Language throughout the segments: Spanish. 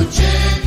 el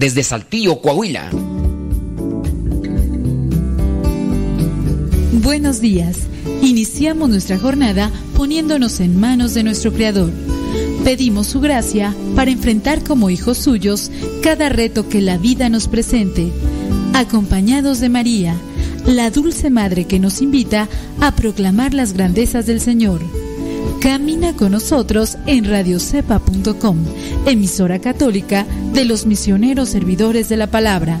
desde Saltillo, Coahuila. Buenos días. Iniciamos nuestra jornada poniéndonos en manos de nuestro Creador. Pedimos su gracia para enfrentar como hijos suyos cada reto que la vida nos presente, acompañados de María, la dulce Madre que nos invita a proclamar las grandezas del Señor Camina con nosotros en radiocepa.com, emisora católica de los misioneros servidores de la palabra.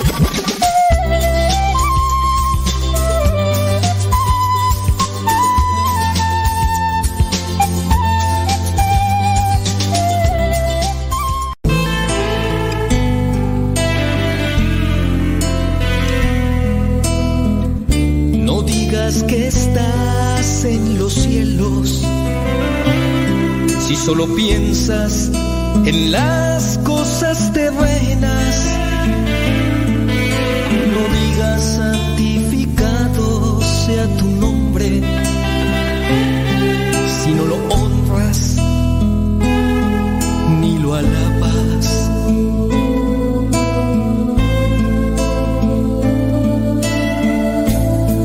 Solo piensas en las cosas terrenas. No digas santificado sea tu nombre, si no lo honras ni lo alabas.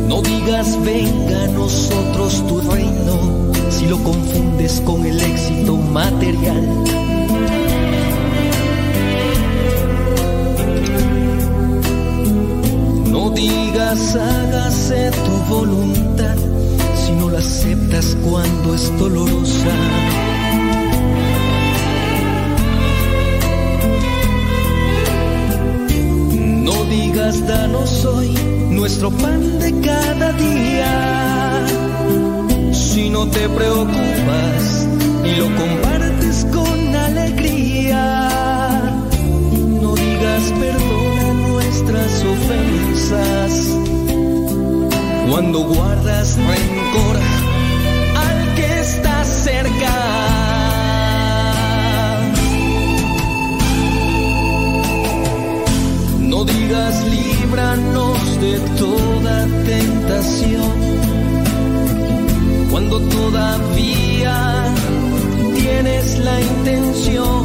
No digas venga a nosotros tu reino si lo confundes con el éxito material. No digas hágase tu voluntad si no la aceptas cuando es dolorosa. No digas danos hoy nuestro pan de cada día si no te preocupas y lo compartes con alegría. No digas perdona nuestras ofensas cuando guardas rencor al que está cerca. No digas líbranos de toda tentación cuando todavía tienes la intención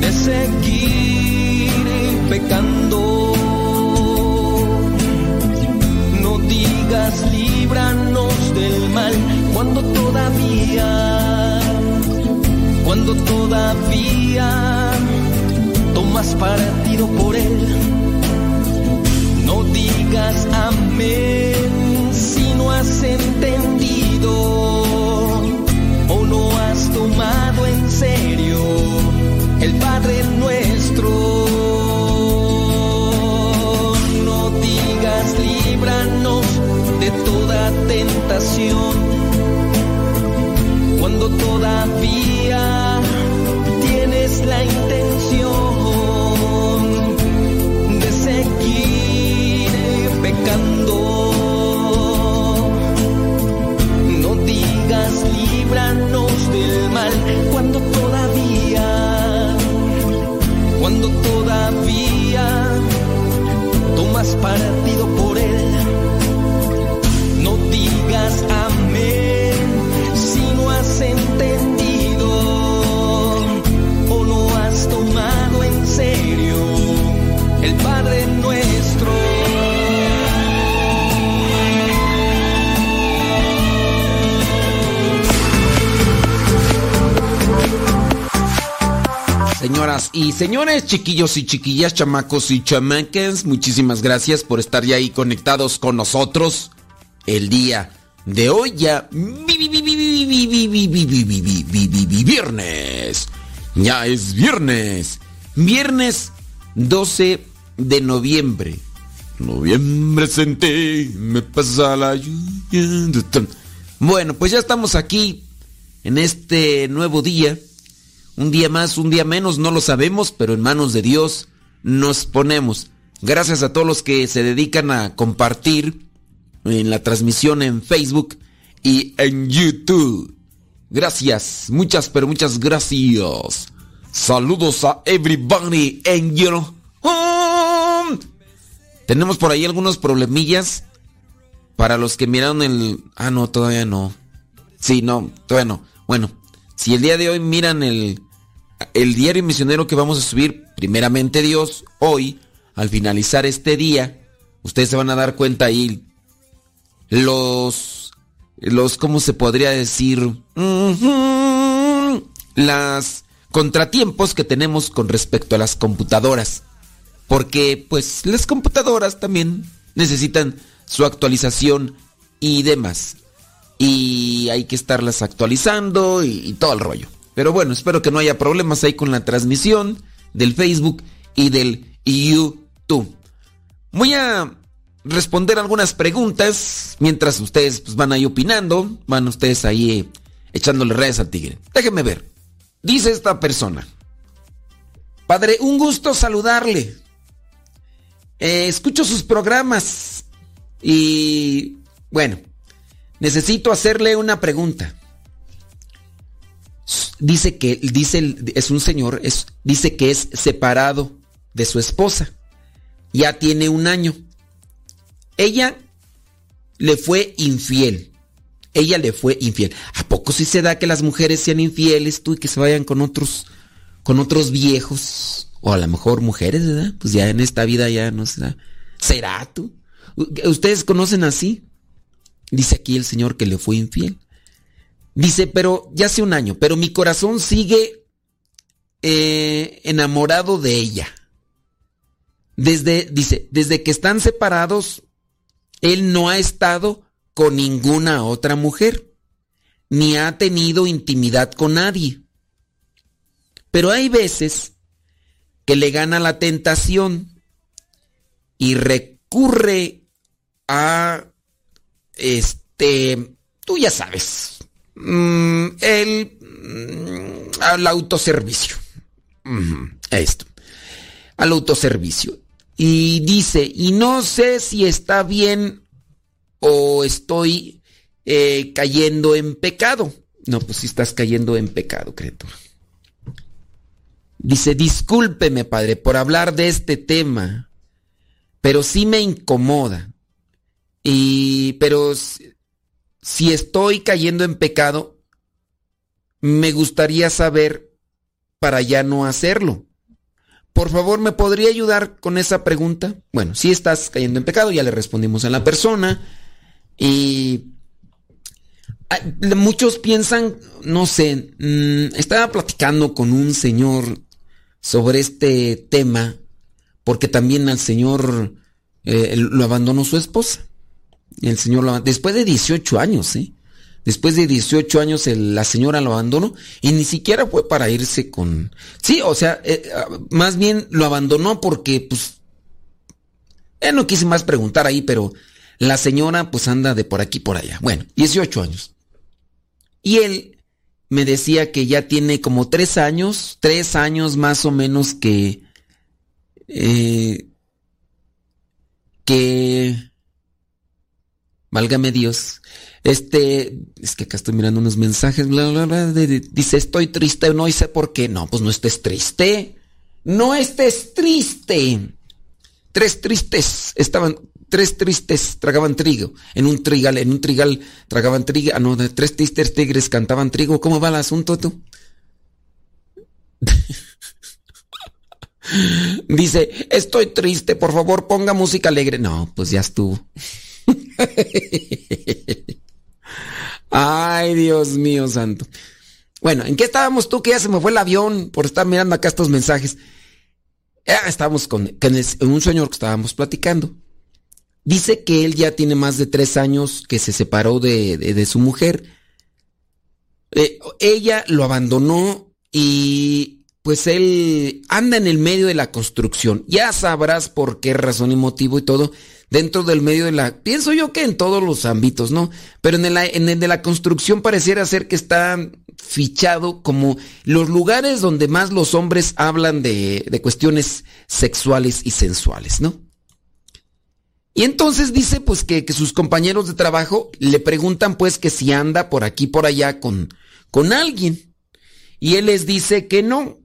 de seguir pecando. No digas líbranos del mal cuando todavía, cuando todavía tomas partido por él. No digas amén si no has entendido serio el Padre nuestro. No digas líbranos de toda tentación cuando todavía tienes la intención de seguir pecando cuando todavía, cuando todavía tomas partido por él. No digas a Señoras y señores, chiquillos y chiquillas, chamacos y chamacas, muchísimas gracias por estar ya ahí conectados con nosotros el día de hoy ya viernes. Ya es viernes. Viernes 12 de noviembre. Noviembre senté, me pasa la lluvia. Bueno, pues ya estamos aquí en este nuevo día un día más, un día menos, no lo sabemos, pero en manos de Dios nos ponemos. Gracias a todos los que se dedican a compartir en la transmisión en Facebook y en YouTube. Gracias, muchas, pero muchas gracias. Saludos a everybody en your home. Tenemos por ahí algunos problemillas para los que miraron el... Ah, no, todavía no. Sí, no, todavía no. Bueno, si el día de hoy miran el, el diario misionero que vamos a subir, primeramente Dios, hoy, al finalizar este día, ustedes se van a dar cuenta ahí los, los, ¿cómo se podría decir? las contratiempos que tenemos con respecto a las computadoras. Porque, pues, las computadoras también necesitan su actualización y demás. Y hay que estarlas actualizando y, y todo el rollo. Pero bueno, espero que no haya problemas ahí con la transmisión del Facebook y del YouTube. Voy a responder algunas preguntas mientras ustedes pues, van ahí opinando, van ustedes ahí eh, echándole redes al tigre. Déjenme ver. Dice esta persona. Padre, un gusto saludarle. Eh, escucho sus programas y bueno, necesito hacerle una pregunta dice que dice es un señor, es, dice que es separado de su esposa. Ya tiene un año. Ella le fue infiel. Ella le fue infiel. ¿A poco si se da que las mujeres sean infieles tú y que se vayan con otros con otros viejos o a lo mejor mujeres, ¿verdad? Pues ya en esta vida ya no se da. ¿Será tú? ¿Ustedes conocen así? Dice aquí el señor que le fue infiel. Dice, pero ya hace un año, pero mi corazón sigue eh, enamorado de ella. Desde, dice, desde que están separados, él no ha estado con ninguna otra mujer, ni ha tenido intimidad con nadie. Pero hay veces que le gana la tentación y recurre a, este, tú ya sabes, Mm, el, mm, al autoservicio. esto. Al autoservicio. Y dice, y no sé si está bien o estoy eh, cayendo en pecado. No, pues si estás cayendo en pecado, criatura. Dice, discúlpeme, padre, por hablar de este tema, pero sí me incomoda. Y, pero si estoy cayendo en pecado, me gustaría saber para ya no hacerlo. Por favor, ¿me podría ayudar con esa pregunta? Bueno, si estás cayendo en pecado, ya le respondimos a la persona. Y muchos piensan, no sé, mm, estaba platicando con un señor sobre este tema, porque también al señor eh, lo abandonó su esposa. El señor lo Después de 18 años, ¿eh? Después de 18 años la señora lo abandonó y ni siquiera fue para irse con... Sí, o sea, eh, ah, más bien lo abandonó porque, pues... Eh, no quise más preguntar ahí, pero la señora pues anda de por aquí por allá. Bueno, 18 años. Y él me decía que ya tiene como tres años, tres años más o menos que... Eh, que Válgame Dios. Este, es que acá estoy mirando unos mensajes, bla, bla, bla, dice, estoy triste, no sé por qué. No, pues no estés triste. No estés triste. Tres tristes estaban, tres tristes tragaban trigo. En un trigal, en un trigal tragaban trigo. Ah, no, tres tristes tigres cantaban trigo. ¿Cómo va el asunto tú? Dice, estoy triste, por favor ponga música alegre. No, pues ya estuvo. Ay, Dios mío santo. Bueno, ¿en qué estábamos tú? Que ya se me fue el avión por estar mirando acá estos mensajes. Ya estábamos con, un señor que estábamos platicando. Dice que él ya tiene más de tres años que se separó de, su mujer. Eh, ella lo abandonó y pues él anda en el medio de la construcción. Ya sabrás por qué razón y motivo y todo. Dentro del medio de la... Pienso yo que en todos los ámbitos, ¿no? Pero en el, de la construcción pareciera ser que está fichado como los lugares donde más los hombres hablan de, de cuestiones sexuales y sensuales, ¿no? Y entonces dice pues que, que, sus compañeros de trabajo le preguntan pues que si anda por aquí por allá con, con alguien. Y él les dice que no.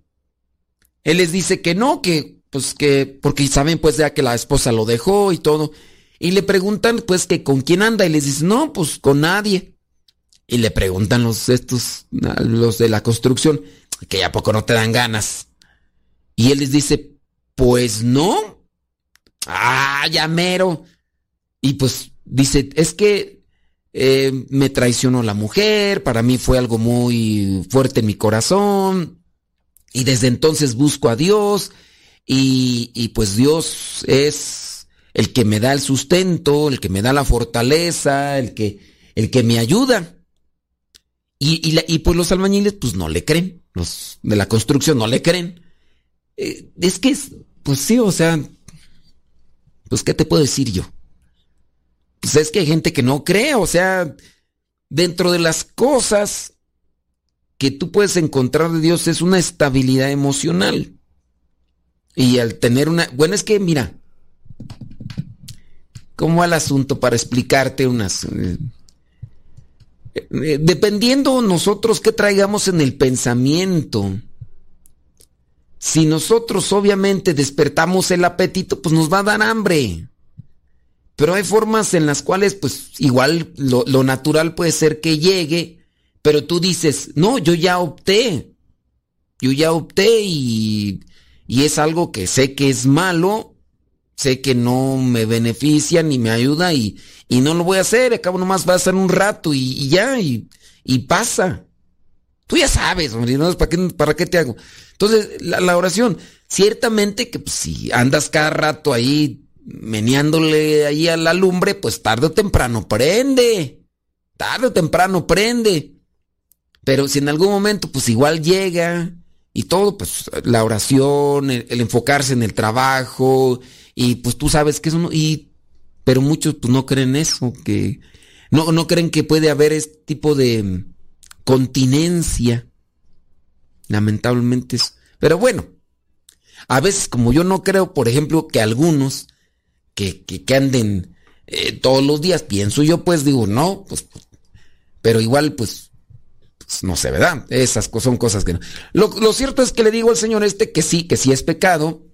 Él les dice que no, que pues que porque saben pues ya que la esposa lo dejó y todo. Y le preguntan pues que con quién anda y les dice, "No, pues con nadie." Y le preguntan los estos los de la construcción, que ya poco no te dan ganas. Y él les dice, "Pues no." Ah, ya mero. Y pues dice, es que eh, me traicionó la mujer, para mí fue algo muy fuerte en mi corazón. Y desde entonces busco a Dios y, y, pues Dios es el que me da el sustento, el que me da la fortaleza, el que, el que me ayuda. Y, y, y pues los albañiles pues no le creen, los de la construcción no le creen. Eh, es que, pues sí, o sea, pues, ¿qué te puedo decir yo? Pues es que hay gente que no cree, o sea, dentro de las cosas que tú puedes encontrar de Dios es una estabilidad emocional. Y al tener una... Bueno, es que mira, ¿cómo va el asunto para explicarte unas... Eh, eh, dependiendo nosotros qué traigamos en el pensamiento. Si nosotros obviamente despertamos el apetito, pues nos va a dar hambre. Pero hay formas en las cuales, pues igual lo, natural puede ser que llegue, pero tú dices, no, yo ya opté. Yo ya opté y, y es algo que sé que es malo, sé que no me beneficia ni me ayuda y, y no lo voy a hacer. Acabo nomás va a ser un rato y, ya, y, y pasa. Tú ya sabes, hombre. ¿Para qué, ¿para qué te hago? Entonces, la, oración, ciertamente que pues, si andas cada rato ahí meneándole ahí a la lumbre, pues tarde o temprano prende. Tarde o temprano prende. Pero si en algún momento, pues igual llega y todo, pues la oración, el, enfocarse en el trabajo, y pues tú sabes que eso no, y, pero muchos pues no creen eso, que no, no creen que puede haber este tipo de continencia. Lamentablemente es. Pero bueno, a veces como yo no creo, por ejemplo, que algunos que, que, anden eh, todos los días, pienso yo, pues digo, no, pues, pero igual, pues, pues no sé, ¿verdad? Esas son cosas que no. Lo, cierto es que le digo al Señor este que sí, que sí es pecado.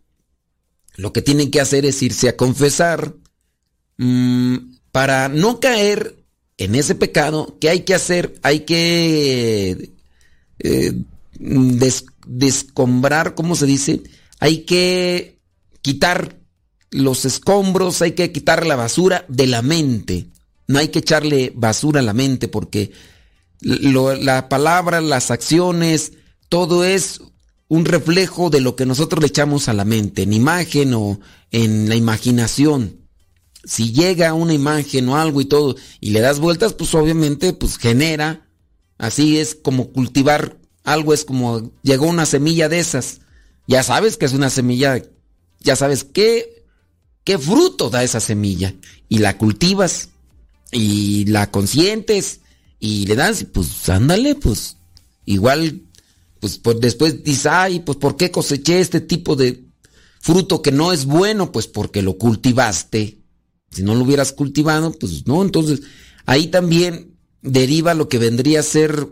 Lo que tienen que hacer es irse a confesar mm, para no caer en ese pecado, ¿qué hay que hacer? Hay que eh, descombrar, ¿cómo se dice? Hay que quitar los escombros, hay que quitar la basura de la mente. No hay que echarle basura a la mente porque la palabra, las acciones, todo es un reflejo de lo que nosotros le echamos a la mente, en imagen o en la imaginación. Si llega una imagen o algo y todo y le das vueltas, pues obviamente pues genera, así es como cultivar algo, es como llegó una semilla de esas, ya sabes que es una semilla, ya sabes qué, qué fruto da esa semilla y la cultivas y la consientes y le das, pues ándale, pues igual, pues, pues después dices, ay, pues ¿por qué coseché este tipo de fruto que no es bueno? Pues porque lo cultivaste si no lo hubieras cultivado, pues no, entonces ahí también deriva lo que vendría a ser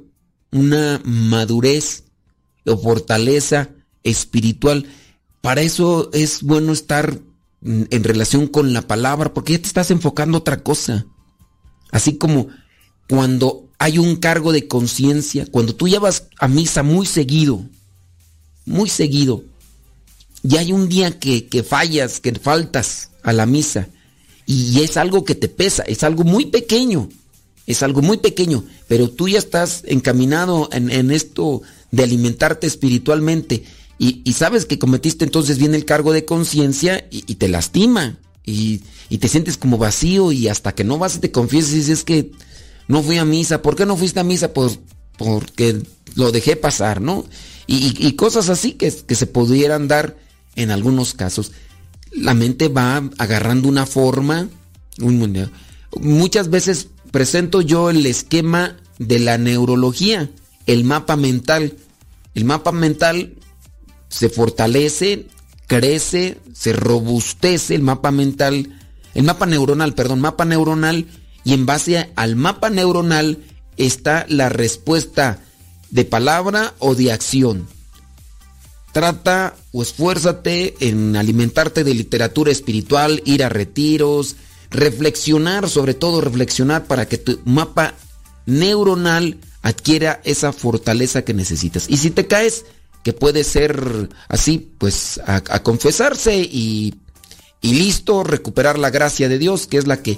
una madurez o fortaleza espiritual. Para eso es bueno estar en relación con la palabra, porque ya te estás enfocando a otra cosa. Así como cuando hay un cargo de conciencia, cuando tú ya vas a misa muy seguido, muy seguido, y hay un día que, que fallas, que faltas a la misa, y es algo que te pesa, es algo muy pequeño, es algo muy pequeño, pero tú ya estás encaminado en, esto de alimentarte espiritualmente y, sabes que cometiste entonces viene el cargo de conciencia y, te lastima y, te sientes como vacío y hasta que no vas y te confiesas y dices que no fui a misa. ¿Por qué no fuiste a misa? Pues porque lo dejé pasar, ¿no? Y, cosas así que, que se pudieran dar en algunos casos. La mente va agarrando una forma. muchas veces presento yo el esquema de la neurología, el mapa mental. El mapa mental se fortalece, crece, se robustece el mapa mental, el mapa neuronal, perdón, mapa neuronal, y en base al mapa neuronal está la respuesta de palabra o de acción. Trata o esfuérzate en alimentarte de literatura espiritual, ir a retiros, reflexionar, sobre todo reflexionar para que tu mapa neuronal adquiera esa fortaleza que necesitas. Y si te caes, que puede ser así, pues a, confesarse y, y listo, recuperar la gracia de Dios, que es la que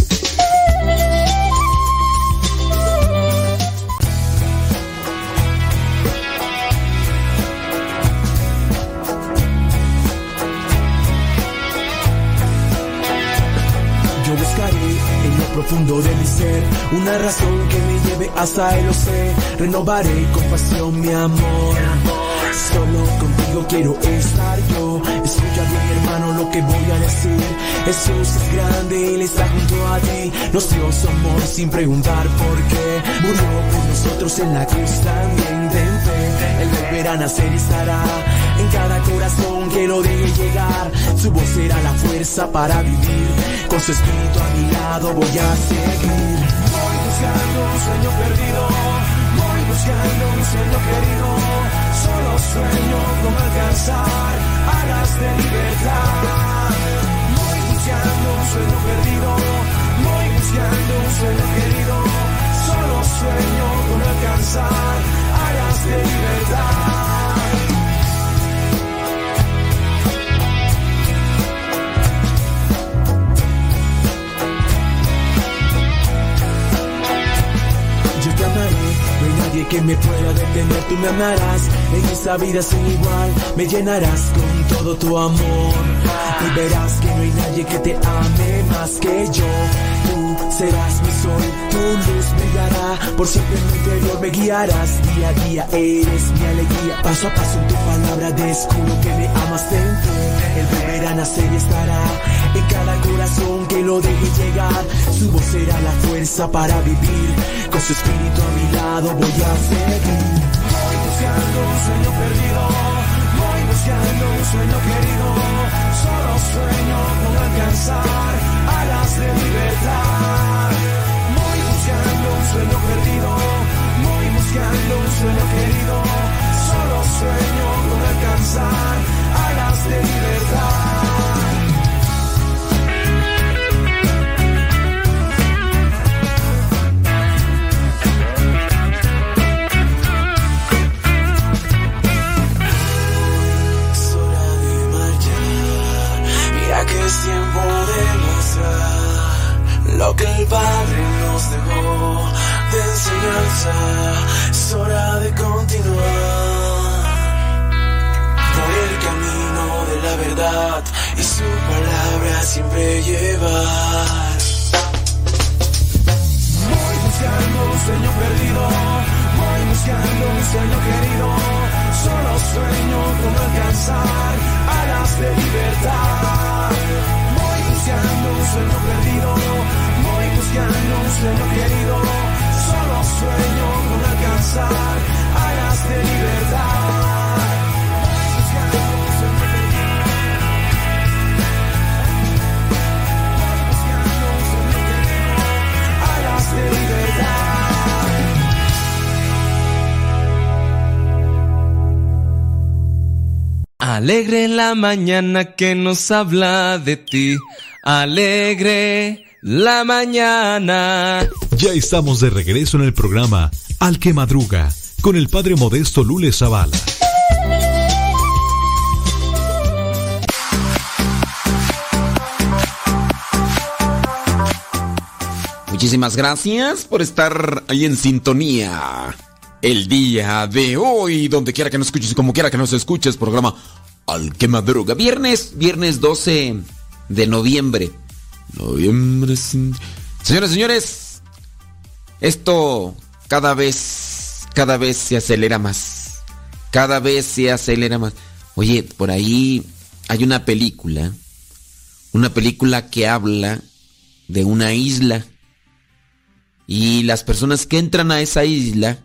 Profundo de mi ser, una razón que me lleve hasta el sé, renovaré con pasión mi amor. Solo contigo quiero estar yo. Escucha bien, hermano, lo que voy a decir. Jesús es grande, Él está junto a ti. Nos dio su amor sin preguntar por qué. Murió por nosotros en la cruz también. Ten fe, Él volverá a nacer y estará en cada corazón que lo llegar. Su voz será la fuerza para vivir. Con su espíritu a mi lado voy a seguir. Voy buscando un sueño perdido. Voy buscando un sueño querido. Solo sueño con alcanzar alas de libertad. Voy buscando un sueño perdido. Voy buscando un sueño querido. Solo sueño con alcanzar alas de libertad. Nadie que me pueda detener, tú me amarás en esa vida sin igual, me llenarás con todo tu amor. Y verás que no hay nadie que te ame más que yo. Serás mi sol, tu luz brillará, por siempre en mi interior me guiarás, día a día eres mi alegría, paso a paso en tu palabra descubro que me amas dentro, el volverá a nacer y estará en cada corazón que lo deje llegar, su voz será la fuerza para vivir, con su espíritu a mi lado voy a seguir. Voy buscando un sueño perdido, voy buscando un sueño querido, solo sueño con alcanzar alas de libertad. Buscando un sueño querido, solo sueño con alcanzar alas de libertad. es tiempo de mostrar lo que el Padre nos dejó de enseñanza. Es hora de continuar por el camino de la verdad y su palabra siempre llevar. Voy buscando un sueño perdido, voy buscando un sueño querido, solo sueño con alcanzar alas de libertad buscando un Alegre la mañana que nos habla de ti. Alegre la mañana. Ya estamos de regreso en el programa Al que Madruga con el padre modesto Lule Zavala. Muchísimas gracias por estar ahí en sintonía. El día de hoy, donde quiera que nos escuches y como quiera que nos escuches, programa Al que Madruga. Viernes, viernes 12 de noviembre. Noviembre. Señores, señores, esto cada vez, cada vez se acelera más. Cada vez se acelera más. Oye, por ahí hay una película, una película que habla de una isla. Y las personas que entran a esa isla,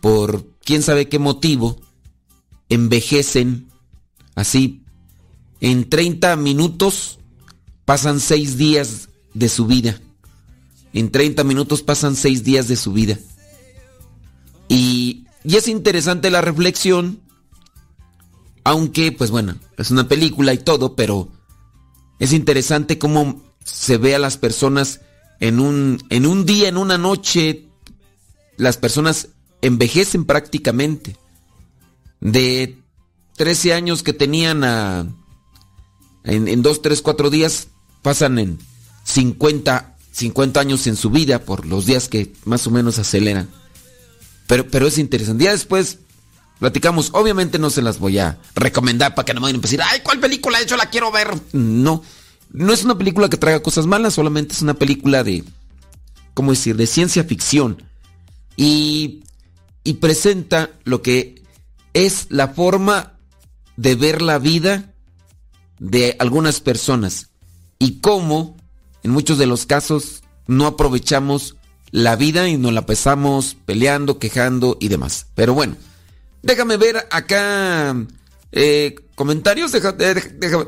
por quién sabe qué motivo, envejecen así. En 30 minutos pasan 6 días de su vida. En 30 minutos pasan 6 días de su vida. Y, y es interesante la reflexión, aunque, pues bueno, es una película y todo, pero es interesante cómo se ve a las personas en un, en un día, en una noche, las personas envejecen prácticamente. De 13 años que tenían a, en, en 2, 3, 4 días, pasan en 50, 50 años en su vida por los días que más o menos aceleran. Pero, pero es interesante. Ya después platicamos. Obviamente no se las voy a recomendar para que no me vayan a decir, ay, ¿cuál película? Yo la quiero ver. No. No es una película que traiga cosas malas, solamente es una película de, ¿cómo decir?, de ciencia ficción. Y, y presenta lo que es la forma de ver la vida de algunas personas y cómo, en muchos de los casos, no aprovechamos la vida y nos la pasamos peleando, quejando y demás. Pero bueno, déjame ver acá eh, comentarios, deja, eh,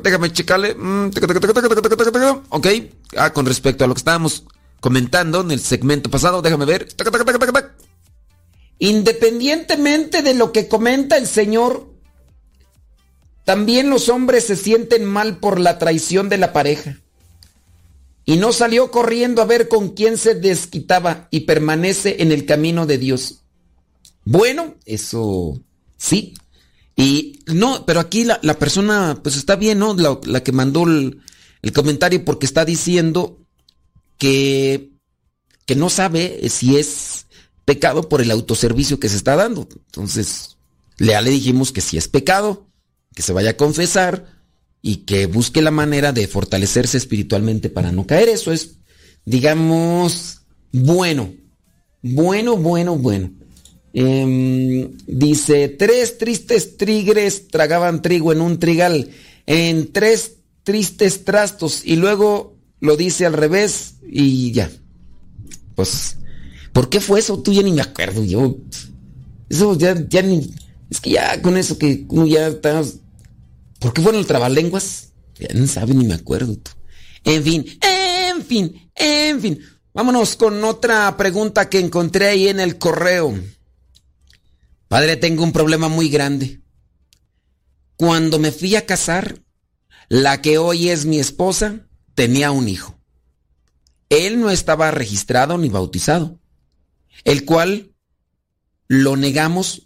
déjame checarle. Mm, ok, ah, con respecto a lo que estábamos comentando en el segmento pasado, déjame ver. Independientemente de lo que comenta el Señor, también los hombres se sienten mal por la traición de la pareja. Y no salió corriendo a ver con quién se desquitaba y permanece en el camino de Dios. Bueno, eso sí, y no, pero aquí la, persona, pues está bien, ¿no? La, la que mandó el, el, comentario porque está diciendo que, que no sabe si es pecado por el autoservicio que se está dando. Entonces, ya le dijimos que si es pecado, que se vaya a confesar y que busque la manera de fortalecerse espiritualmente para no caer. Eso es, digamos, bueno. Bueno, bueno, bueno. Eh, dice, tres tristes tigres tragaban trigo en un trigal, en tres tristes trastos, y luego lo dice al revés y ya. Pues, ¿por qué fue eso? Tú ya ni me acuerdo, yo. Eso ya, ya ni. Es que ya con eso que ya está. ¿Por qué fueron el trabalenguas? Ya no sabe ni me acuerdo. Tú. En fin, en fin, en fin. Vámonos con otra pregunta que encontré ahí en el correo. Padre, tengo un problema muy grande. Cuando me fui a casar, la que hoy es mi esposa tenía un hijo. Él no estaba registrado ni bautizado, el cual lo negamos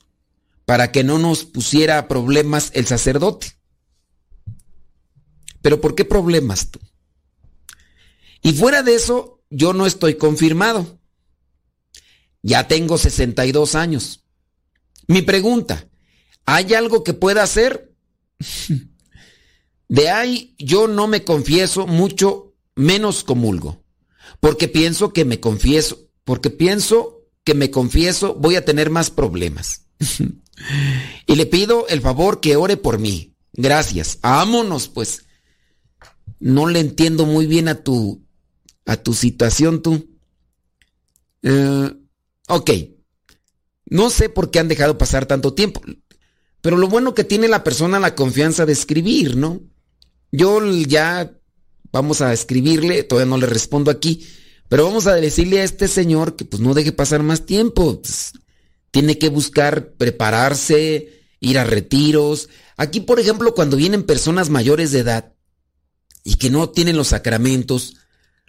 para que no nos pusiera problemas el sacerdote. Pero ¿por qué problemas tú? Y fuera de eso, yo no estoy confirmado. Ya tengo 62 años. Mi pregunta, ¿hay algo que pueda hacer? De ahí yo no me confieso mucho menos comulgo, porque pienso que me confieso, porque pienso que me confieso voy a tener más problemas. y le pido el favor que ore por mí. Gracias. Vámonos, pues. No le entiendo muy bien a tu a tu situación tú. Uh, ok. No sé por qué han dejado pasar tanto tiempo. Pero lo bueno que tiene la persona la confianza de escribir, ¿no? Yo ya vamos a escribirle, todavía no le respondo aquí, pero vamos a decirle a este señor que pues no deje pasar más tiempo. Pues, tiene que buscar prepararse, ir a retiros, Aquí, por ejemplo, cuando vienen personas mayores de edad y que no tienen los sacramentos,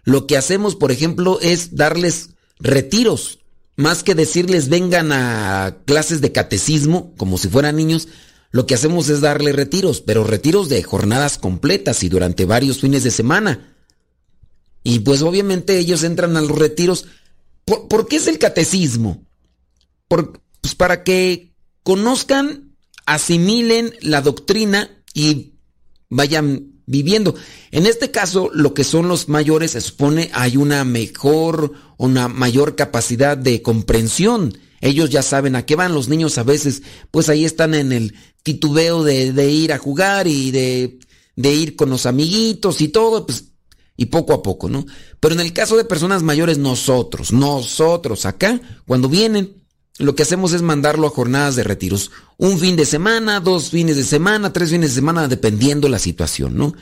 lo que hacemos, por ejemplo, es darles retiros. Más que decirles vengan a clases de catecismo, como si fueran niños, lo que hacemos es darle retiros, pero retiros de jornadas completas y durante varios fines de semana. Y pues obviamente ellos entran a los retiros. ¿Por, qué es el catecismo? pues para que conozcan, asimilen la doctrina y vayan viviendo. En este caso, lo que son los mayores, se supone hay una mejor, una mayor capacidad de comprensión. Ellos ya saben a qué van los niños a veces, pues ahí están en el titubeo de, ir a jugar y de, de, ir con los amiguitos y todo, pues, y poco a poco, ¿no? Pero en el caso de personas mayores, nosotros, nosotros acá, cuando vienen, lo que hacemos es mandarlo a jornadas de retiros. Un fin de semana, dos fines de semana, tres fines de semana, dependiendo la situación, ¿no?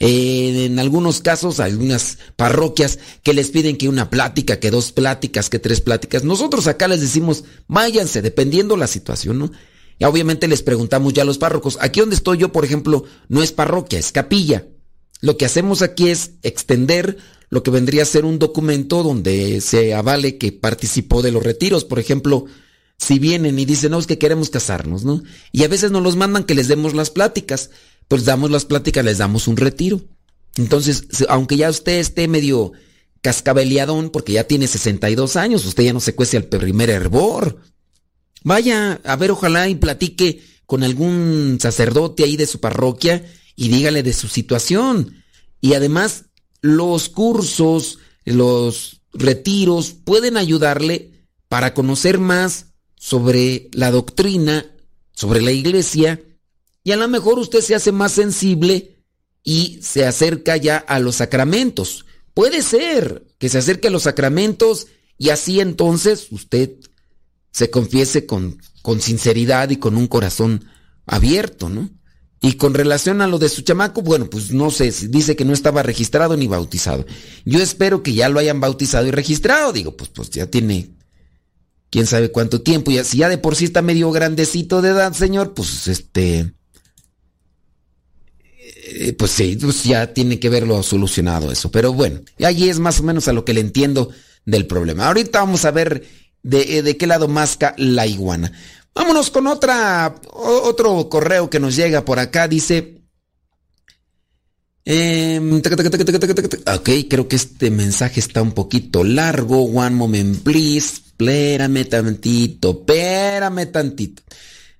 Eh, en algunos casos, algunas parroquias que les piden que una plática, que dos pláticas, que tres pláticas. Nosotros acá les decimos, váyanse, dependiendo la situación, ¿no? Y obviamente les preguntamos ya a los párrocos. Aquí donde estoy yo, por ejemplo, no es parroquia, es capilla. Lo que hacemos aquí es extender lo que vendría a ser un documento donde se avale que participó de los retiros. Por ejemplo, si vienen y dicen, no, es que queremos casarnos, ¿no? Y a veces nos los mandan que les demos las pláticas, pues damos las pláticas, les damos un retiro. Entonces, aunque ya usted esté medio cascabeleadón, porque ya tiene 62 años, usted ya no se cuece al primer hervor. Vaya, a ver, ojalá y platique con algún sacerdote ahí de su parroquia y dígale de su situación. Y además, los cursos, los retiros pueden ayudarle para conocer más sobre la doctrina, sobre la iglesia, y a lo mejor usted se hace más sensible y se acerca ya a los sacramentos. Puede ser que se acerque a los sacramentos y así entonces usted se confiese con, con sinceridad y con un corazón abierto, ¿no? Y con relación a lo de su chamaco, bueno, pues no sé, dice que no estaba registrado ni bautizado. Yo espero que ya lo hayan bautizado y registrado. Digo, pues, pues ya tiene quién sabe cuánto tiempo. Y si ya de por sí está medio grandecito de edad, señor, pues este. Eh, pues sí, pues ya tiene que verlo solucionado eso. Pero bueno, allí es más o menos a lo que le entiendo del problema. Ahorita vamos a ver de, de qué lado masca la iguana. Vámonos con otra, otro correo que nos llega por acá. Dice. ok, creo que este mensaje está un poquito largo. One moment, please. Espérame tantito, espérame tantito.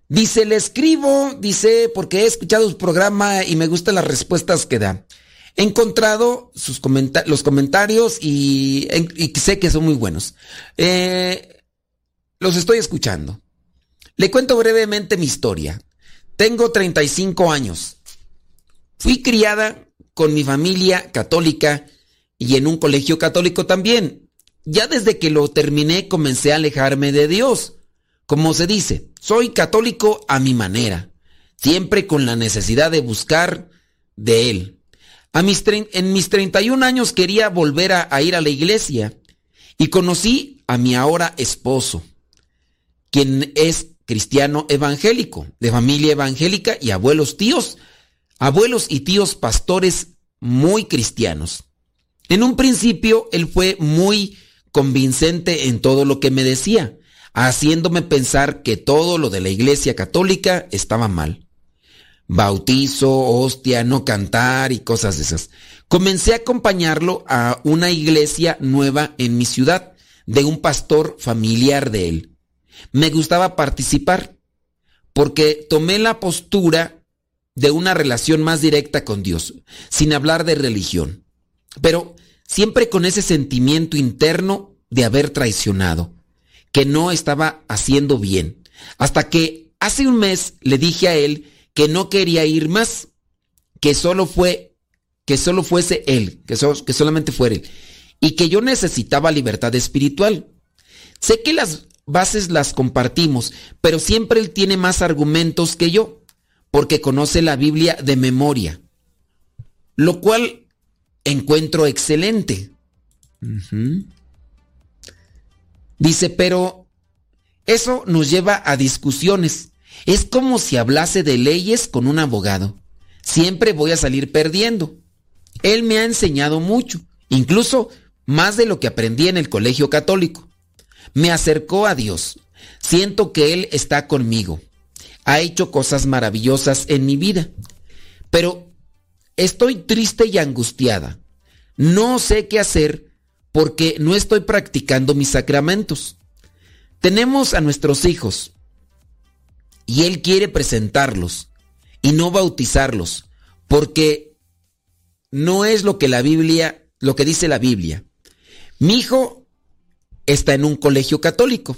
Dice, le escribo, dice, porque he escuchado su programa y me gustan las respuestas que da. He encontrado sus los comentarios y, sé que son muy buenos. Eh, los estoy escuchando. Le cuento brevemente mi historia. Tengo 35 años. Fui criada con mi familia católica y en un colegio católico también ya desde que lo terminé comencé a alejarme de Dios. Como se dice, soy católico a mi manera, siempre con la necesidad de buscar de Él. Mis en mis 31 años quería volver a, ir a la iglesia y conocí a mi ahora esposo, quien es cristiano evangélico, de familia evangélica y abuelos tíos, abuelos y tíos pastores muy cristianos. En un principio él fue muy convincente en todo lo que me decía, haciéndome pensar que todo lo de la iglesia católica estaba mal. Bautizo, hostia, no cantar y cosas de esas. Comencé a acompañarlo a una iglesia nueva en mi ciudad, de un pastor familiar de él. Me gustaba participar, porque tomé la postura de una relación más directa con Dios, sin hablar de religión. Pero siempre con ese sentimiento interno de haber traicionado, que no estaba haciendo bien, hasta que hace un mes le dije a él que no quería ir más, que solo fue, que solo fuese él, que, que solamente fuera él, y que yo necesitaba libertad espiritual. Sé que las bases las compartimos, pero siempre él tiene más argumentos que yo, porque conoce la Biblia de memoria, lo cual encuentro excelente. Dice, pero eso nos lleva a discusiones Es como si hablase de leyes con un abogado. Siempre voy a salir perdiendo. Él me ha enseñado mucho, incluso más de lo que aprendí en el colegio católico. Me acercó a Dios. Siento que Él está conmigo. Ha hecho cosas maravillosas en mi vida. Pero estoy triste y angustiada. No sé qué hacer porque no estoy practicando mis sacramentos. Tenemos a nuestros hijos y Él quiere presentarlos y no bautizarlos porque no es lo que la Biblia, lo que dice la Biblia. Mi hijo está en un colegio católico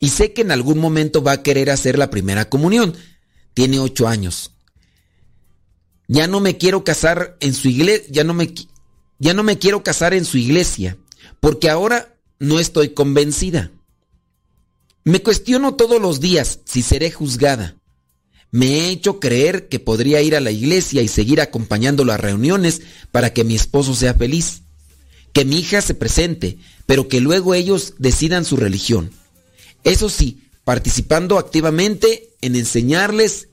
y sé que en algún momento va a querer hacer la primera comunión. Tiene ocho años. Ya no me quiero casar en su iglesia, ya no me, ya no me quiero casar en su iglesia, porque ahora no estoy convencida. Me cuestiono todos los días si seré juzgada. Me he hecho creer que podría ir a la iglesia y seguir acompañando las reuniones para que mi esposo sea feliz. Que mi hija se presente, pero que luego ellos decidan su religión. Eso sí, participando activamente en enseñarles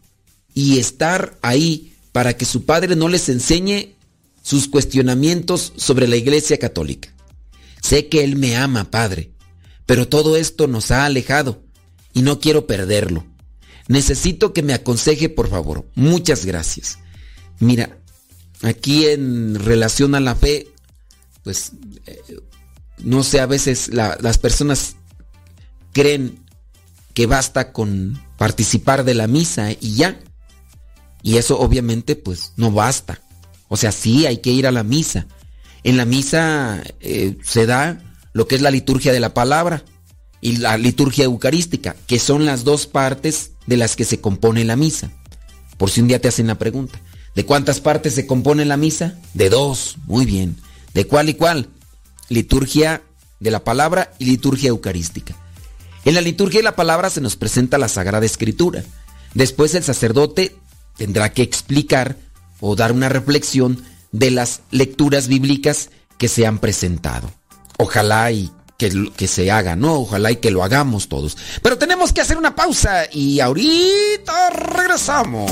y estar ahí para que su padre no les enseñe sus cuestionamientos sobre la Iglesia Católica. Sé que Él me ama, Padre, pero todo esto nos ha alejado y no quiero perderlo. Necesito que me aconseje, por favor. Muchas gracias. Mira, aquí en relación a la fe, pues, eh, no sé, a veces las personas creen que basta con participar de la misa y ya. Y eso obviamente pues no basta. O sea, sí hay que ir a la misa. En la misa eh, se da lo que es la liturgia de la palabra y la liturgia eucarística, que son las dos partes de las que se compone la misa. Por si un día te hacen la pregunta, ¿de cuántas partes se compone la misa? De dos, muy bien. ¿De cuál y cuál? Liturgia de la palabra y liturgia eucarística. En la liturgia de la palabra se nos presenta la Sagrada Escritura. Después el sacerdote tendrá que explicar o dar una reflexión de las lecturas bíblicas que se han presentado. Ojalá y que, que, se haga, ¿no? Ojalá y que lo hagamos todos. Pero tenemos que hacer una pausa y ahorita regresamos.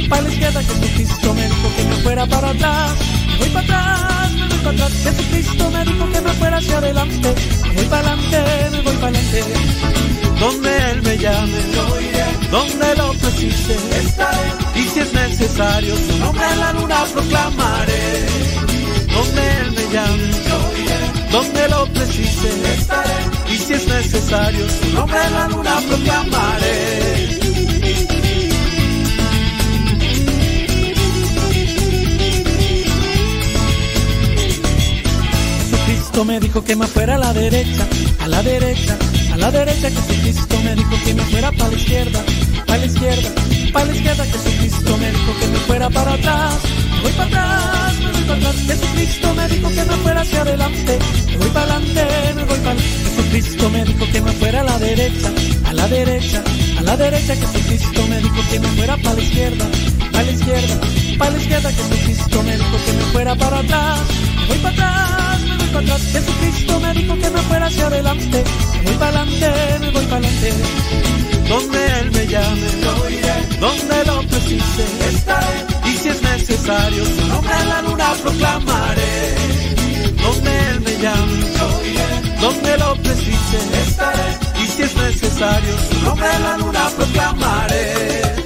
para la izquierda. Jesucristo me dijo que me fuera para atrás, voy para atrás, me voy para atrás. Jesucristo me dijo que me fuera hacia adelante, me voy para adelante, me voy para adelante. Donde Él me llame, yo iré. Donde lo precise, estaré. Y si es necesario, su nombre en la luna proclamaré. Donde Él me llame, yo iré. Donde lo precise, estaré. Y si es necesario, su nombre en la luna proclamaré. Jesucristo me dijo que me fuera a la derecha, a la derecha, a la derecha. Jesucristo me dijo que me fuera para la izquierda, para la izquierda, para la izquierda. Jesucristo me dijo que me fuera para atrás, voy para atrás, me voy para atrás. Jesucristo me dijo que me fuera hacia adelante, me voy para adelante, me voy para. Jesucristo me dijo que me fuera a la derecha, a la derecha, a la derecha. Jesucristo me dijo que me fuera para la izquierda, para la izquierda, para la izquierda. Jesucristo me dijo que me fuera para atrás, me voy para atrás, me atrás. Jesucristo me dijo que me fuera hacia adelante, me voy para adelante, me voy para adelante. Donde Él me llame, yo iré. Donde lo precise, estaré. Y si es necesario, su nombre en la luna proclamaré. Donde ella, donde lo precise estaré, y si es necesario, su nombre a la luna proclamaré.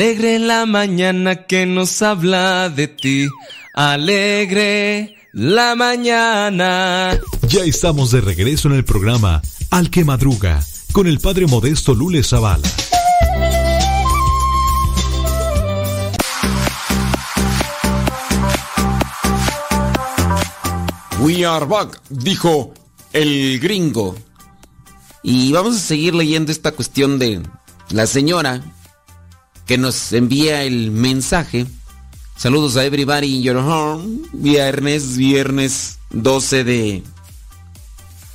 Alegre la mañana que nos habla de ti. Alegre la mañana. Ya estamos de regreso en el programa Al que madruga con el padre modesto Lule Zavala. We are back, dijo el gringo. Y vamos a seguir leyendo esta cuestión de la señora que nos envía el mensaje. Saludos a everybody in your home. Viernes, viernes 12 de,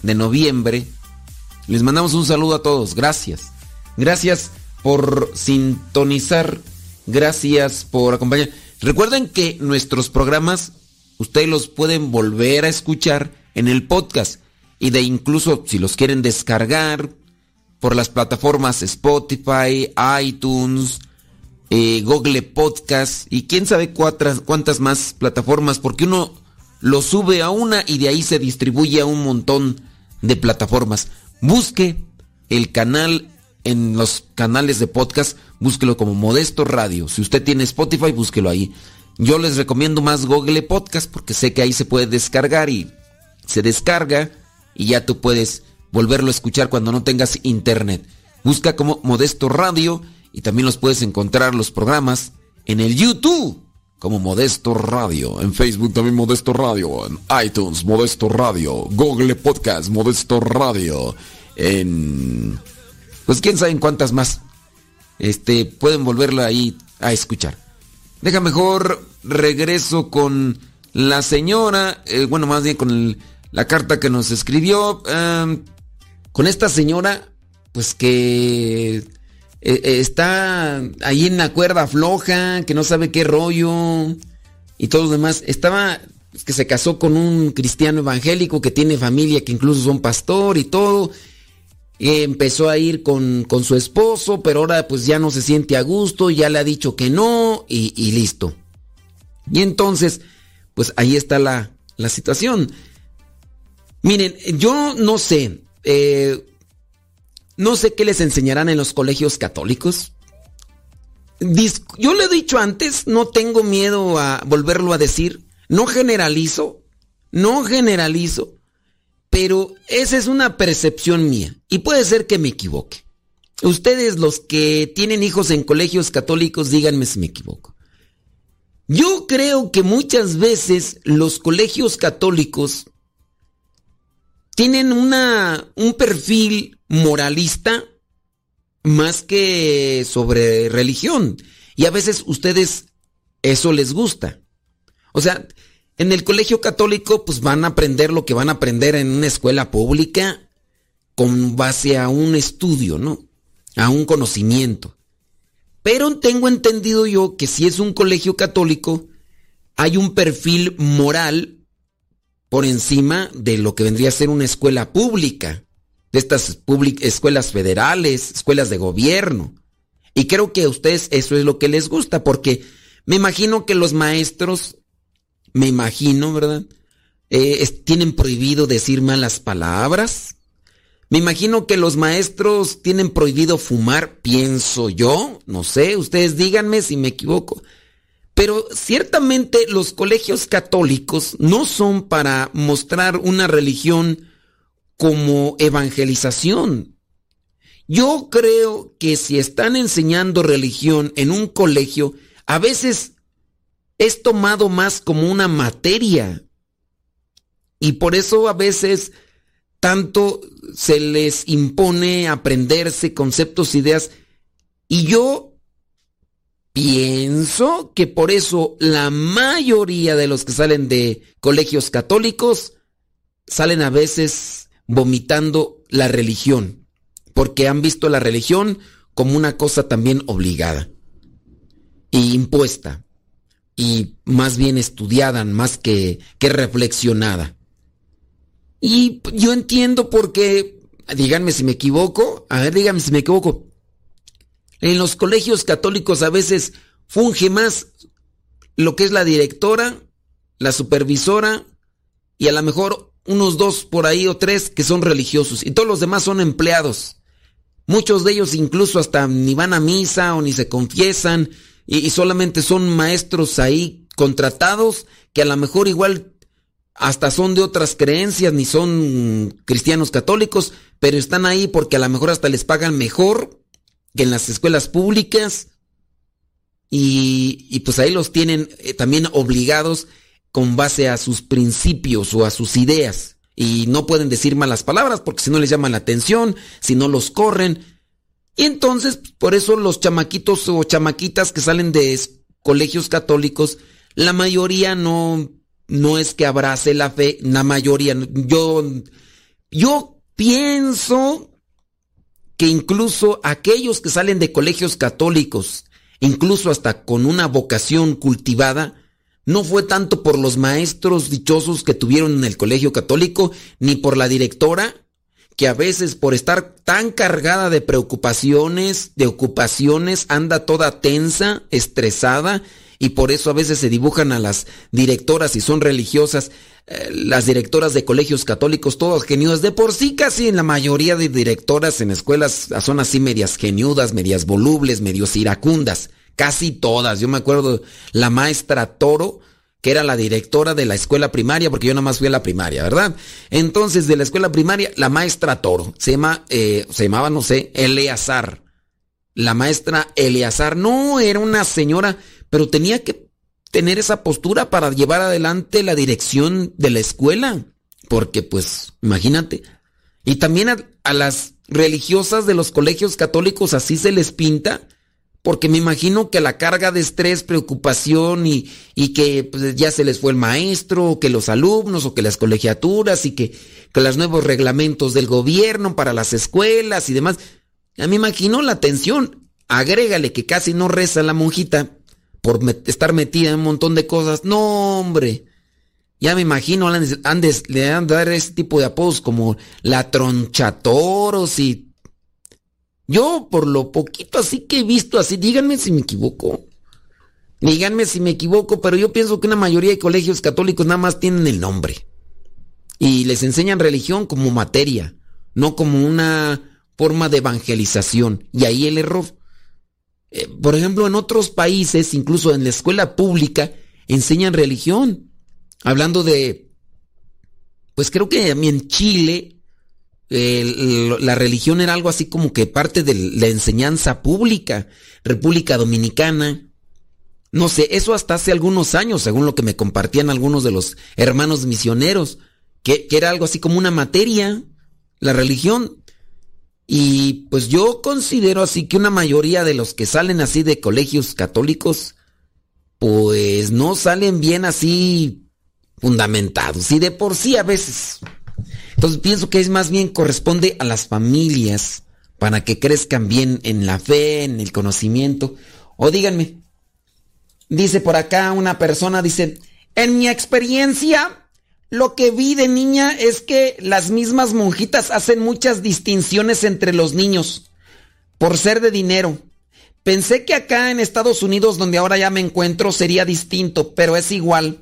de noviembre. Les mandamos un saludo a todos. Gracias. Gracias por sintonizar. Gracias por acompañar. Recuerden que nuestros programas ustedes los pueden volver a escuchar en el podcast y de incluso si los quieren descargar por las plataformas Spotify, iTunes, eh, Google Podcast y quién sabe cuántas, cuántas más plataformas, porque uno lo sube a una y de ahí se distribuye a un montón de plataformas. Busque el canal en los canales de podcast, búsquelo como Modesto Radio. Si usted tiene Spotify, búsquelo ahí. Yo les recomiendo más Google Podcast porque sé que ahí se puede descargar y se descarga y ya tú puedes volverlo a escuchar cuando no tengas internet. Busca como Modesto Radio y también los puedes encontrar los programas en el YouTube como Modesto Radio, en Facebook también Modesto Radio, en iTunes Modesto Radio, Google Podcast Modesto Radio, en pues quién sabe en cuántas más. Este pueden volverlo ahí a escuchar. Deja mejor regreso con la señora, eh, bueno, más bien con la carta que nos escribió em, con esta señora pues que eh, eh, está ahí en la cuerda floja, que no sabe qué rollo y todo lo demás. Estaba que se casó con un cristiano evangélico que tiene familia, que incluso son pastor y todo. empezó a ir con, su esposo, pero ahora pues ya no se siente a gusto, ya le ha dicho que no y, listo. Y entonces, pues ahí está la, la situación. Miren, yo no sé, eh, no sé qué les enseñarán en los colegios católicos. Yo le he dicho antes, no tengo miedo a volverlo a decir. No generalizo, no generalizo, pero esa es una percepción mía y puede ser que me equivoque. Ustedes los que tienen hijos en colegios católicos, díganme si me equivoco. Yo creo que muchas veces los colegios católicos tienen una, un perfil moralista más que sobre religión. Y a veces ustedes eso les gusta. O sea, en el colegio católico pues van a aprender lo que van a aprender en una escuela pública con base a un estudio, ¿no? A un conocimiento. Pero tengo entendido yo que si es un colegio católico, hay un perfil moral por encima de lo que vendría a ser una escuela pública de estas escuelas federales, escuelas de gobierno. Y creo que a ustedes eso es lo que les gusta, porque me imagino que los maestros me imagino, ¿verdad? Eh, tienen prohibido decir malas palabras. Me imagino que los maestros tienen prohibido fumar, pienso yo, no sé, ustedes díganme si me equivoco. Pero ciertamente los colegios católicos no son para mostrar una religión como evangelización. Yo creo que si están enseñando religión en un colegio, a veces es tomado más como una materia. Y por eso a veces tanto se les impone aprenderse conceptos, ideas. Y yo pienso que por eso la mayoría de los que salen de colegios católicos salen a veces vomitando la religión, porque han visto la religión como una cosa también obligada e impuesta y más bien estudiada más que, que reflexionada. Y yo entiendo por qué, díganme si me equivoco, a ver, díganme si me equivoco. En los colegios católicos a veces funge más lo que es la directora, la supervisora y a lo mejor unos dos por ahí o tres que son religiosos y todos los demás son empleados. Muchos de ellos incluso hasta ni van a misa o ni se confiesan y, solamente son maestros ahí contratados que a lo mejor igual hasta son de otras creencias, ni son cristianos católicos, pero están ahí porque a lo mejor hasta les pagan mejor que en las escuelas públicas. Y, y pues ahí los tienen eh, también obligados con base a sus principios o a sus ideas. Y no pueden decir malas palabras porque si no les llaman la atención, si no los corren. Y entonces, por eso los chamaquitos o chamaquitas que salen de colegios católicos, la mayoría no no es que abrace la fe, la mayoría. Yo, yo pienso que incluso aquellos que salen de colegios católicos, incluso hasta con una vocación cultivada, no fue tanto por los maestros dichosos que tuvieron en el colegio católico, ni por la directora, que a veces por estar tan cargada de preocupaciones, de ocupaciones, anda toda tensa, estresada, y por eso a veces se dibujan a las directoras y son religiosas, eh, las directoras de colegios católicos, todas geniudas. De por sí casi en la mayoría de directoras en escuelas son así medias geniudas, medias volubles, medios iracundas. Casi todas. Yo me acuerdo la maestra Toro, que era la directora de la escuela primaria, porque yo nada más fui a la primaria, ¿verdad? Entonces, de la escuela primaria, la maestra Toro, se, llama, eh, se llamaba, no sé, Eleazar. La maestra Eleazar, no, era una señora pero tenía que tener esa postura para llevar adelante la dirección de la escuela, porque pues, imagínate. Y también a, las religiosas de los colegios católicos así se les pinta, porque me imagino que la carga de estrés, preocupación y, y que pues, ya se les fue el maestro, o que los alumnos, o que las colegiaturas y que, que los nuevos reglamentos del gobierno para las escuelas y demás. Ya me imagino la tensión. Agrégale que casi no reza la monjita por estar metida en un montón de cosas. No, hombre. Ya me imagino, andes, le dan dar ese tipo de apodos como la tronchatoros y... Yo, por lo poquito así que he visto así, díganme si me equivoco. Díganme si me equivoco, pero yo pienso que una mayoría de colegios católicos nada más tienen el nombre. Y les enseñan religión como materia, no como una forma de evangelización. Y ahí el error. Eh, por ejemplo, en otros países, incluso en la escuela pública, enseñan religión. Hablando de, pues creo que en Chile la religión era algo así como que parte de la enseñanza pública. República Dominicana. No sé, eso hasta hace algunos años, según lo que me compartían algunos de los hermanos misioneros, que, que era algo así como una materia, la religión. Y pues yo considero así que una mayoría de los que salen así de colegios católicos, pues no salen bien así fundamentados. Y de por sí a veces. Entonces pienso que es más bien corresponde a las familias para que crezcan bien en la fe, en el conocimiento. O díganme, dice por acá una persona, dice, en mi experiencia, lo que vi de niña es que las mismas monjitas hacen muchas distinciones entre los niños por ser de dinero. Pensé que acá en Estados Unidos, donde ahora ya me encuentro, sería distinto, pero es igual.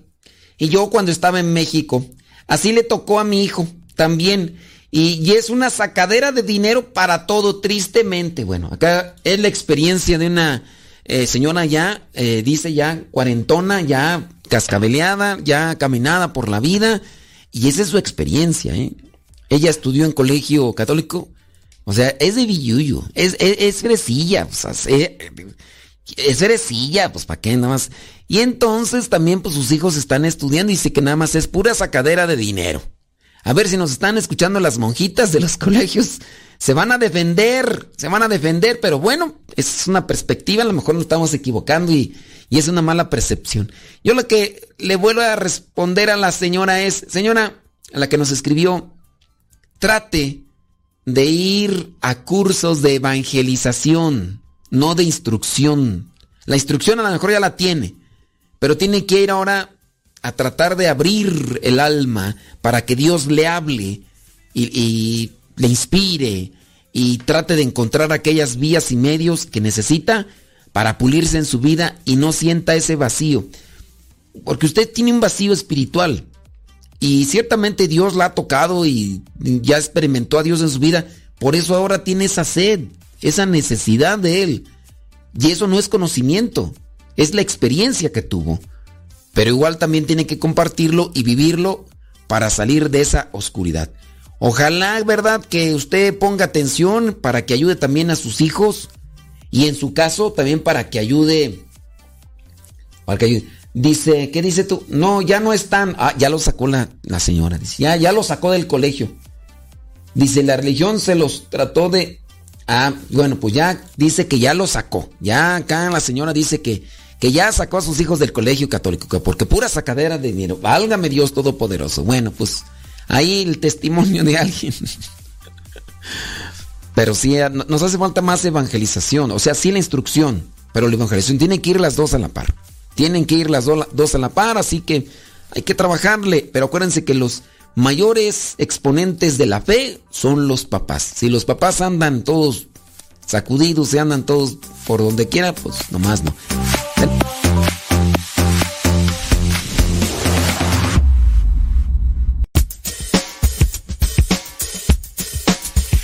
Y yo cuando estaba en México, así le tocó a mi hijo también. Y, es una sacadera de dinero para todo, tristemente. Bueno, acá es la experiencia de una eh, señora ya, eh, dice ya cuarentona, ya cascabeleada, ya caminada por la vida. Y esa es su experiencia. ¿eh? Ella estudió en colegio católico. O sea, es de billuyo, es, es, es fresilla, o sea, es fresilla, pues para qué nada más. Y entonces también pues sus hijos están estudiando y dice que nada más es pura sacadera de dinero. A ver si nos están escuchando las monjitas de los colegios. Se van a defender, se van a defender, pero bueno, es una perspectiva, a lo mejor nos estamos equivocando y, y es una mala percepción. Yo lo que le vuelvo a responder a la señora es, señora, la que nos escribió, trate de ir a cursos de evangelización, no de instrucción. La instrucción a lo mejor ya la tiene, pero tiene que ir ahora a tratar de abrir el alma para que Dios le hable y, le inspire y trate de encontrar aquellas vías y medios que necesita para pulirse en su vida y no sienta ese vacío. Porque usted tiene un vacío espiritual y ciertamente Dios la ha tocado y ya experimentó a Dios en su vida. Por eso ahora tiene esa sed, esa necesidad de Él. Y eso no es conocimiento, es la experiencia que tuvo pero igual también tiene que compartirlo y vivirlo para salir de esa oscuridad. Ojalá, ¿verdad?, que usted ponga atención para que ayude también a sus hijos y en su caso también para que ayude. Para que ayude. Dice, ¿qué dice tú? No, ya no están. Ah, ya lo sacó la, la señora. Dice, ya, ya lo sacó del colegio. Dice, la religión se los trató de. Ah, bueno, pues ya dice que ya lo sacó. Ya acá la señora dice que que ya sacó a sus hijos del colegio católico, porque pura sacadera de dinero. Válgame Dios Todopoderoso. Bueno, pues ahí el testimonio de alguien. Pero sí, eh, nos hace falta más evangelización, o sea, sí la instrucción, pero la evangelización tiene que ir las dos a la par. Tienen que ir las dos a la par, así que hay que trabajarle. Pero acuérdense que los mayores exponentes de la fe son los papás. Si los papás andan todos sacudidos, se andan todos por donde quiera, pues nomás no.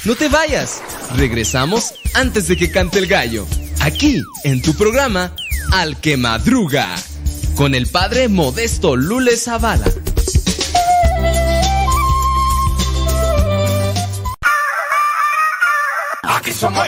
No te vayas. Regresamos antes de que cante el gallo. Aquí, en tu programa, Al que Madruga. Con el padre Modesto Lule Zavala. Aquí somos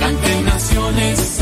Canten naciones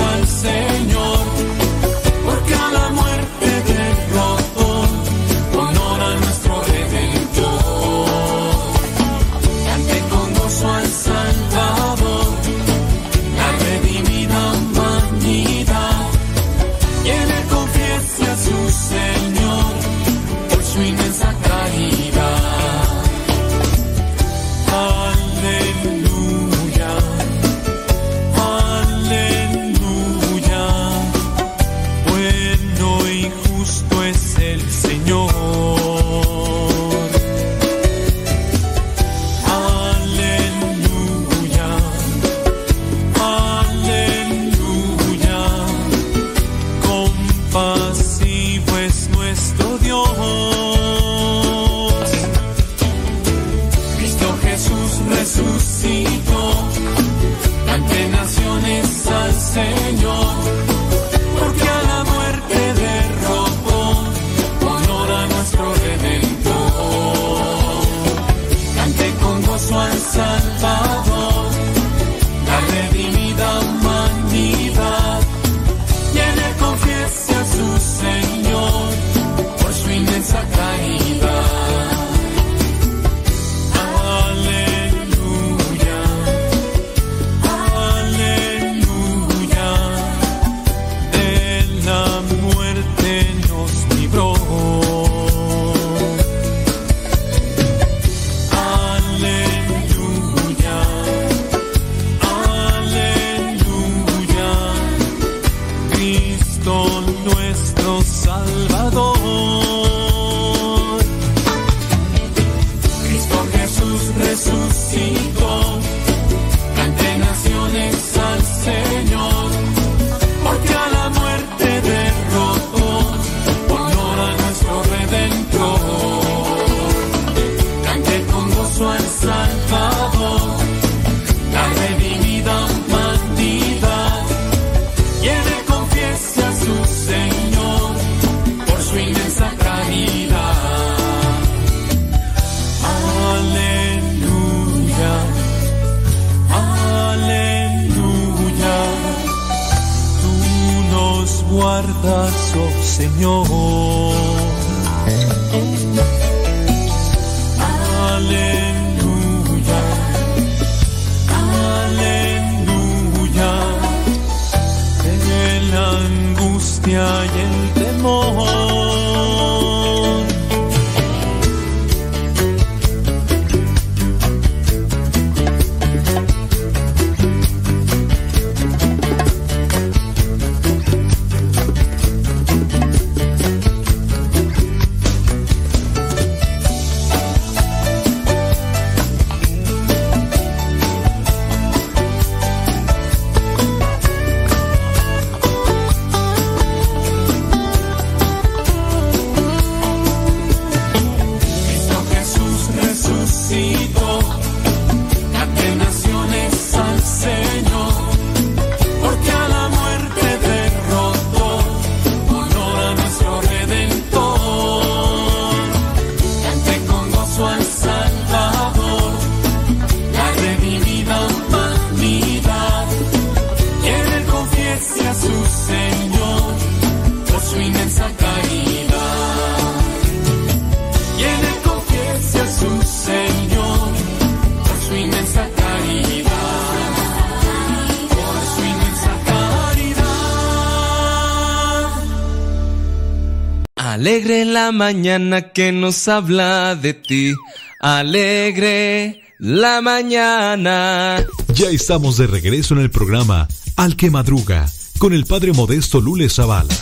Alegre la mañana que nos habla de ti. Alegre la mañana. Ya estamos de regreso en el programa Al que Madruga con el padre modesto Lule Zavala.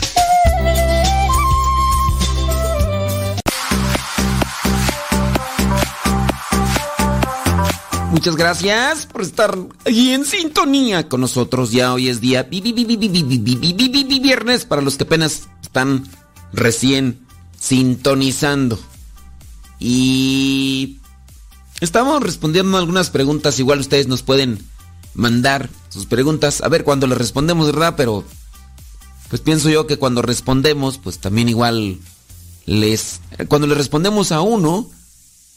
Muchas gracias por estar ahí en sintonía con nosotros. Ya hoy es día viernes para los que apenas están recién sintonizando. Y estamos respondiendo algunas preguntas. Igual ustedes nos pueden mandar sus preguntas. A ver cuando les respondemos, ¿verdad? Pero pues pienso yo que cuando respondemos, pues también igual les... Cuando le respondemos a uno,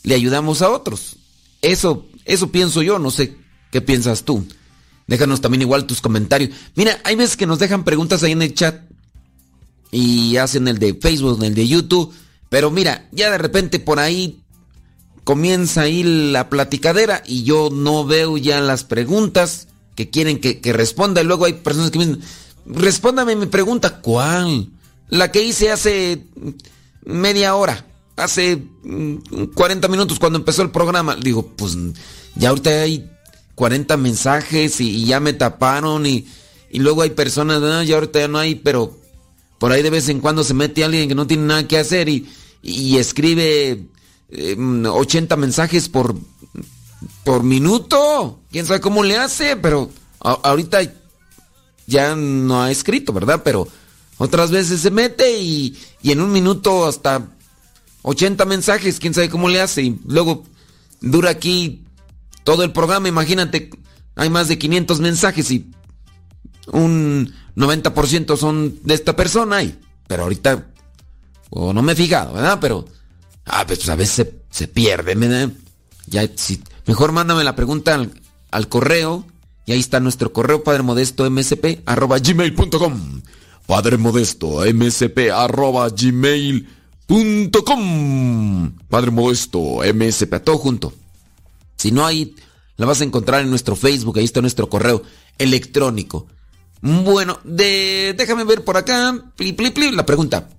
le ayudamos a otros. Eso, eso pienso yo, no sé ¿Qué piensas tú? Déjanos también igual tus comentarios. Mira, hay veces que nos dejan preguntas ahí en el chat y hacen el de Facebook, el de YouTube. Pero mira, ya de repente por ahí comienza ahí la platicadera y yo no veo ya las preguntas que quieren que, responda. Y luego hay personas que me dicen, respóndame mi pregunta. ¿Cuál? La que hice hace media hora, hace 40 mm, minutos cuando empezó el programa. Digo, pues ya ahorita hay 40 mensajes y, ya me taparon y, luego hay personas, ah, ya ahorita ya no hay, pero por ahí de vez en cuando se mete alguien que no tiene nada que hacer y, escribe 80 em, mensajes por, por minuto. ¿Quién sabe cómo le hace? Pero ahorita ya no ha escrito, ¿verdad? Pero otras veces se mete y, y en un minuto hasta 80 mensajes, quién sabe cómo le hace. Y luego dura aquí todo el programa, imagínate, hay más de 500 mensajes y un 90% son de esta persona. Y, pero ahorita, o no me he fijado, ¿verdad? Pero, ah, pues a veces se, pierde, mejor mándame la pregunta al, correo. Y ahí está nuestro correo, Padre Modesto MSP, arroba gmail.com. Padre Modesto MSP, arroba gmail.com. Padre Modesto MSP, todo junto. Si no hay, la vas a encontrar en nuestro Facebook, ahí está nuestro correo electrónico. Bueno, de, déjame ver por acá. la pregunta.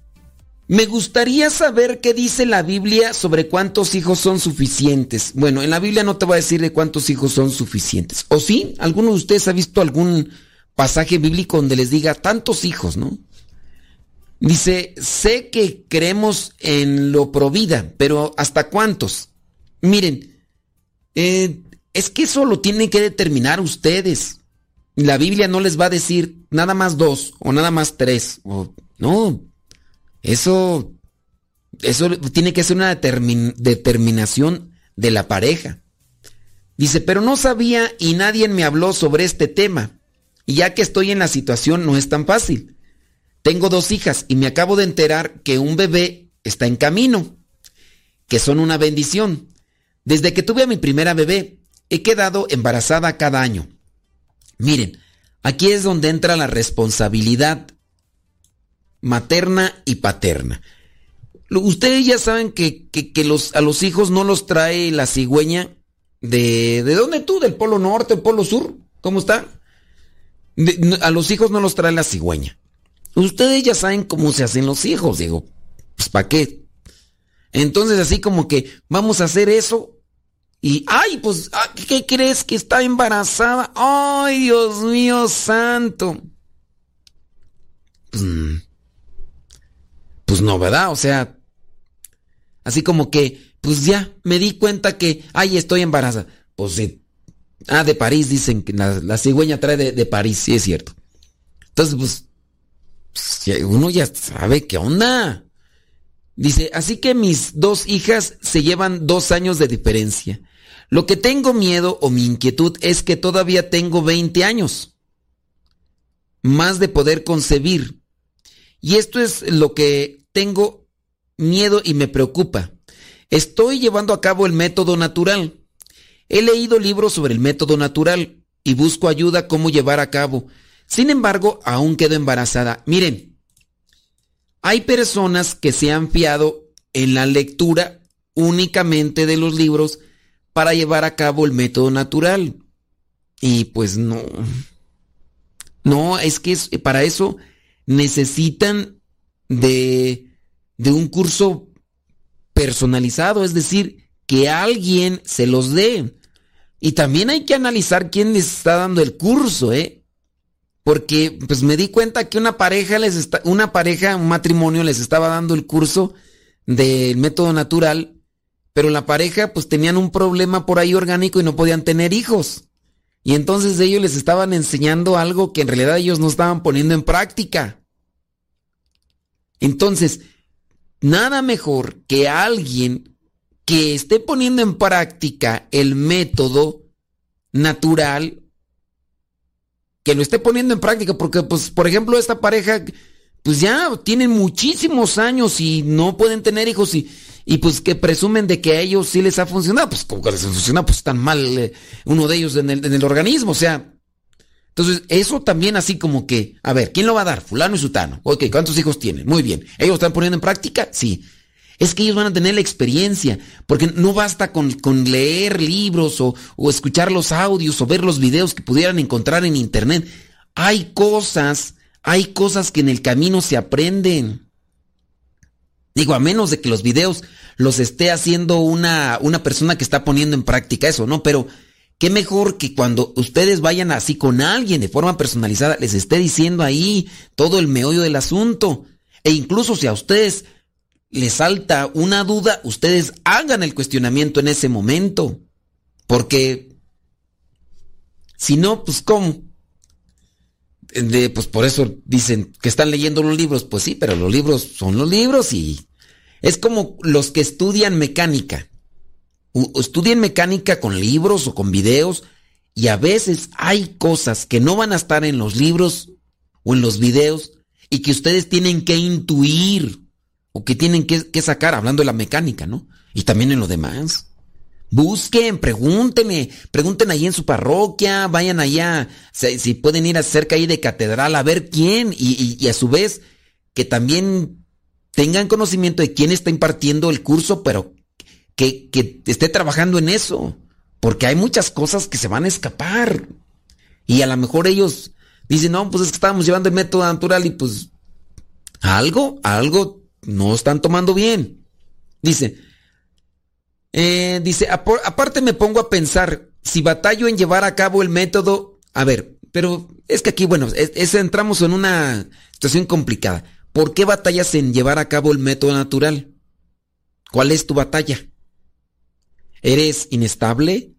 Me gustaría saber qué dice la Biblia sobre cuántos hijos son suficientes. Bueno, en la Biblia no te va a decir de cuántos hijos son suficientes. ¿O sí? ¿Alguno de ustedes ha visto algún pasaje bíblico donde les diga tantos hijos, no? Dice, sé que creemos en lo provida, pero ¿hasta cuántos? Miren, eh, es que eso lo tienen que determinar ustedes. La Biblia no les va a decir nada más dos o nada más tres. no, eso, eso tiene que ser una determinación de la pareja. Dice, pero no sabía y nadie me habló sobre este tema. Y ya que estoy en la situación no es tan fácil. Tengo dos hijas y me acabo de enterar que un bebé está en camino, que son una bendición. Desde que tuve a mi primera bebé, he quedado embarazada cada año. Miren, aquí es donde entra la responsabilidad materna y paterna. Ustedes ya saben que, los, a los hijos no los trae la cigüeña de... ¿De dónde tú? ¿Del Polo Norte, el Polo Sur? ¿Cómo está? a los hijos no los trae la cigüeña. Ustedes ya saben cómo se hacen los hijos, digo. Pues ¿para qué? Entonces así como que vamos a hacer eso y, ay, pues, ah, ¿qué crees que está embarazada? Ay, Dios mío santo. Pues, mm, pues no, ¿verdad? O sea, así como que, pues ya, me di cuenta que, ay, estoy embarazada. Pues sí. Ah, de París dicen que la, cigüeña trae de, de, París, sí es cierto. Entonces, pues, pues uno ya sabe qué onda. Dice, así que mis dos hijas se llevan dos años de diferencia. Lo que tengo miedo o mi inquietud es que todavía tengo 20 años más de poder concebir. Y esto es lo que tengo miedo y me preocupa. Estoy llevando a cabo el método natural. He leído libros sobre el método natural y busco ayuda cómo llevar a cabo. Sin embargo, aún quedo embarazada. Miren, hay personas que se han fiado en la lectura únicamente de los libros para llevar a cabo el método natural. Y pues no. No, es que para eso necesitan de, de un curso personalizado, es decir, que alguien se los dé. Y también hay que analizar quién les está dando el curso, ¿eh? Porque pues me di cuenta que una pareja les está, una pareja, un matrimonio les estaba dando el curso del método natural pero la pareja pues tenían un problema por ahí orgánico y no podían tener hijos. Y entonces ellos les estaban enseñando algo que en realidad ellos no estaban poniendo en práctica. Entonces, nada mejor que alguien que esté poniendo en práctica el método natural, que lo esté poniendo en práctica, porque pues, por ejemplo, esta pareja, pues ya tienen muchísimos años y no pueden tener hijos y y pues que presumen de que a ellos sí les ha funcionado, pues como que les funciona, pues tan mal eh, uno de ellos en el, en el organismo, o sea. Entonces, eso también así como que, a ver, ¿quién lo va a dar? Fulano y Sutano. Ok, ¿cuántos hijos tienen? Muy bien. ¿Ellos están poniendo en práctica? Sí. Es que ellos van a tener la experiencia, porque no basta con, con leer libros o, o escuchar los audios o ver los videos que pudieran encontrar en internet. Hay cosas, hay cosas que en el camino se aprenden. Digo, a menos de que los videos los esté haciendo una, una persona que está poniendo en práctica eso, ¿no? Pero qué mejor que cuando ustedes vayan así con alguien de forma personalizada, les esté diciendo ahí todo el meollo del asunto. E incluso si a ustedes les salta una duda, ustedes hagan el cuestionamiento en ese momento. Porque si no, pues ¿cómo? Pues por eso dicen que están leyendo los libros. Pues sí, pero los libros son los libros y es como los que estudian mecánica. U estudian mecánica con libros o con videos y a veces hay cosas que no van a estar en los libros o en los videos y que ustedes tienen que intuir o que tienen que, que sacar, hablando de la mecánica, ¿no? Y también en lo demás. Busquen, pregúntenme, pregunten ahí en su parroquia, vayan allá, si, si pueden ir cerca ahí de catedral a ver quién y, a su vez que también tengan conocimiento de quién está impartiendo el curso, pero que, que esté trabajando en eso, porque hay muchas cosas que se van a escapar y a lo mejor ellos dicen, no, pues es que estábamos llevando el método natural y pues algo, algo no están tomando bien. Dice, eh, dice, aparte me pongo a pensar, si batallo en llevar a cabo el método, a ver, pero es que aquí, bueno, entramos en una situación complicada. ¿Por qué batallas en llevar a cabo el método natural? ¿Cuál es tu batalla? ¿Eres inestable?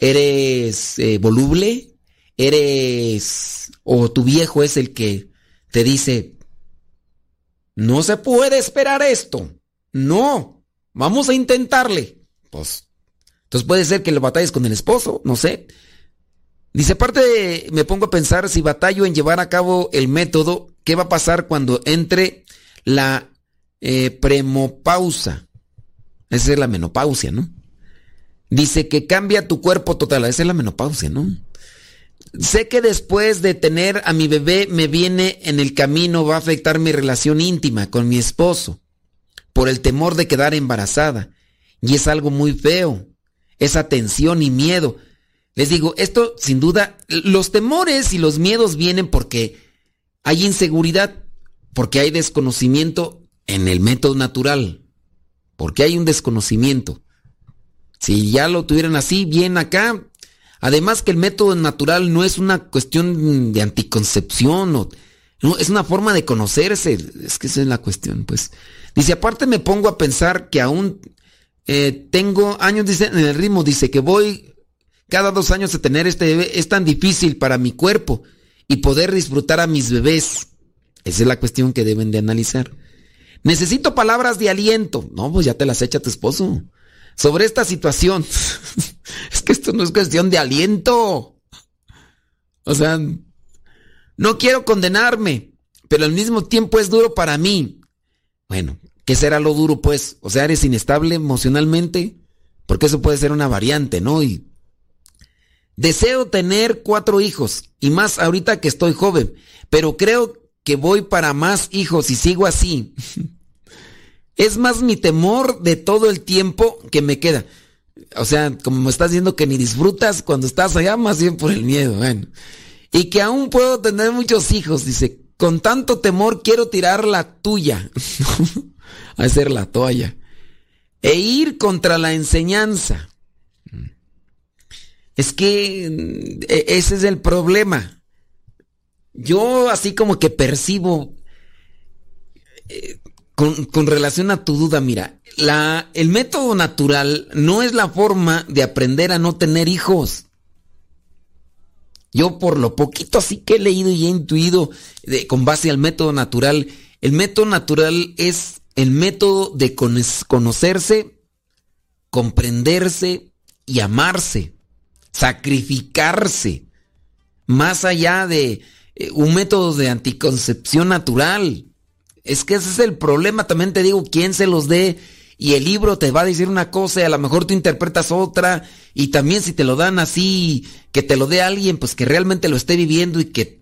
¿Eres eh, voluble? ¿Eres... o tu viejo es el que te dice, no se puede esperar esto. No, vamos a intentarle. Pues, entonces puede ser que lo batalles con el esposo, no sé. Dice, aparte me pongo a pensar si batallo en llevar a cabo el método, ¿qué va a pasar cuando entre la eh, premopausa? Esa es la menopausia, ¿no? Dice que cambia tu cuerpo total, esa es la menopausia, ¿no? Sé que después de tener a mi bebé me viene en el camino, va a afectar mi relación íntima con mi esposo, por el temor de quedar embarazada. Y es algo muy feo, esa tensión y miedo. Les digo, esto sin duda, los temores y los miedos vienen porque hay inseguridad, porque hay desconocimiento en el método natural, porque hay un desconocimiento. Si ya lo tuvieran así, bien acá. Además que el método natural no es una cuestión de anticoncepción, no, es una forma de conocerse. Es que esa es la cuestión, pues. Dice, aparte me pongo a pensar que aún eh, tengo años, dice, en el ritmo, dice que voy cada dos años a tener este bebé. Es tan difícil para mi cuerpo y poder disfrutar a mis bebés. Esa es la cuestión que deben de analizar. Necesito palabras de aliento. No, pues ya te las echa tu esposo. Sobre esta situación. es que esto no es cuestión de aliento. O sea, no quiero condenarme, pero al mismo tiempo es duro para mí. Bueno, ¿qué será lo duro pues? O sea, eres inestable emocionalmente, porque eso puede ser una variante, ¿no? Y deseo tener cuatro hijos, y más ahorita que estoy joven, pero creo que voy para más hijos y sigo así. es más mi temor de todo el tiempo que me queda. O sea, como me estás diciendo que ni disfrutas cuando estás allá, más bien por el miedo. Bueno. Y que aún puedo tener muchos hijos, dice. Con tanto temor quiero tirar la tuya. a hacer la toalla. E ir contra la enseñanza. Es que e, ese es el problema. Yo así como que percibo eh, con, con, relación a tu duda, mira, la, el método natural no es la forma de aprender a no tener hijos. Yo por lo poquito así que he leído y he intuido de, con base al método natural, el método natural es el método de conocerse, comprenderse y amarse, sacrificarse, más allá de eh, un método de anticoncepción natural. Es que ese es el problema, también te digo, quién se los dé y el libro te va a decir una cosa y a lo mejor tú interpretas otra y también si te lo dan así, que te lo dé alguien pues que realmente lo esté viviendo y que...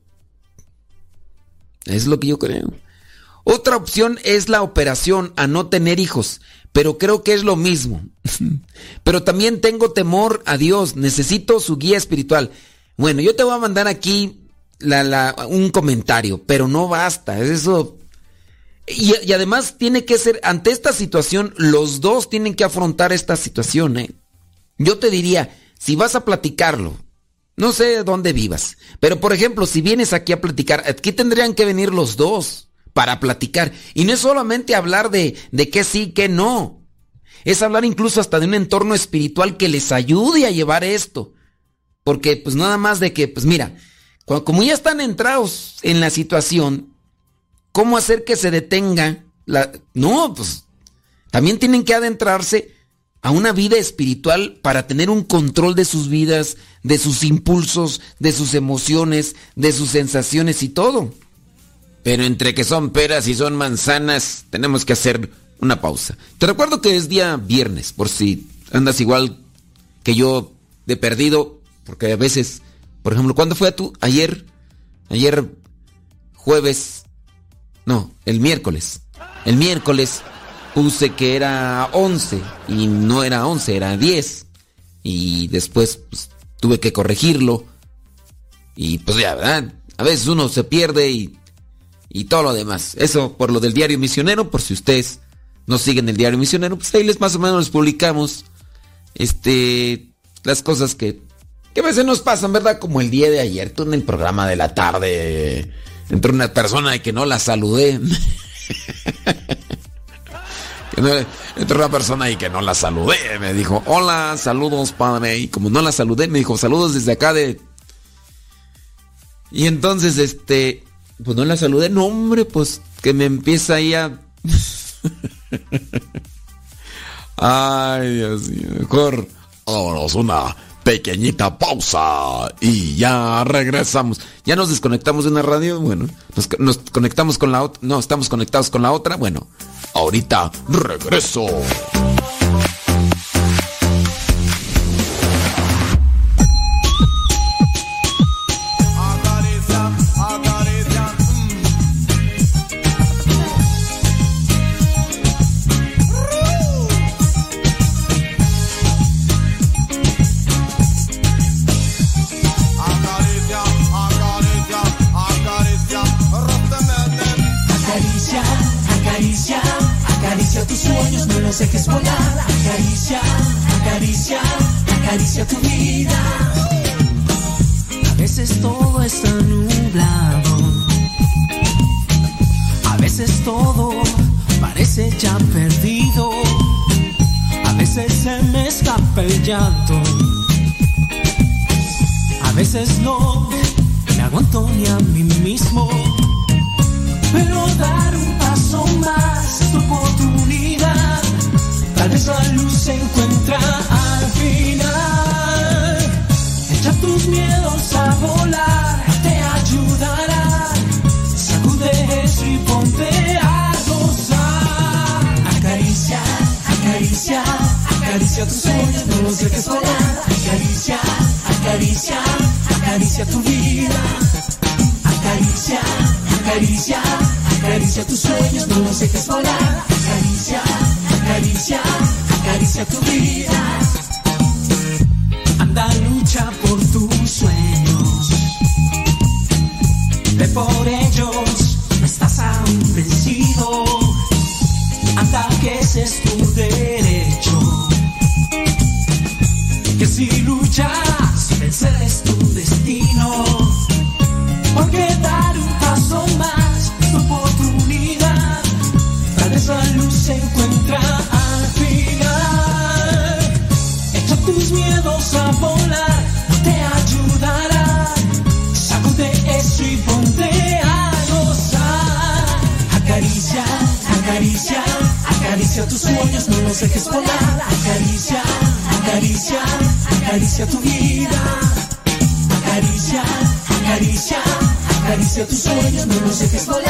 Es lo que yo creo. Otra opción es la operación a no tener hijos, pero creo que es lo mismo. pero también tengo temor a Dios, necesito su guía espiritual. Bueno, yo te voy a mandar aquí un comentario, pero no basta, eso y, además tiene que ser, ante esta situación, los dos tienen que afrontar esta situación. ¿eh? Yo te diría, si vas a platicarlo, no sé dónde vivas, pero por ejemplo, si vienes aquí a platicar, aquí tendrían que venir los dos para platicar. Y no es solamente hablar de, de qué sí, qué no. Es hablar incluso hasta de un entorno espiritual que les ayude a llevar esto. Porque pues nada más de que, pues mira, como ya están entrados en la situación, ¿Cómo hacer que se detenga? No, pues también tienen que adentrarse a una vida espiritual para tener un control de sus vidas, de sus impulsos, de sus emociones, de sus sensaciones y todo. Pero entre que son peras y son manzanas, tenemos que hacer una pausa. Te recuerdo que es día viernes, por si andas igual que yo de perdido, porque a veces, por ejemplo, ¿cuándo fue a tú? Ayer, ayer jueves no, el miércoles. El miércoles puse que era 11 y no era 11, era 10. Y después pues, tuve que corregirlo. Y pues ya, ¿verdad? A veces uno se pierde y, y todo lo demás. Eso por lo del diario misionero, por si ustedes no siguen el diario misionero, pues ahí les más o menos les publicamos este las cosas que, que a veces nos pasan, ¿verdad? Como el día de ayer, tú en el programa de la tarde entre una persona y que no la saludé. Entre una persona y que no la saludé. Me dijo, hola, saludos, padre. Y como no la saludé, me dijo, saludos desde acá de. Y entonces, este. Pues no la saludé. No, hombre, pues que me empieza ahí a. Ay, Dios mío. Mejor. Vámonos, una pequeñita pausa y ya regresamos. Ya nos desconectamos de una radio, bueno, nos, nos conectamos con la otra, no, estamos conectados con la otra, bueno, ahorita regreso. Llanto, a veces no me aguanto ni a mí mismo, pero dar un paso más es tu oportunidad. Tal vez la luz se encuentra acaricia tus sueños, no los dejes volar. Acaricia, acaricia, acaricia tu vida. Acaricia, acaricia, acaricia tus sueños, no los dejes volar. Acaricia acaricia, acaricia tu vida. Anda, lucha por tus sueños. Ve por ellos, no estás aún vencido. Anda, que ese es tu derecho. Que si luchas, vencer es tu destino. Porque dar un paso más, tu oportunidad. Tal vez la luz se encuentra acaricia tu vida. Acaricia, acaricia, acaricia tus sueños, no los dejes volar.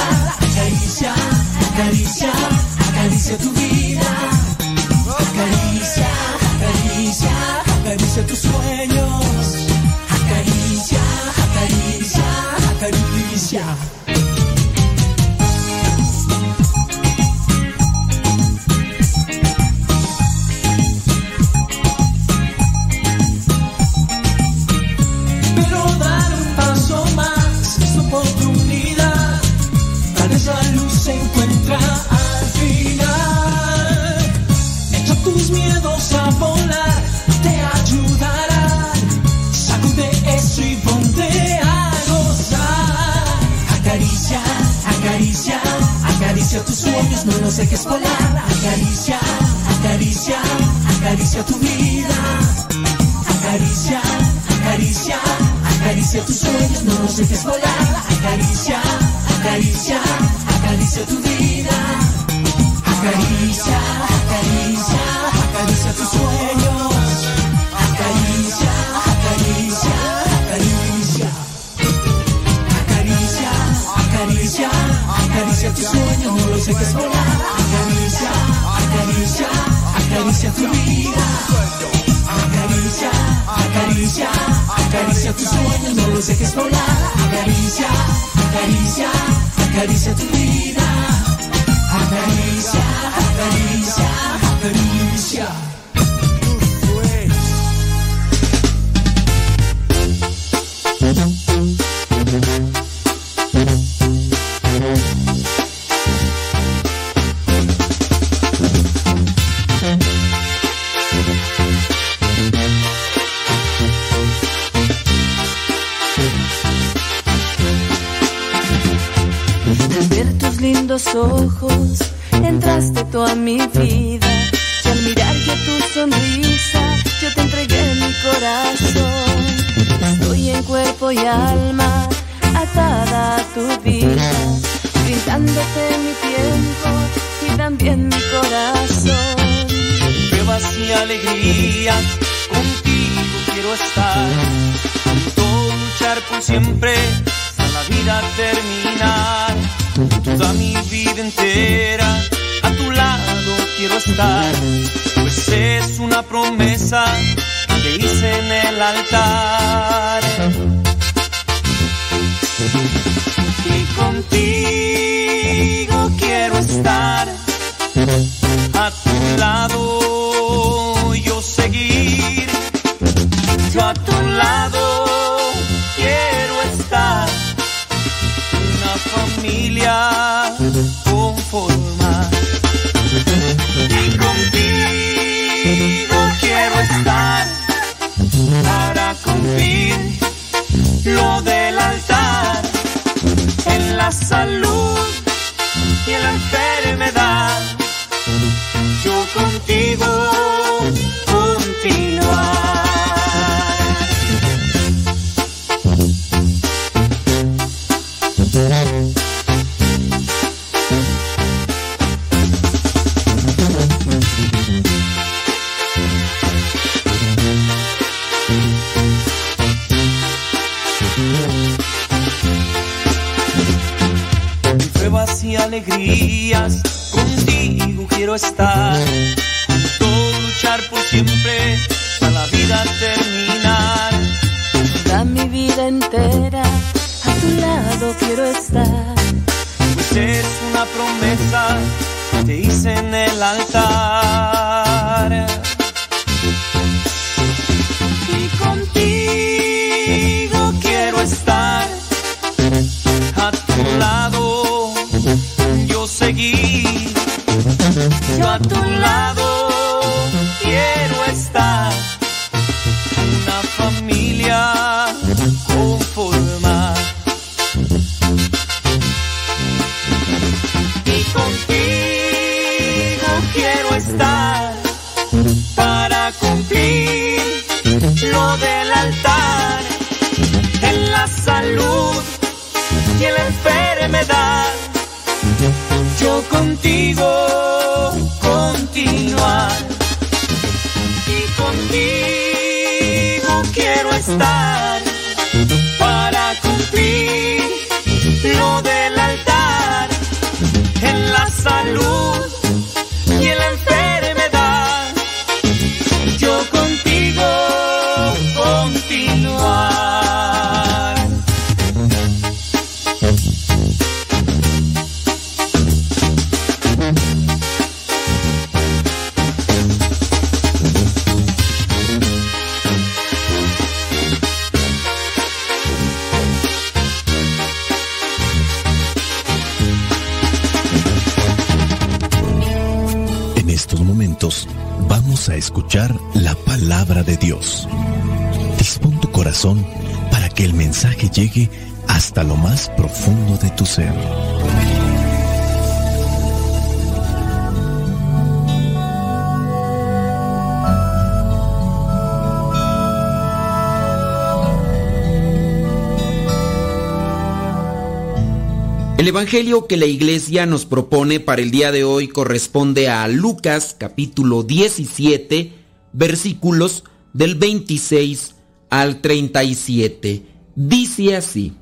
El Evangelio que la iglesia nos propone para el día de hoy corresponde a Lucas capítulo 17 versículos del 26 al 37. Dice así,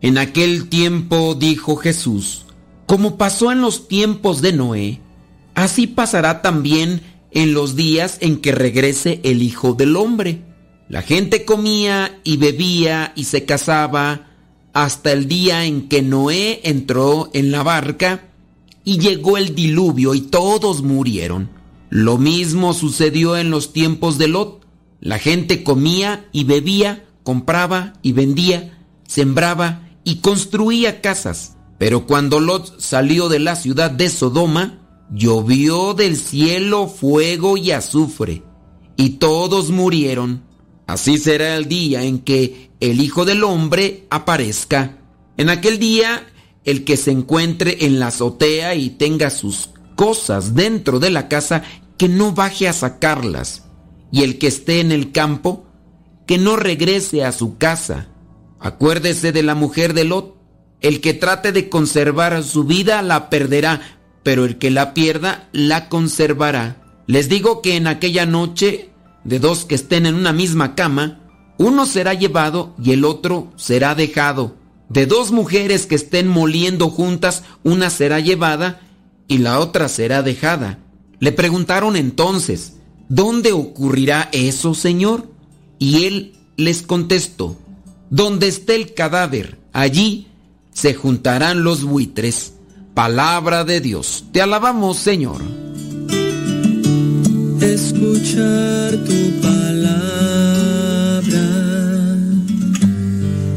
en aquel tiempo dijo Jesús, como pasó en los tiempos de Noé, así pasará también en los días en que regrese el Hijo del Hombre. La gente comía y bebía y se casaba, hasta el día en que Noé entró en la barca y llegó el diluvio y todos murieron. Lo mismo sucedió en los tiempos de Lot. La gente comía y bebía, compraba y vendía, sembraba y construía casas. Pero cuando Lot salió de la ciudad de Sodoma, llovió del cielo fuego y azufre, y todos murieron. Así será el día en que el Hijo del Hombre aparezca. En aquel día, el que se encuentre en la azotea y tenga sus cosas dentro de la casa, que no baje a sacarlas. Y el que esté en el campo, que no regrese a su casa. Acuérdese de la mujer de Lot. El que trate de conservar su vida la perderá, pero el que la pierda la conservará. Les digo que en aquella noche de dos que estén en una misma cama, uno será llevado y el otro será dejado. De dos mujeres que estén moliendo juntas, una será llevada y la otra será dejada. Le preguntaron entonces, ¿dónde ocurrirá eso, Señor? Y él les contestó, donde esté el cadáver, allí se juntarán los buitres. Palabra de Dios. Te alabamos, Señor escuchar tu palabra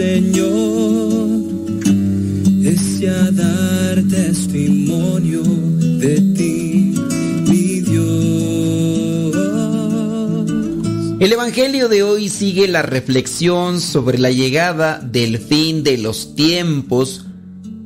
Señor, dar testimonio de ti, mi Dios. El Evangelio de hoy sigue la reflexión sobre la llegada del fin de los tiempos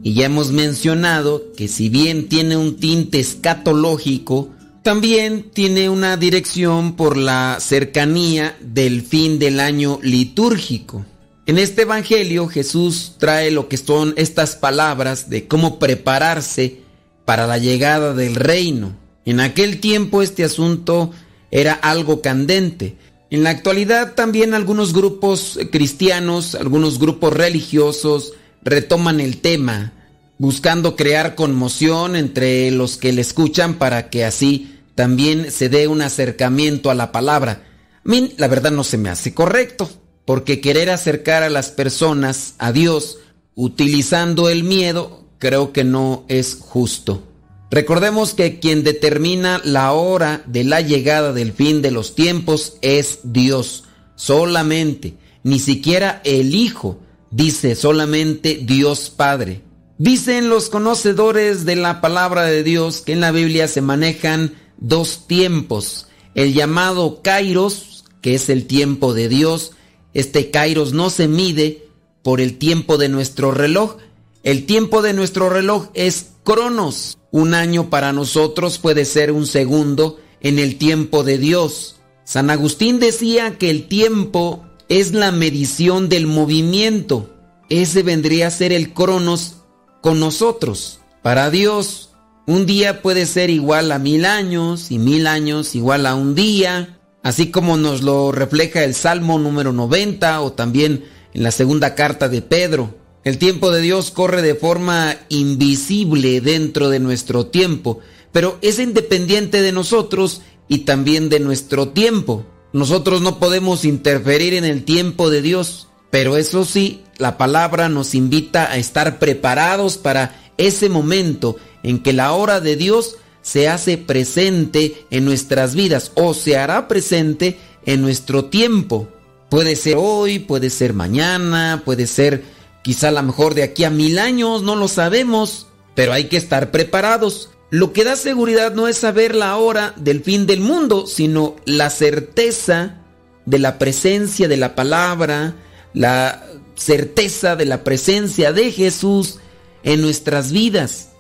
y ya hemos mencionado que si bien tiene un tinte escatológico, también tiene una dirección por la cercanía del fin del año litúrgico. En este Evangelio Jesús trae lo que son estas palabras de cómo prepararse para la llegada del reino. En aquel tiempo este asunto era algo candente. En la actualidad también algunos grupos cristianos, algunos grupos religiosos, retoman el tema, buscando crear conmoción entre los que le escuchan para que así también se dé un acercamiento a la palabra. A mí la verdad no se me hace correcto, porque querer acercar a las personas a Dios utilizando el miedo creo que no es justo. Recordemos que quien determina la hora de la llegada del fin de los tiempos es Dios, solamente, ni siquiera el Hijo, dice solamente Dios Padre. Dicen los conocedores de la palabra de Dios que en la Biblia se manejan dos tiempos. El llamado Kairos, que es el tiempo de Dios. Este Kairos no se mide por el tiempo de nuestro reloj. El tiempo de nuestro reloj es Cronos. Un año para nosotros puede ser un segundo en el tiempo de Dios. San Agustín decía que el tiempo es la medición del movimiento. Ese vendría a ser el cronos con nosotros. Para Dios, un día puede ser igual a mil años y mil años igual a un día, así como nos lo refleja el Salmo número 90 o también en la segunda carta de Pedro. El tiempo de Dios corre de forma invisible dentro de nuestro tiempo, pero es independiente de nosotros y también de nuestro tiempo. Nosotros no podemos interferir en el tiempo de Dios, pero eso sí, la palabra nos invita a estar preparados para ese momento en que la hora de Dios se hace presente en nuestras vidas o se hará presente en nuestro tiempo. Puede ser hoy, puede ser mañana, puede ser quizá a lo mejor de aquí a mil años, no lo sabemos, pero hay que estar preparados. Lo que da seguridad no es saber la hora del fin del mundo, sino la certeza de la presencia de la palabra, la certeza de la presencia de Jesús en nuestras vidas.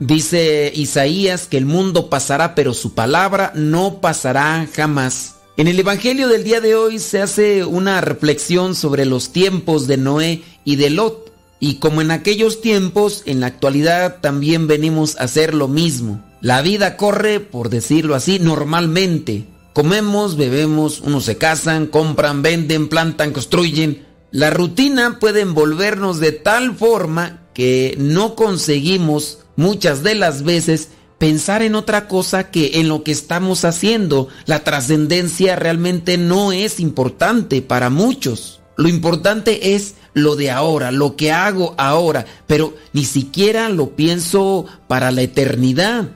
Dice Isaías que el mundo pasará, pero su palabra no pasará jamás. En el Evangelio del día de hoy se hace una reflexión sobre los tiempos de Noé y de Lot. Y como en aquellos tiempos, en la actualidad también venimos a hacer lo mismo. La vida corre, por decirlo así, normalmente. Comemos, bebemos, unos se casan, compran, venden, plantan, construyen. La rutina puede envolvernos de tal forma que no conseguimos muchas de las veces pensar en otra cosa que en lo que estamos haciendo. La trascendencia realmente no es importante para muchos. Lo importante es lo de ahora, lo que hago ahora, pero ni siquiera lo pienso para la eternidad.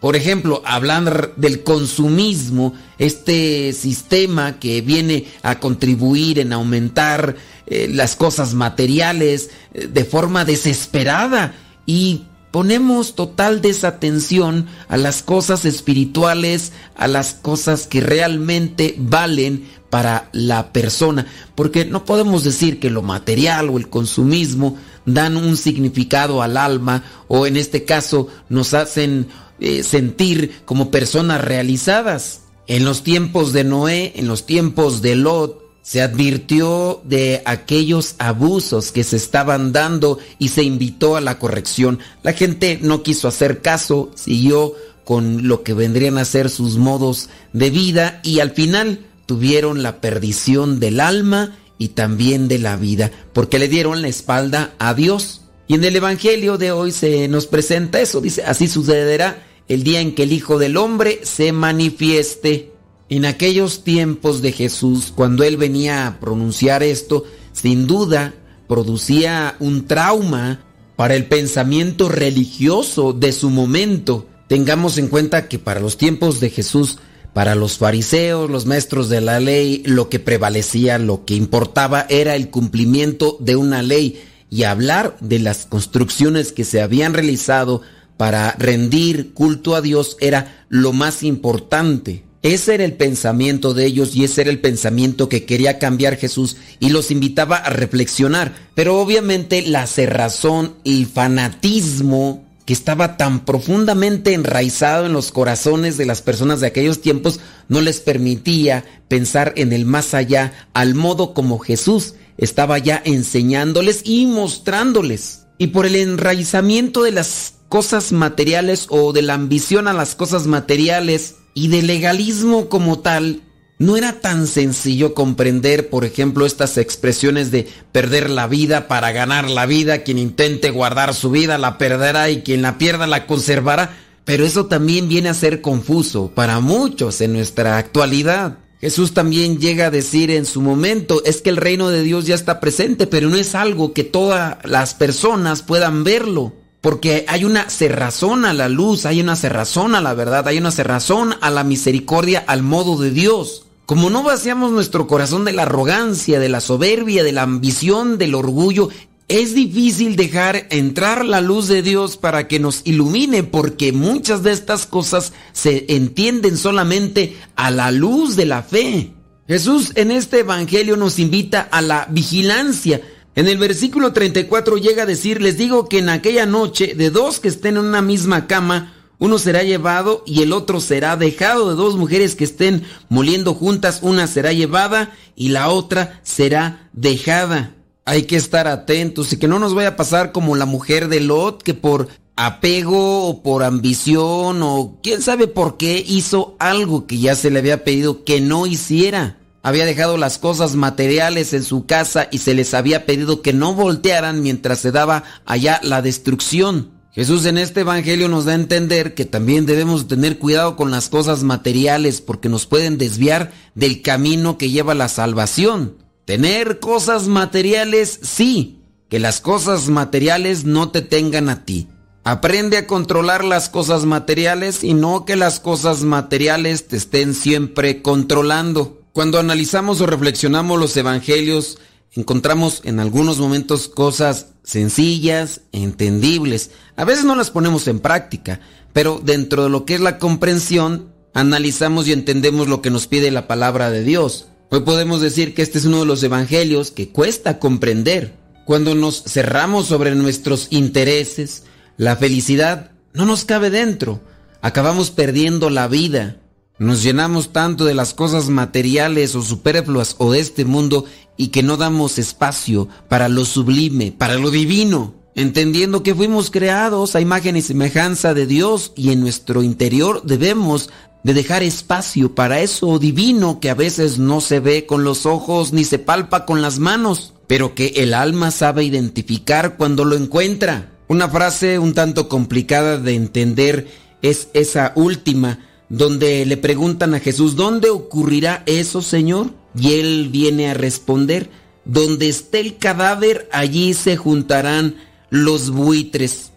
Por ejemplo, hablar del consumismo, este sistema que viene a contribuir en aumentar eh, las cosas materiales eh, de forma desesperada y ponemos total desatención a las cosas espirituales, a las cosas que realmente valen para la persona, porque no podemos decir que lo material o el consumismo dan un significado al alma o en este caso nos hacen eh, sentir como personas realizadas. En los tiempos de Noé, en los tiempos de Lot, se advirtió de aquellos abusos que se estaban dando y se invitó a la corrección. La gente no quiso hacer caso, siguió con lo que vendrían a ser sus modos de vida y al final tuvieron la perdición del alma y también de la vida, porque le dieron la espalda a Dios. Y en el Evangelio de hoy se nos presenta eso, dice, así sucederá el día en que el Hijo del Hombre se manifieste. En aquellos tiempos de Jesús, cuando él venía a pronunciar esto, sin duda producía un trauma para el pensamiento religioso de su momento. Tengamos en cuenta que para los tiempos de Jesús, para los fariseos, los maestros de la ley, lo que prevalecía, lo que importaba era el cumplimiento de una ley y hablar de las construcciones que se habían realizado para rendir culto a Dios era lo más importante. Ese era el pensamiento de ellos y ese era el pensamiento que quería cambiar Jesús y los invitaba a reflexionar. Pero obviamente la cerrazón, el fanatismo que estaba tan profundamente enraizado en los corazones de las personas de aquellos tiempos no les permitía pensar en el más allá al modo como Jesús estaba ya enseñándoles y mostrándoles. Y por el enraizamiento de las cosas materiales o de la ambición a las cosas materiales, y de legalismo como tal, no era tan sencillo comprender, por ejemplo, estas expresiones de perder la vida para ganar la vida, quien intente guardar su vida la perderá y quien la pierda la conservará, pero eso también viene a ser confuso para muchos en nuestra actualidad. Jesús también llega a decir en su momento, es que el reino de Dios ya está presente, pero no es algo que todas las personas puedan verlo. Porque hay una cerrazón a la luz, hay una cerrazón a la verdad, hay una cerrazón a la misericordia, al modo de Dios. Como no vaciamos nuestro corazón de la arrogancia, de la soberbia, de la ambición, del orgullo, es difícil dejar entrar la luz de Dios para que nos ilumine porque muchas de estas cosas se entienden solamente a la luz de la fe. Jesús en este Evangelio nos invita a la vigilancia, en el versículo 34 llega a decir, les digo que en aquella noche de dos que estén en una misma cama, uno será llevado y el otro será dejado. De dos mujeres que estén moliendo juntas, una será llevada y la otra será dejada. Hay que estar atentos y que no nos vaya a pasar como la mujer de Lot, que por apego o por ambición o quién sabe por qué hizo algo que ya se le había pedido que no hiciera. Había dejado las cosas materiales en su casa y se les había pedido que no voltearan mientras se daba allá la destrucción. Jesús en este Evangelio nos da a entender que también debemos tener cuidado con las cosas materiales porque nos pueden desviar del camino que lleva la salvación. Tener cosas materiales, sí, que las cosas materiales no te tengan a ti. Aprende a controlar las cosas materiales y no que las cosas materiales te estén siempre controlando. Cuando analizamos o reflexionamos los evangelios, encontramos en algunos momentos cosas sencillas, entendibles. A veces no las ponemos en práctica, pero dentro de lo que es la comprensión, analizamos y entendemos lo que nos pide la palabra de Dios. Hoy podemos decir que este es uno de los evangelios que cuesta comprender. Cuando nos cerramos sobre nuestros intereses, la felicidad no nos cabe dentro. Acabamos perdiendo la vida. Nos llenamos tanto de las cosas materiales o superfluas o de este mundo y que no damos espacio para lo sublime, para lo divino, entendiendo que fuimos creados a imagen y semejanza de Dios y en nuestro interior debemos de dejar espacio para eso divino que a veces no se ve con los ojos ni se palpa con las manos, pero que el alma sabe identificar cuando lo encuentra. Una frase un tanto complicada de entender es esa última donde le preguntan a Jesús, ¿dónde ocurrirá eso, Señor? Y él viene a responder, donde esté el cadáver, allí se juntarán los buitres.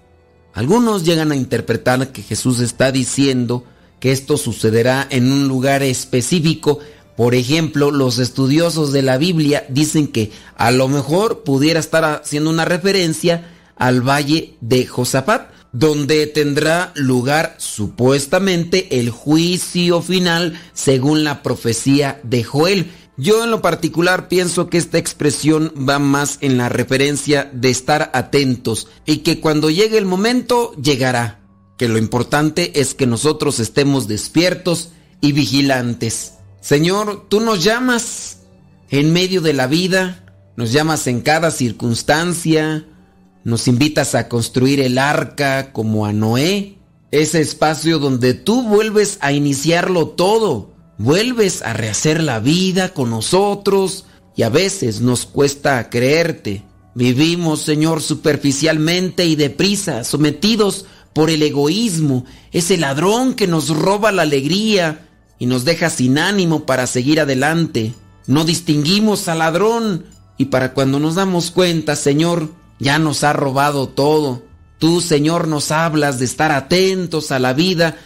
Algunos llegan a interpretar que Jesús está diciendo que esto sucederá en un lugar específico. Por ejemplo, los estudiosos de la Biblia dicen que a lo mejor pudiera estar haciendo una referencia al valle de Josafat, donde tendrá lugar supuestamente el juicio final según la profecía de Joel. Yo en lo particular pienso que esta expresión va más en la referencia de estar atentos y que cuando llegue el momento llegará. Que lo importante es que nosotros estemos despiertos y vigilantes. Señor, tú nos llamas en medio de la vida, nos llamas en cada circunstancia, nos invitas a construir el arca como a Noé, ese espacio donde tú vuelves a iniciarlo todo, vuelves a rehacer la vida con nosotros y a veces nos cuesta creerte. Vivimos, Señor, superficialmente y deprisa, sometidos por el egoísmo, ese ladrón que nos roba la alegría y nos deja sin ánimo para seguir adelante. No distinguimos al ladrón y para cuando nos damos cuenta, Señor, ya nos ha robado todo. Tú, Señor, nos hablas de estar atentos a la vida,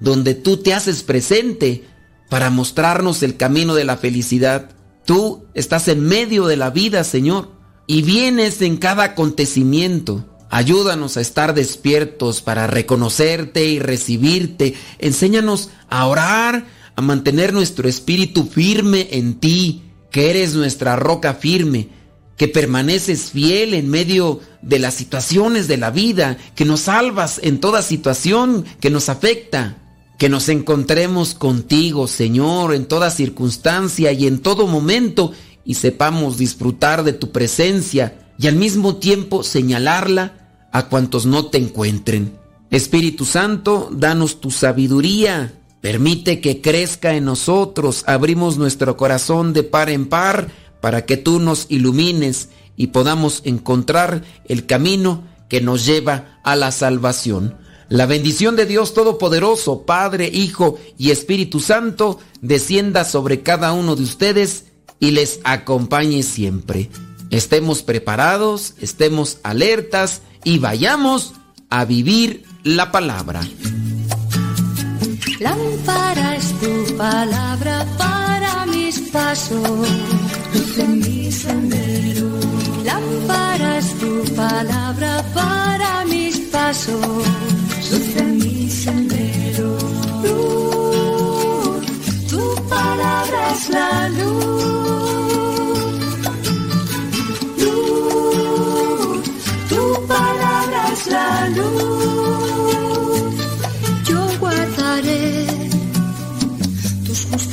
donde tú te haces presente para mostrarnos el camino de la felicidad. Tú estás en medio de la vida, Señor, y vienes en cada acontecimiento. Ayúdanos a estar despiertos para reconocerte y recibirte. Enséñanos a orar, a mantener nuestro espíritu firme en ti, que eres nuestra roca firme que permaneces fiel en medio de las situaciones de la vida, que nos salvas en toda situación que nos afecta, que nos encontremos contigo, Señor, en toda circunstancia y en todo momento y sepamos disfrutar de tu presencia y al mismo tiempo señalarla a cuantos no te encuentren. Espíritu Santo, danos tu sabiduría, permite que crezca en nosotros, abrimos nuestro corazón de par en par, para que tú nos ilumines y podamos encontrar el camino que nos lleva a la salvación. La bendición de Dios Todopoderoso, Padre, Hijo y Espíritu Santo, descienda sobre cada uno de ustedes y les acompañe siempre. Estemos preparados, estemos alertas y vayamos a vivir la palabra. Lámpara es tu palabra pasos luz en mi sendero. Lámpara es tu palabra para mis pasos, luz en mi sendero. Luz, tu palabra es la luz. Luz, tu palabra es la luz.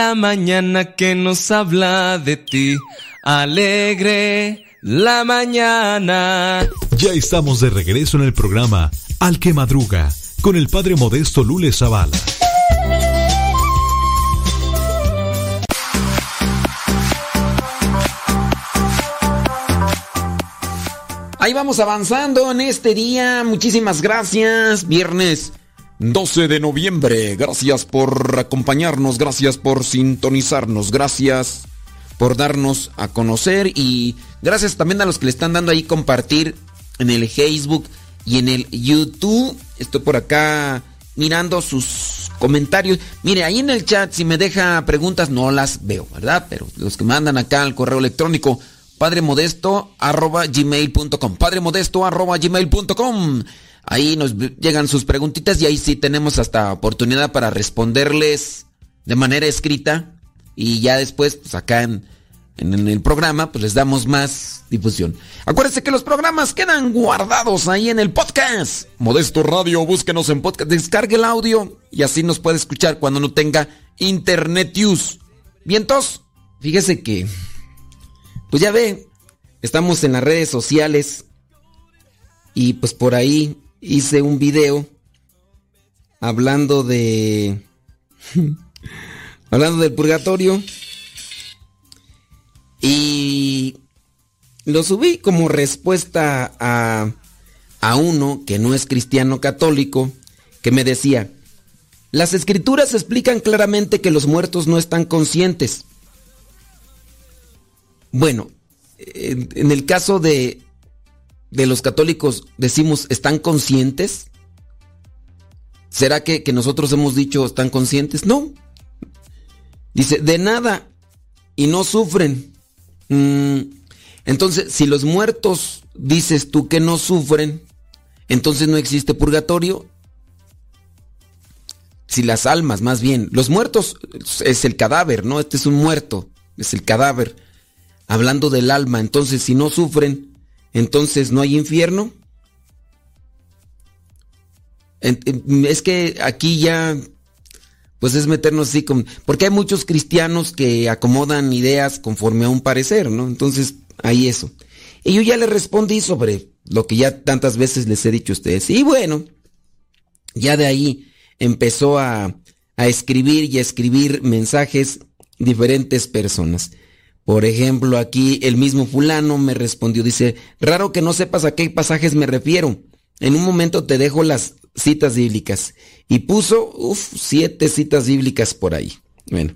la mañana que nos habla de ti. Alegre la mañana. Ya estamos de regreso en el programa Al que Madruga con el padre modesto Lule Zavala. Ahí vamos avanzando en este día. Muchísimas gracias. Viernes 12 de noviembre. Gracias por acompañarnos. Gracias por sintonizarnos. Gracias por darnos a conocer. Y gracias también a los que le están dando ahí compartir en el Facebook y en el YouTube. Estoy por acá mirando sus comentarios. Mire, ahí en el chat, si me deja preguntas, no las veo, ¿verdad? Pero los que mandan acá al correo electrónico, padremodesto arroba Ahí nos llegan sus preguntitas y ahí sí tenemos hasta oportunidad para responderles de manera escrita y ya después, pues acá en, en, el programa, pues les damos más difusión. Acuérdense que los programas quedan guardados ahí en el podcast. Modesto Radio, búsquenos en podcast, descargue el audio y así nos puede escuchar cuando no tenga internet use. Vientos, fíjese que, pues ya ve, estamos en las redes sociales y pues por ahí hice un video hablando de... hablando del purgatorio. Y lo subí como respuesta a, a uno que no es cristiano católico, que me decía, las escrituras explican claramente que los muertos no están conscientes. Bueno, en, el caso de, de los católicos decimos, ¿están conscientes? ¿Será que, que, nosotros hemos dicho están conscientes? No. Dice, de nada y no sufren. Mm, entonces, si los muertos dices tú que no sufren, entonces no existe purgatorio. Si las almas, más bien, los muertos es el cadáver, ¿no? Este es un muerto, es el cadáver. Hablando del alma, entonces si no sufren, entonces no hay infierno. Es que aquí ya pues es meternos así con... Porque hay muchos cristianos que acomodan ideas conforme a un parecer, ¿no? Entonces, ahí eso. Y yo ya le respondí sobre lo que ya tantas veces les he dicho a ustedes. Y bueno, ya de ahí empezó a, a escribir y a escribir mensajes diferentes personas. Por ejemplo, aquí el mismo fulano me respondió, dice, raro que no sepas a qué pasajes me refiero. En un momento te dejo las citas bíblicas. Y puso, uff, siete citas bíblicas por ahí. Bueno.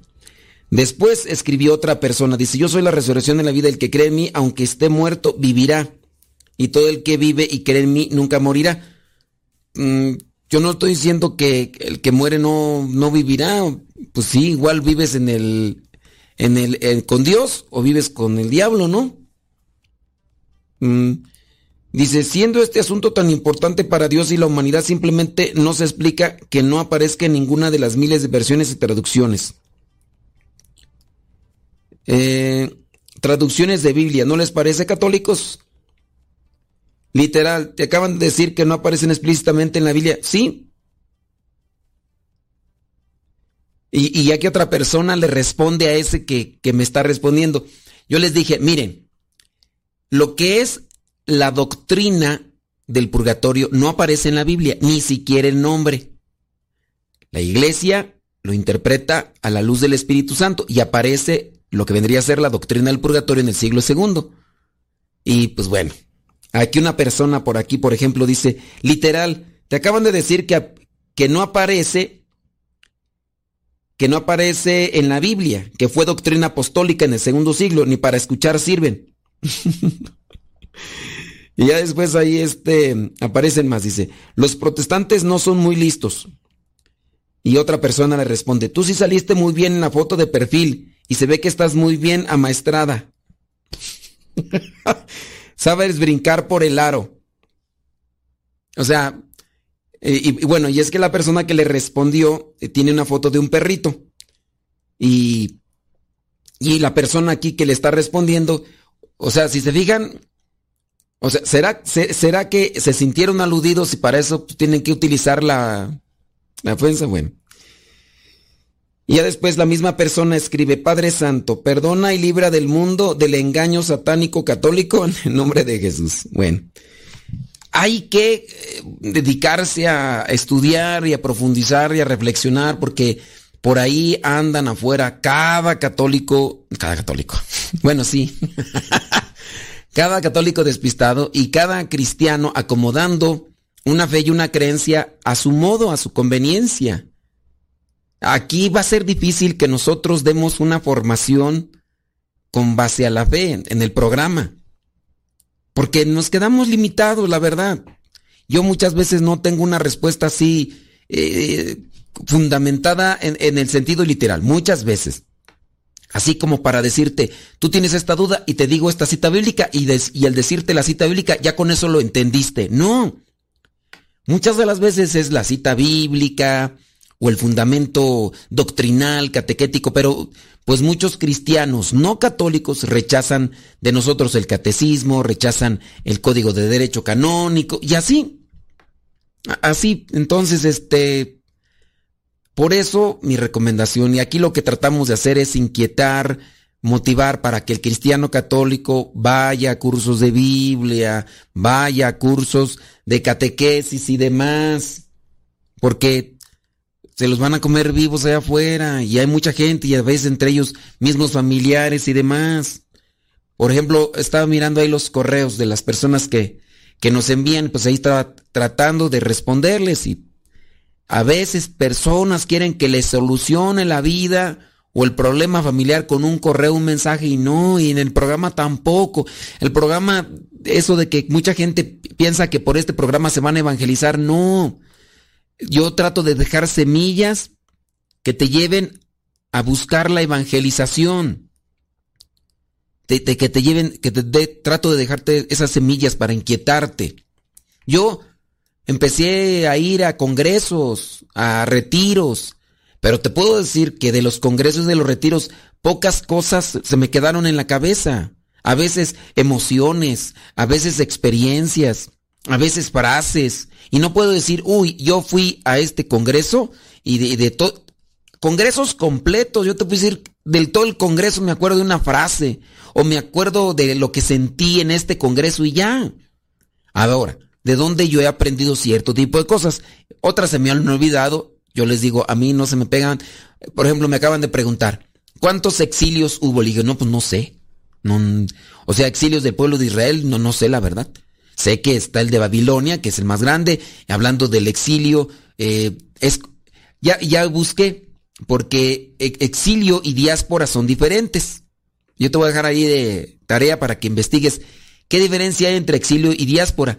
Después escribió otra persona, dice, yo soy la resurrección de la vida, el que cree en mí, aunque esté muerto, vivirá. Y todo el que vive y cree en mí, nunca morirá. Mm, yo no estoy diciendo que el que muere no, no vivirá. Pues sí, igual vives en el, en el, con Dios o vives con el diablo, ¿no? Mm, Dice, siendo este asunto tan importante para Dios y la humanidad, simplemente no se explica que no aparezca en ninguna de las miles de versiones y traducciones. Eh, traducciones de Biblia, ¿no les parece católicos? Literal, te acaban de decir que no aparecen explícitamente en la Biblia. Sí. Y, ya que otra persona le responde a ese que, me está respondiendo. Yo les dije, miren, lo que es la doctrina del purgatorio no aparece en la Biblia, ni siquiera el nombre. La iglesia lo interpreta a la luz del Espíritu Santo y aparece lo que vendría a ser la doctrina del purgatorio en el siglo segundo. Y pues bueno, aquí una persona por aquí, por ejemplo, dice, literal, te acaban de decir que, que no aparece que no aparece en la Biblia, que fue doctrina apostólica en el segundo siglo, ni para escuchar sirven. Y ya después ahí este, aparecen más, dice, los protestantes no son muy listos. Y otra persona le responde, tú sí saliste muy bien en la foto de perfil y se ve que estás muy bien amaestrada. Sabes brincar por el aro. O sea, y, bueno, y es que la persona que le respondió eh, tiene una foto de un perrito. Y, y la persona aquí que le está respondiendo, o sea, si se fijan, o sea, ¿será, ¿será que se sintieron aludidos y para eso tienen que utilizar la, la ofensa? Bueno. Y ya después la misma persona escribe, Padre Santo, perdona y libra del mundo del engaño satánico católico en el nombre de Jesús. Bueno, hay que eh, dedicarse a estudiar y a profundizar y a reflexionar porque por ahí andan afuera cada católico, cada católico, bueno, sí. cada católico despistado y cada cristiano acomodando una fe y una creencia a su modo, a su conveniencia. Aquí va a ser difícil que nosotros demos una formación con base a la fe en el programa, porque nos quedamos limitados, la verdad. Yo muchas veces no tengo una respuesta así eh, fundamentada en, el sentido literal, muchas veces. Así como para decirte, tú tienes esta duda y te digo esta cita bíblica y, y al decirte la cita bíblica ya con eso lo entendiste. No. Muchas de las veces es la cita bíblica o el fundamento doctrinal, catequético, pero pues muchos cristianos no católicos rechazan de nosotros el catecismo, rechazan el código de derecho canónico y así. Así, entonces, este, por eso mi recomendación, y aquí lo que tratamos de hacer es inquietar, motivar para que el cristiano católico vaya a cursos de Biblia, vaya a cursos de catequesis y demás, porque se los van a comer vivos allá afuera y hay mucha gente y a veces entre ellos mismos familiares y demás. Por ejemplo, estaba mirando ahí los correos de las personas que, que nos envían, pues ahí estaba tratando de responderles y a veces personas quieren que les solucione la vida o el problema familiar con un correo, un mensaje y no, y en el programa tampoco. El programa, eso de que mucha gente piensa que por este programa se van a evangelizar, no. Yo trato de dejar semillas que te lleven a buscar la evangelización. que te lleven, que te trato de dejarte esas semillas para inquietarte. Yo empecé a ir a congresos, a retiros, pero te puedo decir que de los congresos de los retiros, pocas cosas se me quedaron en la cabeza. A veces emociones, a veces experiencias, a veces frases. Y no puedo decir, uy, yo fui a este congreso y de, todo... Congresos completos, yo te puedo decir, del todo el congreso me acuerdo de una frase o me acuerdo de lo que sentí en este congreso y ya. Ahora, de dónde yo he aprendido cierto tipo de cosas. Otras se me han olvidado yo les digo, a mí no se me pegan. Por ejemplo, me acaban de preguntar, ¿cuántos exilios hubo? Le digo, no, pues no sé. No, o sea, exilios del pueblo de Israel, no, no sé la verdad. Sé que está el de Babilonia, que es el más grande. Hablando del exilio, eh, es, ya, ya busqué, porque exilio y diáspora son diferentes. Yo te voy a dejar ahí de tarea para que investigues qué diferencia hay entre exilio y diáspora.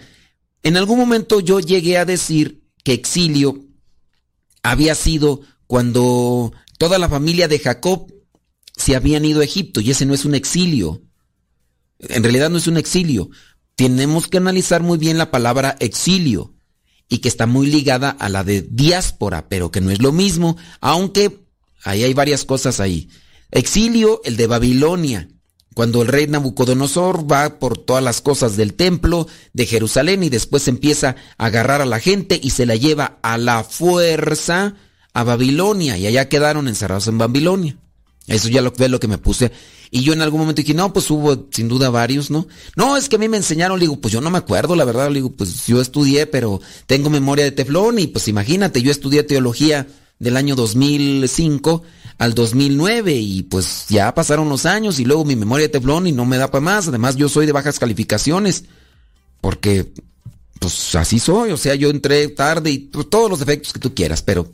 En algún momento yo llegué a decir que exilio había sido cuando toda la familia de Jacob se habían ido a Egipto y ese no es un exilio. En realidad no es un exilio. Tenemos que analizar muy bien la palabra exilio y que está muy ligada a la de diáspora, pero que no es lo mismo, aunque ahí hay varias cosas ahí. Exilio, el de Babilonia, cuando el rey Nabucodonosor va por todas las cosas del templo de Jerusalén y después empieza a agarrar a la gente y se la lleva a la fuerza a Babilonia y allá quedaron encerrados en Babilonia. Eso ya lo, fue lo que me puse. Y yo en algún momento dije, no, pues hubo sin duda varios, ¿no? No, es que a mí me enseñaron, le digo, pues yo no me acuerdo, la verdad, le digo, pues yo estudié, pero tengo memoria de teflón y pues imagínate, yo estudié teología del año 2005 al 2009 y pues ya pasaron los años y luego mi memoria de teflón y no me da para más. Además yo soy de bajas calificaciones porque pues así soy, o sea, yo entré tarde y todos los defectos que tú quieras, pero...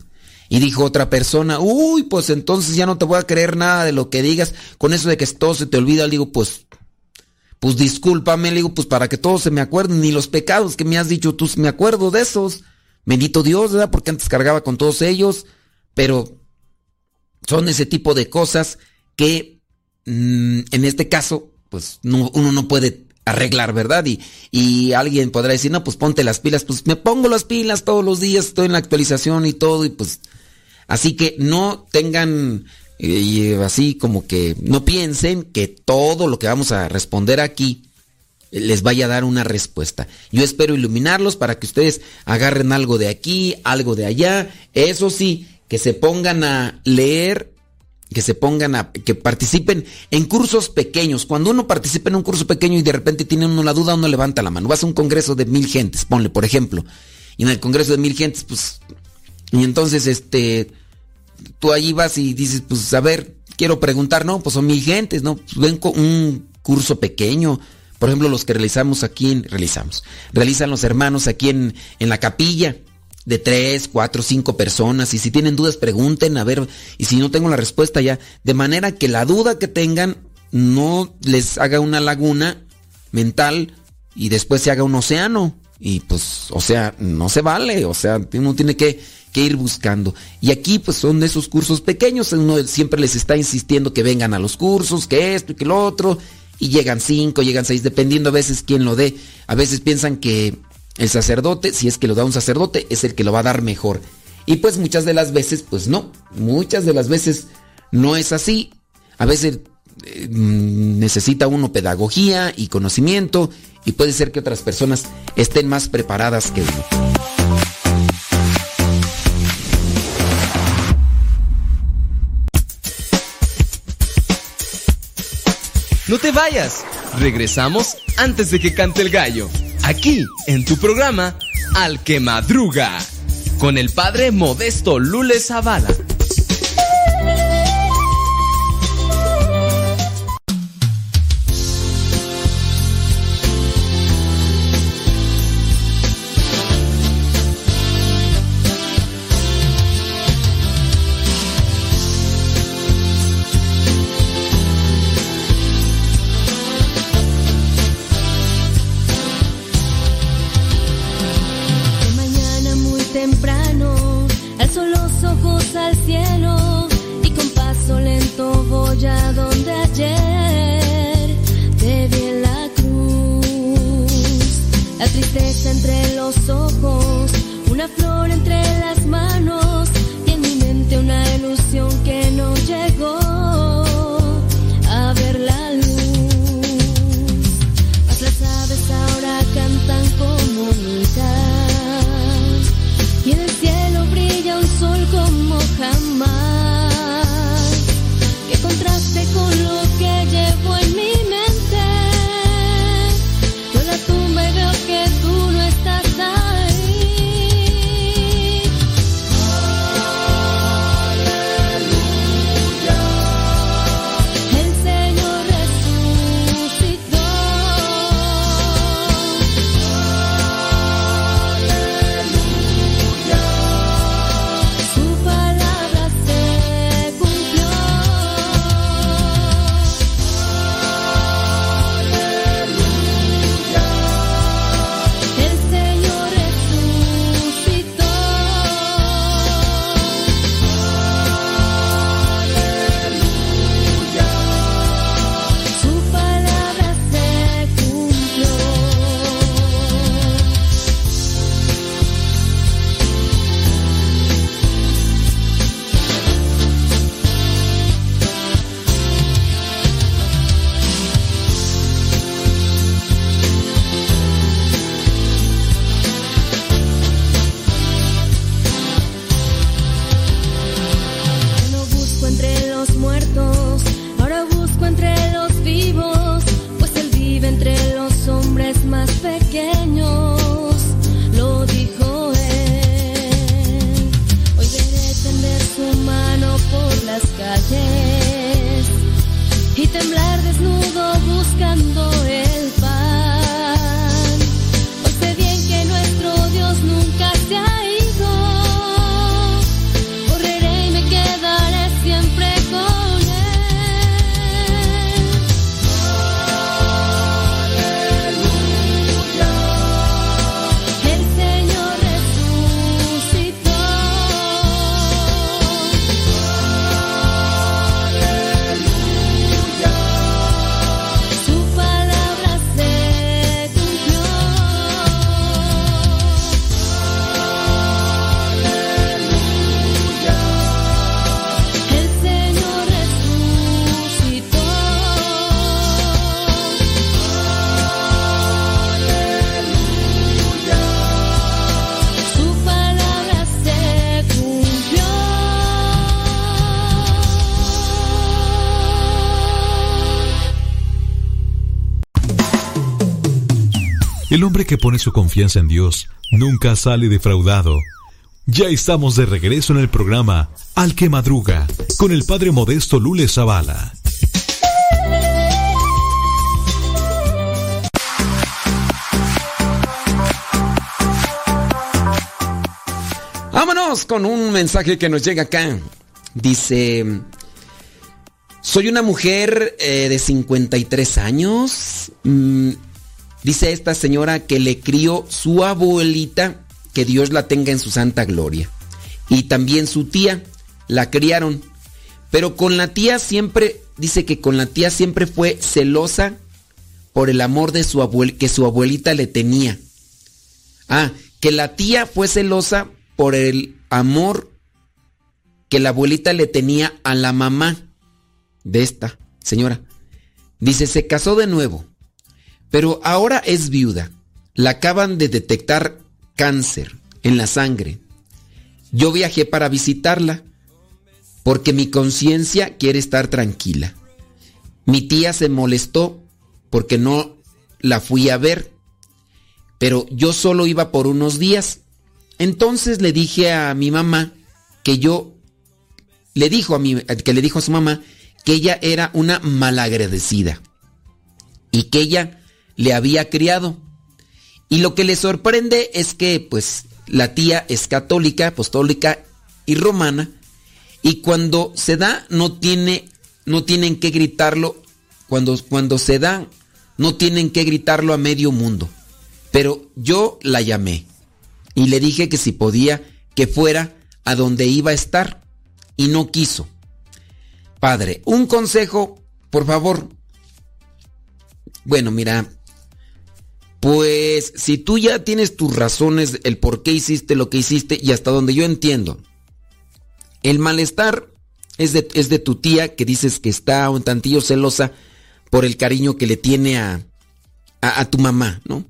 Y dijo otra persona, uy, pues entonces ya no te voy a creer nada de lo que digas, con eso de que todo se te olvida, le digo, pues, pues discúlpame, le digo, pues para que todo se me acuerde, ni los pecados que me has dicho tú, me acuerdo de esos. Bendito Dios, ¿verdad? Porque antes cargaba con todos ellos, pero son ese tipo de cosas que mm, en este caso, pues uno no puede arreglar, ¿verdad? Y, y alguien podrá decir, no, pues ponte las pilas, pues me pongo las pilas todos los días, estoy en la actualización y todo, y pues así que no tengan eh, así como que no piensen que todo lo que vamos a responder aquí les vaya a dar una respuesta. Yo espero iluminarlos para que ustedes agarren algo de aquí, algo de allá. Eso sí, que se pongan a leer, que se pongan a, que participen en cursos pequeños. Cuando uno participa en un curso pequeño y de repente tiene uno la duda, uno levanta la mano. Vas a un congreso de mil gentes, ponle, por ejemplo. Y en el congreso de mil gentes, pues, y entonces, este, tú allí vas y dices, pues, a ver, quiero preguntar, no, pues son mil gentes, ¿no? Pues ven con un curso pequeño. Por ejemplo, los que realizamos aquí, en, realizamos, realizan los hermanos aquí en, en la capilla de tres, cuatro, cinco personas. Y si tienen dudas, pregunten, a ver. Y si no tengo la respuesta ya. De manera que la duda que tengan no les haga una laguna mental y después se haga un océano. Y pues, o sea, no se vale. O sea, uno tiene que, ir buscando. Y aquí pues son esos cursos pequeños. Uno siempre les está insistiendo que vengan a los cursos, que esto y que lo otro. Y llegan cinco, llegan seis, dependiendo a veces quién lo dé. A veces piensan que El sacerdote, si es que lo da un sacerdote, es el que lo va a dar mejor. Y pues muchas de las veces, pues no, muchas de las veces no es así. A veces eh, mm, necesita uno pedagogía y conocimiento y puede ser que otras personas estén más preparadas que uno. No te vayas, regresamos antes de que cante el gallo, aquí en tu programa Al que Madruga, con el padre Modesto Lule Zavala. entre los ojos, una flor entre las manos. El hombre que pone su confianza en Dios nunca sale defraudado. Ya estamos de regreso en el programa Al que Madruga con el padre modesto Lule Zavala. Vámonos con un mensaje que nos llega acá. Dice, soy una mujer eh, de 53 años. Mm, Dice esta señora que le crió su abuelita, que Dios la tenga en su santa gloria. Y también su tía, la criaron. Pero con la tía siempre, dice que con la tía siempre fue celosa por el amor de su abuel, que su abuelita le tenía. Ah, que la tía fue celosa por el amor que la abuelita le tenía a la mamá de esta señora. Dice, se casó de nuevo, pero ahora es viuda. La acaban de detectar cáncer en la sangre. Yo viajé para visitarla porque mi conciencia quiere estar tranquila. Mi tía se molestó porque no la fui a ver, pero yo solo iba por unos días. Entonces le dije a mi mamá que yo le dijo a mi que le dijo a su mamá que ella era una malagradecida y que ella le había criado. Y lo que le sorprende es que pues la tía es católica, apostólica y romana y cuando se da no tiene no tienen que gritarlo cuando cuando se da no tienen que gritarlo a medio mundo. Pero yo la llamé y le dije que si podía que fuera a donde iba a estar y no quiso. Padre, un consejo, por favor. Bueno, mira, pues si tú ya tienes tus razones, el por qué hiciste lo que hiciste y hasta donde yo entiendo, el malestar es de, es de tu tía que dices que está un tantillo celosa por el cariño que le tiene a, a, tu mamá, ¿no?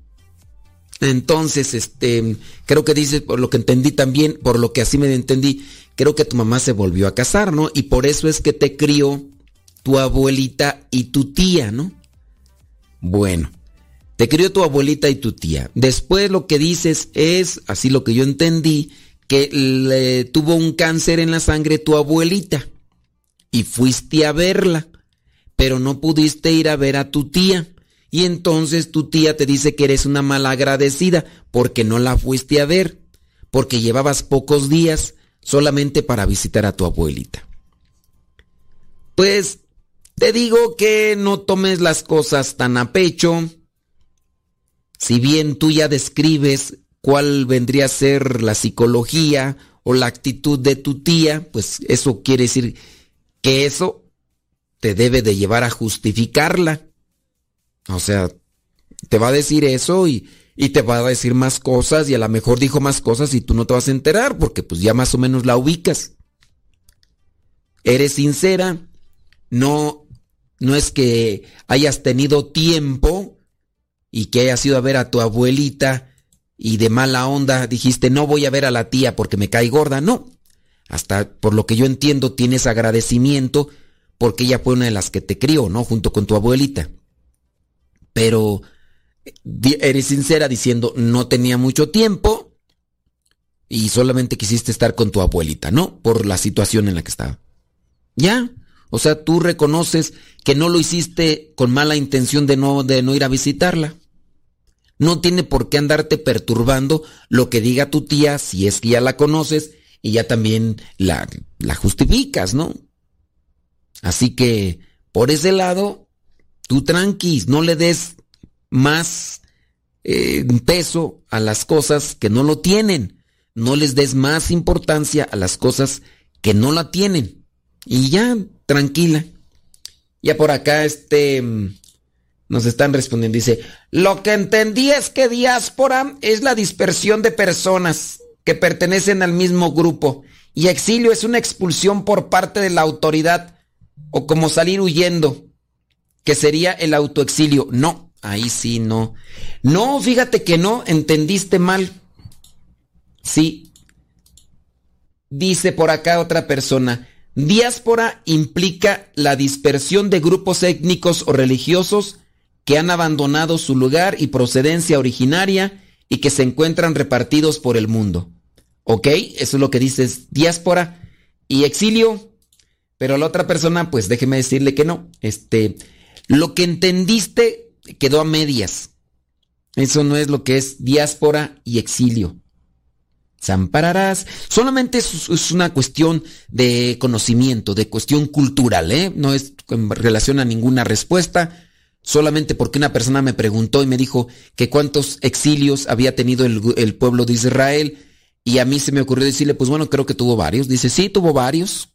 Entonces, este, creo que dices, por lo que entendí también, por lo que así me entendí, creo que tu mamá se volvió a casar, ¿no? Y por eso es que te crió tu abuelita y tu tía, ¿no? Bueno, te crió tu abuelita y tu tía. Después lo que dices es, así lo que yo entendí, que le tuvo un cáncer en la sangre tu abuelita y fuiste a verla, pero no pudiste ir a ver a tu tía. Y entonces tu tía te dice que eres una malagradecida porque no la fuiste a ver, porque llevabas pocos días solamente para visitar a tu abuelita. Pues te digo que no tomes las cosas tan a pecho. Si bien tú ya describes cuál vendría a ser la psicología o la actitud de tu tía, pues eso quiere decir que eso te debe de llevar a justificarla. O sea, te va a decir eso y, y te va a decir más cosas y a lo mejor dijo más cosas y tú no te vas a enterar porque pues ya más o menos la ubicas. Eres sincera, no, no es que hayas tenido tiempo y que hayas ido a ver a tu abuelita y de mala onda dijiste no voy a ver a la tía porque me cae gorda, no. Hasta por lo que yo entiendo tienes agradecimiento porque ella fue una de las que te crió, ¿no? Junto con tu abuelita pero eres sincera diciendo no tenía mucho tiempo y solamente quisiste estar con tu abuelita, ¿no? Por la situación en la que estaba. Ya, o sea, tú reconoces que no lo hiciste con mala intención de no, de no ir a visitarla. No tiene por qué andarte perturbando lo que diga tu tía si es que ya la conoces y ya también la, justificas, ¿no? Así que, por ese lado, Tú tranquis, no le des más eh, peso a las cosas que no lo tienen. No les des más importancia a las cosas que no la tienen. Y ya, tranquila. Ya por acá, este, nos están respondiendo. Dice, lo que entendí es que diáspora es la dispersión de personas que pertenecen al mismo grupo. Y exilio es una expulsión por parte de la autoridad o como salir huyendo que sería el autoexilio. No, ahí sí no. No, fíjate que no, entendiste mal. Sí. Dice por acá otra persona, diáspora implica la dispersión de grupos étnicos o religiosos que han abandonado su lugar y procedencia originaria y que se encuentran repartidos por el mundo. ¿Ok? Eso es lo que dices, diáspora y exilio. Pero la otra persona, pues déjeme decirle que no. Este, lo que entendiste quedó a medias. Eso no es lo que es diáspora y exilio. Zampararás. Solamente es, una cuestión de conocimiento, de cuestión cultural, ¿eh? No es en relación a ninguna respuesta. Solamente porque una persona me preguntó y me dijo que cuántos exilios había tenido el, pueblo de Israel. Y a mí se me ocurrió decirle, pues bueno, creo que tuvo varios. Dice, sí, tuvo varios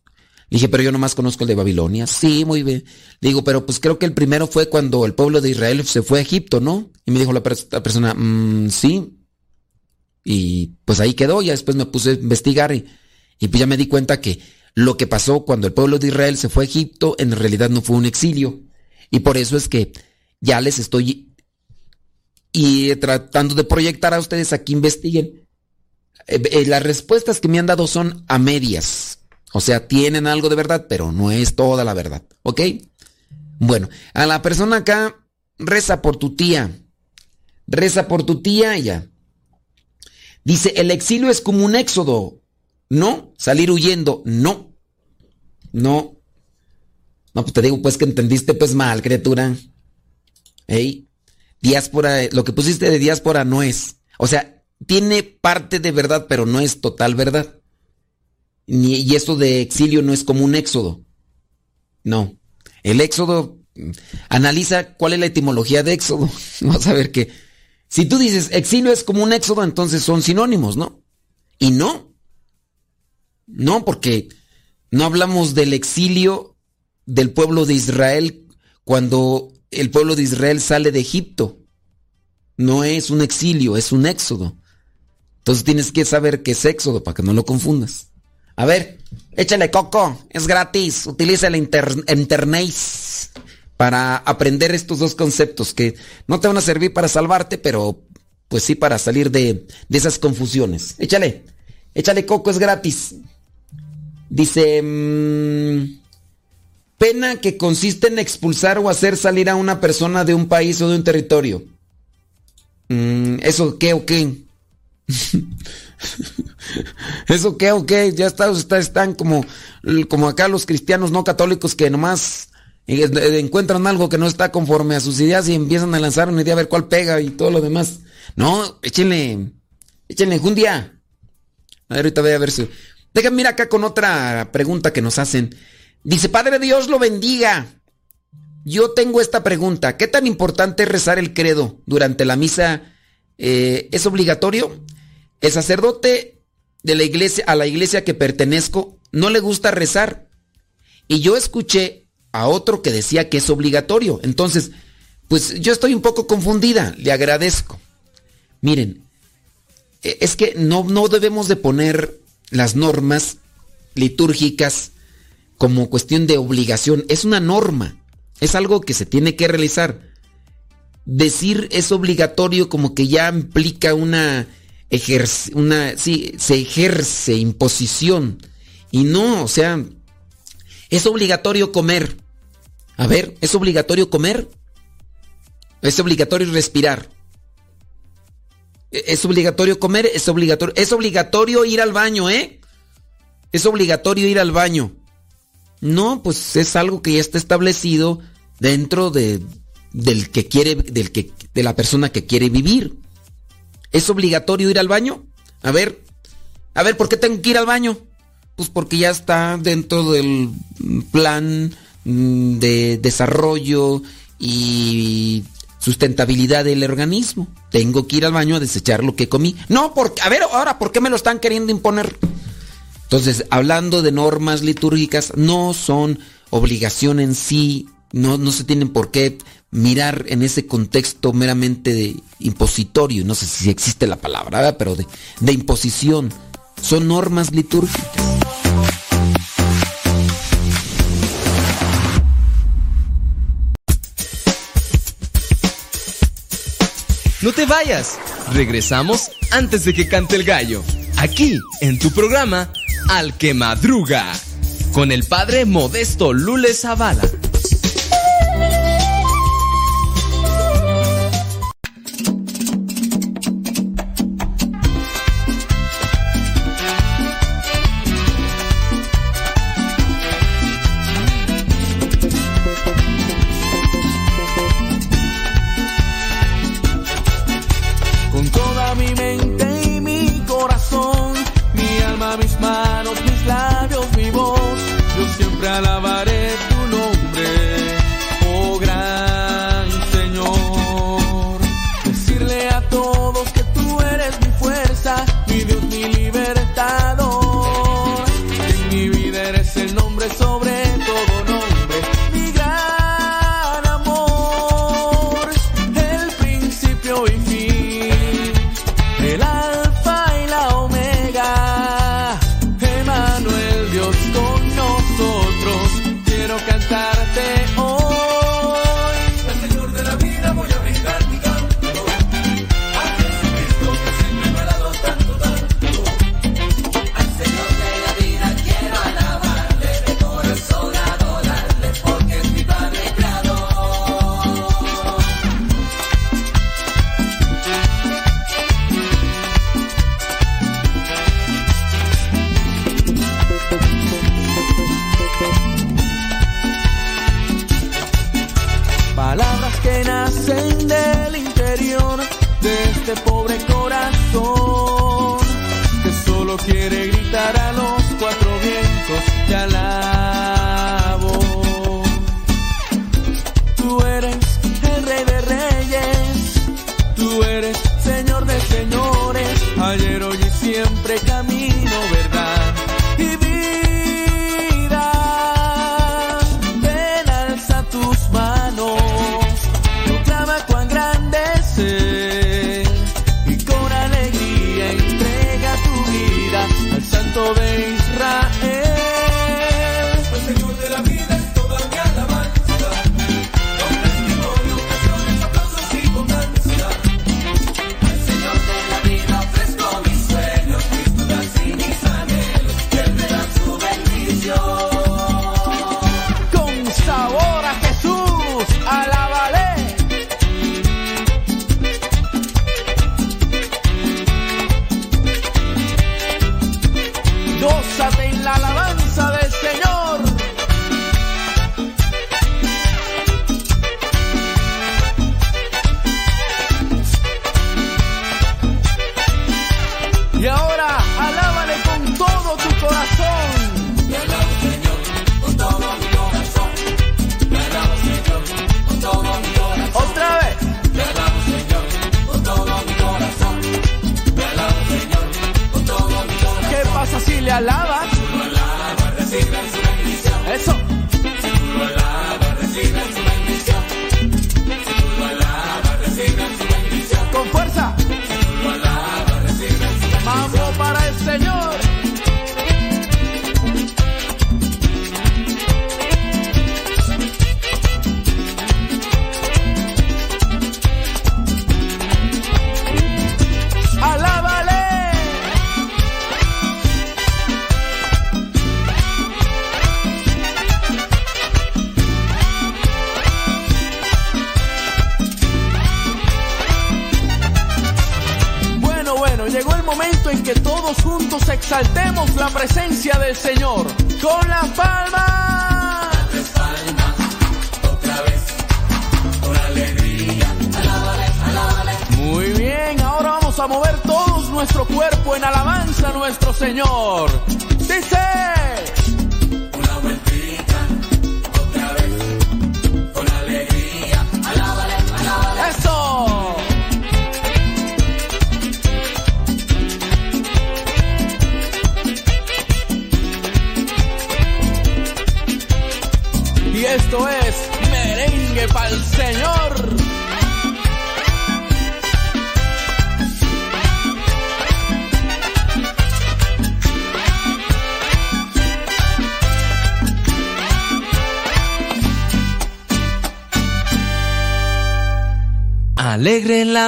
dije, pero yo nomás conozco el de Babilonia. Sí, muy bien. digo, pero pues creo que el primero fue cuando el pueblo de Israel se fue a Egipto, ¿no? Y me dijo la, persona, mm, sí. Y pues ahí quedó, ya después me puse a investigar y, y pues ya me di cuenta que lo que pasó cuando el pueblo de Israel se fue a Egipto en realidad no fue un exilio. Y por eso es que ya les estoy y tratando de proyectar a ustedes aquí investiguen. Eh, eh, las respuestas que me han dado son a medias. O sea, tienen algo de verdad, pero no es toda la verdad. ¿Ok? Bueno, a la persona acá, reza por tu tía. Reza por tu tía ya. Dice, el exilio es como un éxodo. No, salir huyendo. No. No. No, pues te digo, pues que entendiste pues mal, criatura. Ey, diáspora, lo que pusiste de diáspora no es. O sea, tiene parte de verdad, pero no es total verdad. Ni, y esto de exilio no es como un éxodo. No. El éxodo, analiza cuál es la etimología de éxodo. Vamos a ver que, si tú dices exilio es como un éxodo, entonces son sinónimos, ¿no? Y no. No, porque no hablamos del exilio del pueblo de Israel cuando el pueblo de Israel sale de Egipto. No es un exilio, es un éxodo. Entonces tienes que saber qué es éxodo para que no lo confundas. A ver, échale coco, es gratis. Utiliza el internet para aprender estos dos conceptos que no te van a servir para salvarte, pero pues sí para salir de, esas confusiones. Échale, échale coco, es gratis. Dice, mmm, pena que consiste en expulsar o hacer salir a una persona de un país o de un territorio. Mm, ¿Eso qué o qué? ¿Eso qué o qué? Ya está, están como, como acá los cristianos no católicos que nomás eh, encuentran algo que no está conforme a sus ideas y empiezan a lanzar una idea a ver cuál pega y todo lo demás. No, échenle, échenle un día. A ver, ahorita voy a ver si... Déjame ir acá con otra pregunta que nos hacen. Dice, Padre Dios lo bendiga. Yo tengo esta pregunta. ¿Qué tan importante es rezar el credo durante la misa? Eh, ¿Es obligatorio? El sacerdote de la iglesia, a la iglesia que pertenezco, no le gusta rezar. Y yo escuché a otro que decía que es obligatorio. Entonces, pues yo estoy un poco confundida. Le agradezco. Miren, e, es que no, no debemos de poner las normas litúrgicas como cuestión de obligación, es una norma, es algo que se tiene que realizar. Decir es obligatorio como que ya implica una, una sí, se ejerce imposición. Y no, o sea, es obligatorio comer. A ver, ¿es obligatorio comer? Es obligatorio respirar. Es obligatorio comer, es obligatorio, es obligatorio ir al baño, ¿eh? Es obligatorio ir al baño. No, pues es algo que ya está establecido dentro de, del que quiere, del que, de la persona que quiere vivir. ¿Es obligatorio ir al baño? A ver, a ver, ¿por qué tengo que ir al baño? Pues porque ya está dentro del plan mm, de desarrollo y sustentabilidad del organismo. Tengo que ir al baño a desechar lo que comí. No, porque, a ver, ahora, ¿por qué me lo están queriendo imponer? Entonces, hablando de normas litúrgicas, no son obligación en sí, no, no se tienen por qué mirar en ese contexto meramente de impositorio, no sé si existe la palabra, pero de, de imposición. Son normas litúrgicas. No te vayas, regresamos antes de que cante el gallo, aquí en tu programa al que madruga, con el padre Modesto Lule Zavala.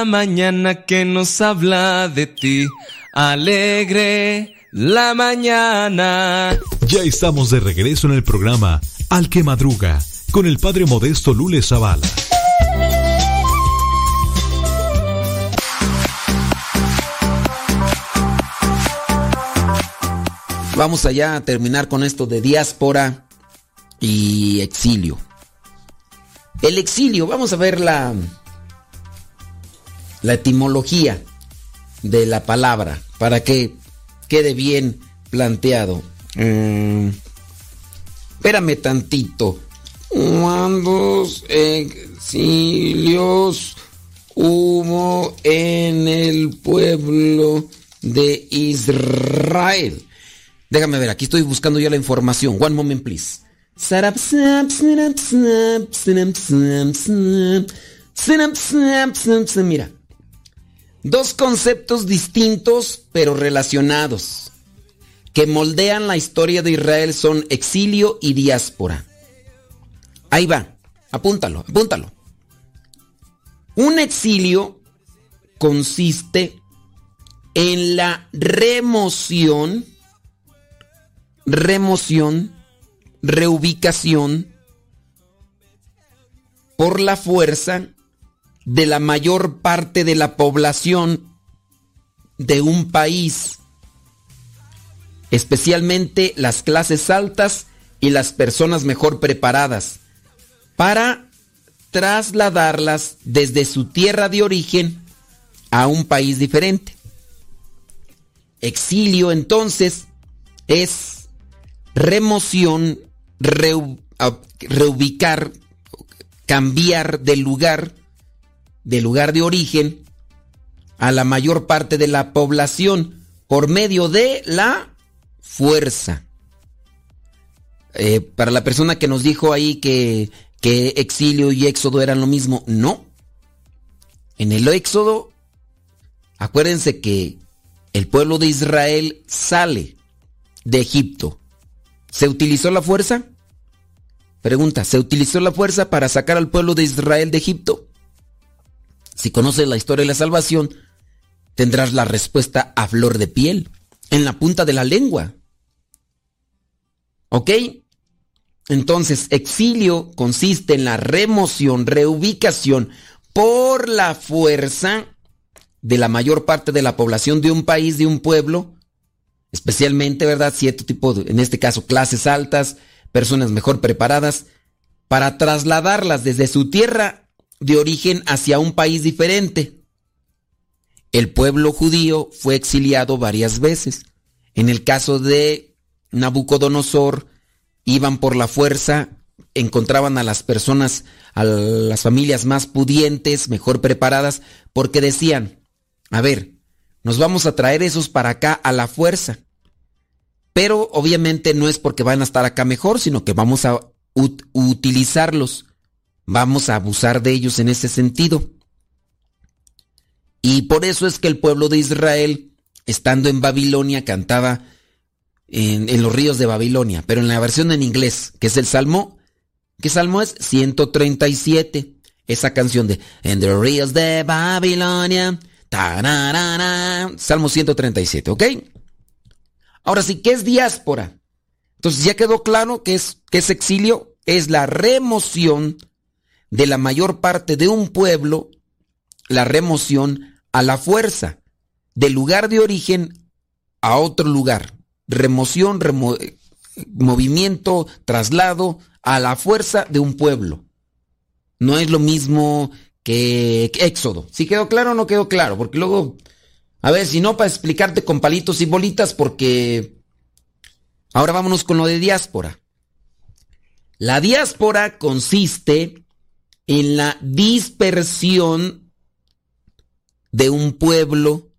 Mañana que nos habla de ti. Alegre la mañana. Ya estamos de regreso en el programa Al que Madruga con el Padre Modesto Lule Zavala. Vamos allá a terminar con esto de diáspora y exilio. El exilio, vamos a ver la, la etimología de la palabra para que quede bien planteado. Mm, espérame tantito. ¿Cuántos exilios hubo en el pueblo de Israel? Déjame ver, aquí estoy buscando ya la información. One moment, please. Mira. Dos conceptos distintos pero relacionados que moldean la historia de Israel son exilio y diáspora. Ahí va, apúntalo, apúntalo. Un exilio consiste en la remoción, remoción, reubicación por la fuerza de la mayor parte de la población de un país, especialmente las clases altas y las personas mejor preparadas, para trasladarlas desde su tierra de origen a un país diferente. Exilio entonces es remoción, reubicar, cambiar de lugar, de lugar de origen, a la mayor parte de la población por medio de la fuerza. Eh, para la persona que nos dijo ahí que, que exilio y éxodo eran lo mismo, no. En el éxodo, acuérdense que el pueblo de Israel sale de Egipto. ¿Se utilizó la fuerza? Pregunta, ¿se utilizó la fuerza para sacar al pueblo de Israel de Egipto? Si conoces la historia de la salvación, tendrás la respuesta a flor de piel, en la punta de la lengua. ¿Ok? Entonces, exilio consiste en la remoción, reubicación por la fuerza de la mayor parte de la población de un país, de un pueblo, especialmente, ¿verdad? Cierto tipo, de, en este caso, clases altas, personas mejor preparadas, para trasladarlas desde su tierra de origen hacia un país diferente. El pueblo judío fue exiliado varias veces. En el caso de Nabucodonosor, iban por la fuerza, encontraban a las personas, a las familias más pudientes, mejor preparadas, porque decían, a ver, nos vamos a traer esos para acá a la fuerza. Pero obviamente no es porque van a estar acá mejor, sino que vamos a utilizarlos. Vamos a abusar de ellos en ese sentido. Y por eso es que el pueblo de Israel, estando en Babilonia, cantaba en, los ríos de Babilonia, pero en la versión en inglés, que es el Salmo, ¿qué Salmo es? 137. Esa canción de En the ríos de Babilonia. Salmo 137, ¿ok? Ahora sí, ¿qué es diáspora? Entonces ya quedó claro que es, que es exilio, es la remoción de la mayor parte de un pueblo la remoción a la fuerza, del lugar de origen a otro lugar. Remoción, movimiento, traslado a la fuerza de un pueblo. No es lo mismo que, éxodo. ¿Si quedó claro o no quedó claro? Porque luego, a ver, si no, para explicarte con palitos y bolitas, porque ahora vámonos con lo de diáspora. La diáspora consiste en la dispersión de un pueblo,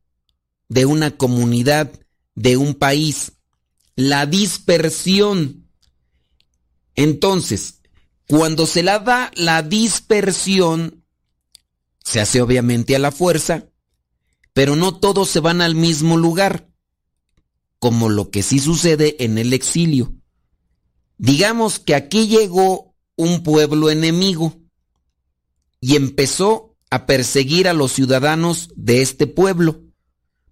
de una comunidad, de un país. La dispersión. Entonces, cuando se la da la dispersión, se hace obviamente a la fuerza, pero no todos se van al mismo lugar, como lo que sí sucede en el exilio. Digamos que aquí llegó un pueblo enemigo y empezó a perseguir a los ciudadanos de este pueblo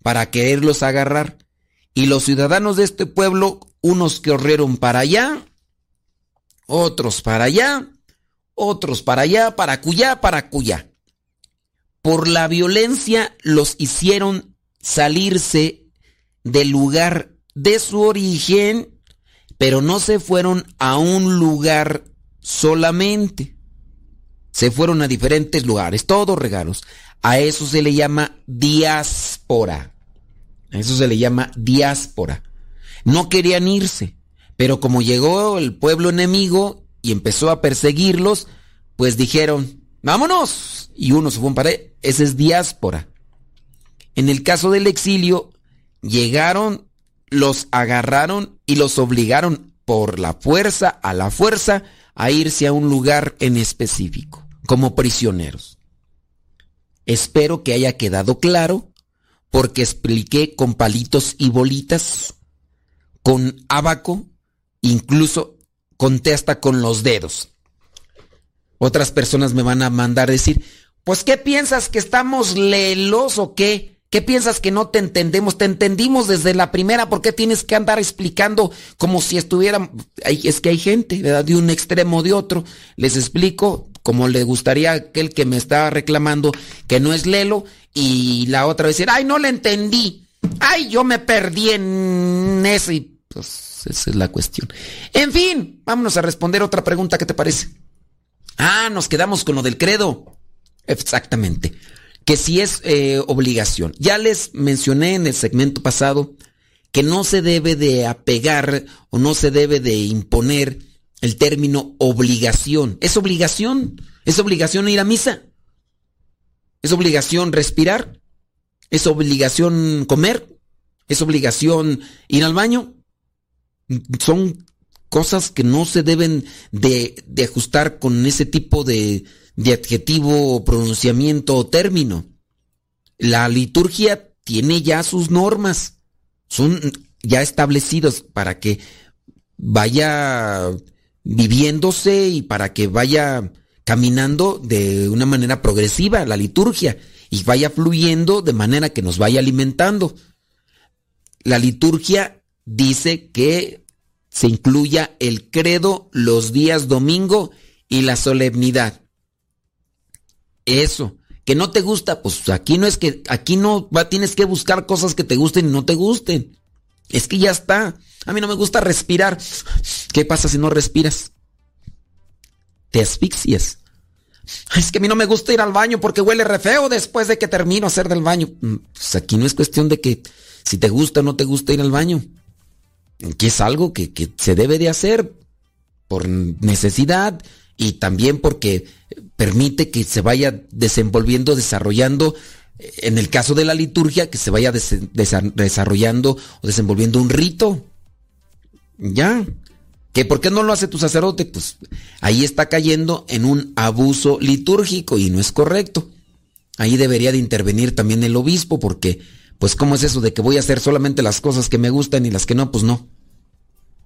para quererlos agarrar. Y los ciudadanos de este pueblo, unos corrieron para allá, otros para allá, otros para allá, para cuyá, para cuyá. Por la violencia los hicieron salirse del lugar de su origen, pero no se fueron a un lugar solamente se fueron a diferentes lugares, todos regalos. A eso se le llama diáspora. A eso se le llama diáspora. No querían irse, pero como llegó el pueblo enemigo y empezó a perseguirlos, pues dijeron, vámonos. Y uno se fue para Ese es diáspora. En el caso del exilio, llegaron, los agarraron y los obligaron por la fuerza, a la fuerza, a irse a un lugar en específico como prisioneros. Espero que haya quedado claro porque expliqué con palitos y bolitas, con abaco, incluso contesta con los dedos. Otras personas me van a mandar decir, pues ¿qué piensas que estamos lelos o qué? ¿Qué piensas que no te entendemos? Te entendimos desde la primera, ¿por qué tienes que andar explicando como si estuvieran... Es que hay gente, ¿verdad? De un extremo o de otro. Les explico como le gustaría aquel que me estaba reclamando que no es Lelo y la otra decir, ay, no le entendí. Ay, yo me perdí en ese. Y pues esa es la cuestión. En fin, vámonos a responder otra pregunta, ¿qué te parece? Ah, nos quedamos con lo del credo. Exactamente. que si es eh, obligación. Ya les mencioné en el segmento pasado que no se debe de apegar o no se debe de imponer el término obligación. Es obligación. Es obligación ir a misa. Es obligación respirar. Es obligación comer. Es obligación ir al baño. Son cosas que no se deben de, ajustar con ese tipo de, de adjetivo, pronunciamiento o término. La liturgia tiene ya sus normas. Son ya establecidos para que vaya viviéndose y para que vaya caminando de una manera progresiva la liturgia y vaya fluyendo de manera que nos vaya alimentando. La liturgia dice que se incluya el credo los días domingo y la solemnidad. Eso, que no te gusta, pues aquí no es que aquí no va, tienes que buscar cosas que te gusten y no te gusten. Es que ya está. A mí no me gusta respirar. ¿Qué pasa si no respiras? Te asfixias. Es que a mí no me gusta ir al baño porque huele re feo después de que termino hacer del baño. Mm, pues aquí no es cuestión de que si te gusta o no te gusta ir al baño. Que es algo que, que se debe de hacer por necesidad y también porque permite que se vaya desenvolviendo, desarrollando en el caso de la liturgia, que se vaya desarrollando o desenvolviendo un rito. Ya. ¿Que por qué no lo hace tu sacerdote? Pues ahí está cayendo en un abuso litúrgico y no es correcto. Ahí debería de intervenir también el obispo porque, pues, ¿cómo es eso de que voy a hacer solamente las cosas que me gustan y las que no? Pues no.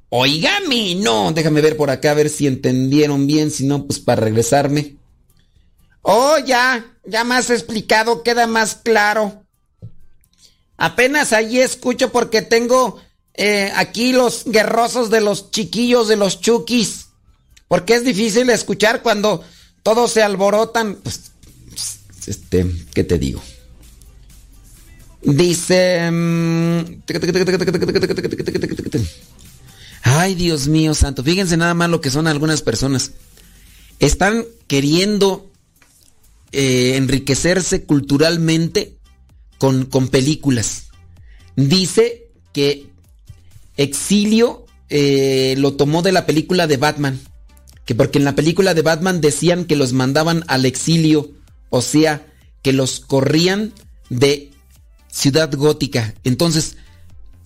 Oígame, no, déjame ver por acá a ver si entendieron bien, si no, pues para regresarme. Oh, ya, ya más explicado, queda más claro. Apenas ahí escucho porque tengo eh, aquí los guerrosos de los chiquillos de los chukis. Porque es difícil escuchar cuando todos se alborotan. Pues, este, ¿qué te digo? Dice... Ay, Dios mío santo. Fíjense nada más lo que son algunas personas. Están queriendo eh, enriquecerse culturalmente con, películas. Dice que Exilio eh, lo tomó de la película de Batman. Que porque en la película de Batman decían que los mandaban al exilio. O sea, que los corrían de Ciudad Gótica. Entonces,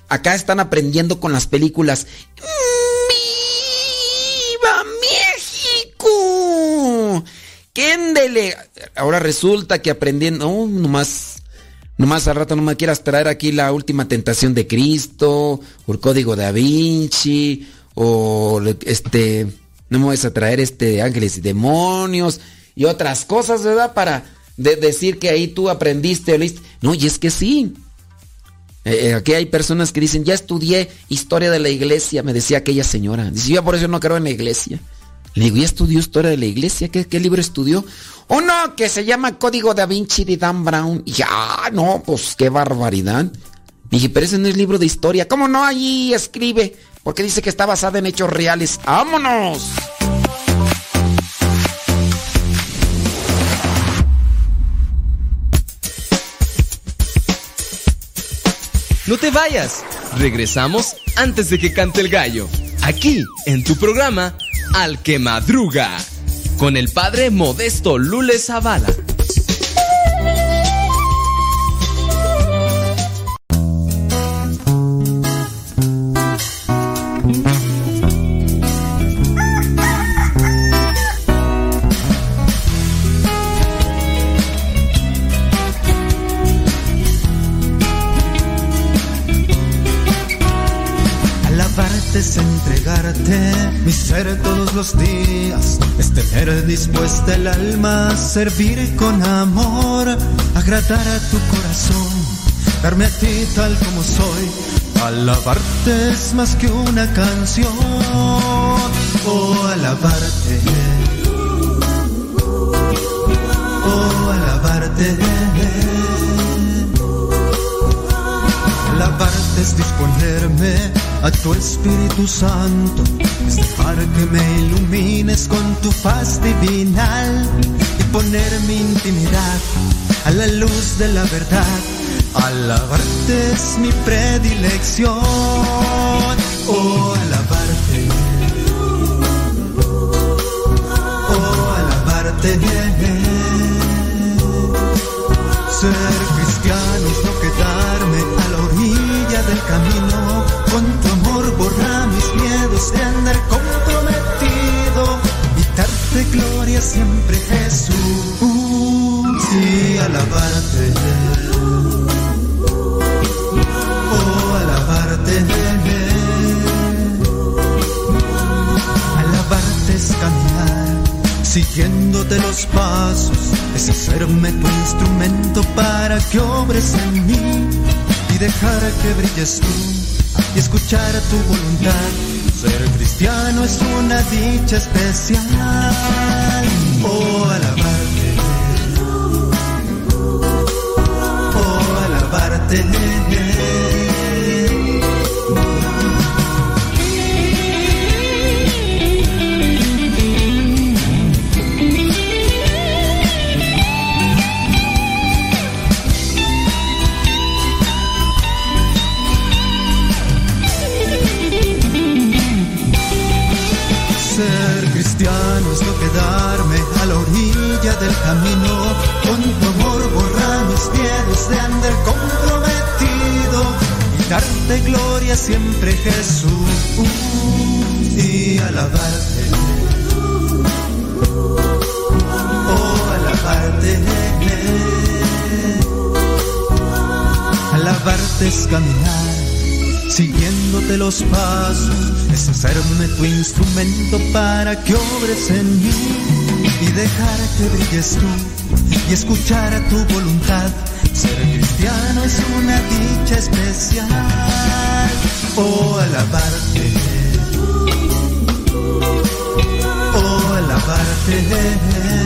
acá están aprendiendo con las películas. ¡Quéndele! Ahora resulta que aprendiendo, no, nomás, nomás al rato no me quieras traer aquí la última tentación de Cristo, o el código da Vinci, o este, no me vas a traer este ángeles y demonios, y otras cosas, ¿verdad? Para decir que ahí tú aprendiste o leíste. No, y es que sí. Eh, eh, aquí hay personas que dicen, ya estudié historia de la iglesia, me decía aquella señora. Dice, yo por eso no creo en la iglesia. Le digo, ¿ya estudió historia de la iglesia? ¿Qué, libro estudió? Uno que se llama Código da Vinci de Dan Brown. Ya, no, pues qué barbaridad. dije, pero ese no es libro de historia. ¿Cómo no? Allí escribe. Porque dice que está basada en hechos reales. ¡Vámonos! No te vayas. Regresamos antes de que cante el gallo. Aquí, en tu programa al que madruga, con el padre Modesto Lule Zavala. Todos los días, es tener dispuesta el alma, servir con amor, agradar a tu corazón, darme a ti tal como soy, alabarte es más que una canción, oh alabarte, oh alabarte. Alabarte es disponerme a tu Espíritu Santo, es dejar que me ilumines con tu paz divinal y poner mi intimidad a la luz de la verdad. Alabarte es mi predilección. Oh, alabarte. Oh, alabarte. Ser cristiano es no quedarme a la orilla del camino. Miedos de andar comprometido. Y darte gloria siempre Jesús. Y alabarte. Oh, alabarte. Alabarte es caminar, siguiéndote los pasos, es hacerme tu instrumento para que obres en mí y dejar que brilles tú y escuchar tu voluntad. Ser cristiano es una dicha especial. Oh, alabarte. Oh, alabarte. Quedarme a la orilla del camino. Con tu amor borra mis miedos de andar comprometido y darte gloria siempre Jesús y alabarte. Oh, alabarte. Alabarte es caminar siguiéndote los pasos, es hacerme tu instrumento para que obres en mí y dejar que brilles tú y escuchar a tu voluntad. Ser cristiano es una dicha especial. Oh, alabarte. Oh, alabarte.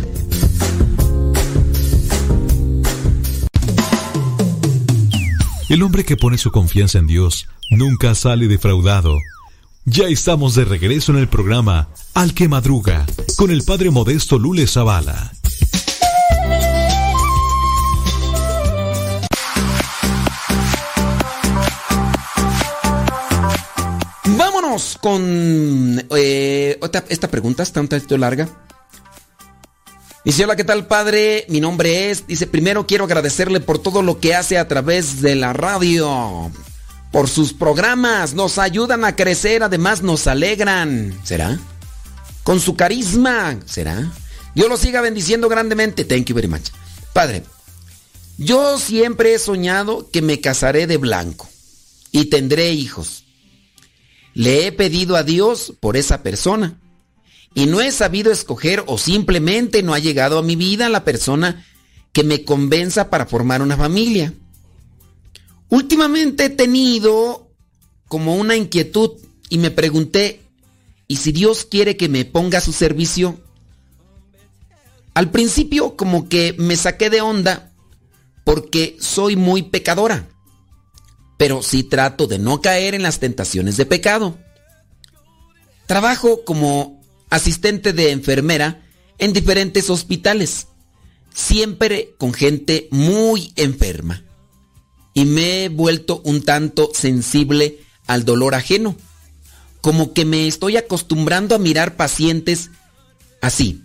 El hombre que pone su confianza en Dios nunca sale defraudado. Ya estamos de regreso en el programa Al que Madruga con el padre modesto Lule Zavala. Vámonos con eh, esta pregunta, está un tanto larga. Dice, hola, ¿qué tal padre? Mi nombre es, dice, primero quiero agradecerle por todo lo que hace a través de la radio, por sus programas, nos ayudan a crecer, además nos alegran. ¿Será? Con su carisma, ¿será? Dios lo siga bendiciendo grandemente. Thank you very much. Padre, yo siempre he soñado que me casaré de blanco y tendré hijos. Le he pedido a Dios por esa persona y no he sabido escoger o simplemente no ha llegado a mi vida la persona que me convenza para formar una familia. Últimamente he tenido como una inquietud y me pregunté, ¿y si Dios quiere que me ponga a su servicio? Al principio como que me saqué de onda porque soy muy pecadora, pero sí trato de no caer en las tentaciones de pecado. Trabajo como asistente de enfermera en diferentes hospitales, siempre con gente muy enferma. Y me he vuelto un tanto sensible al dolor ajeno, como que me estoy acostumbrando a mirar pacientes así.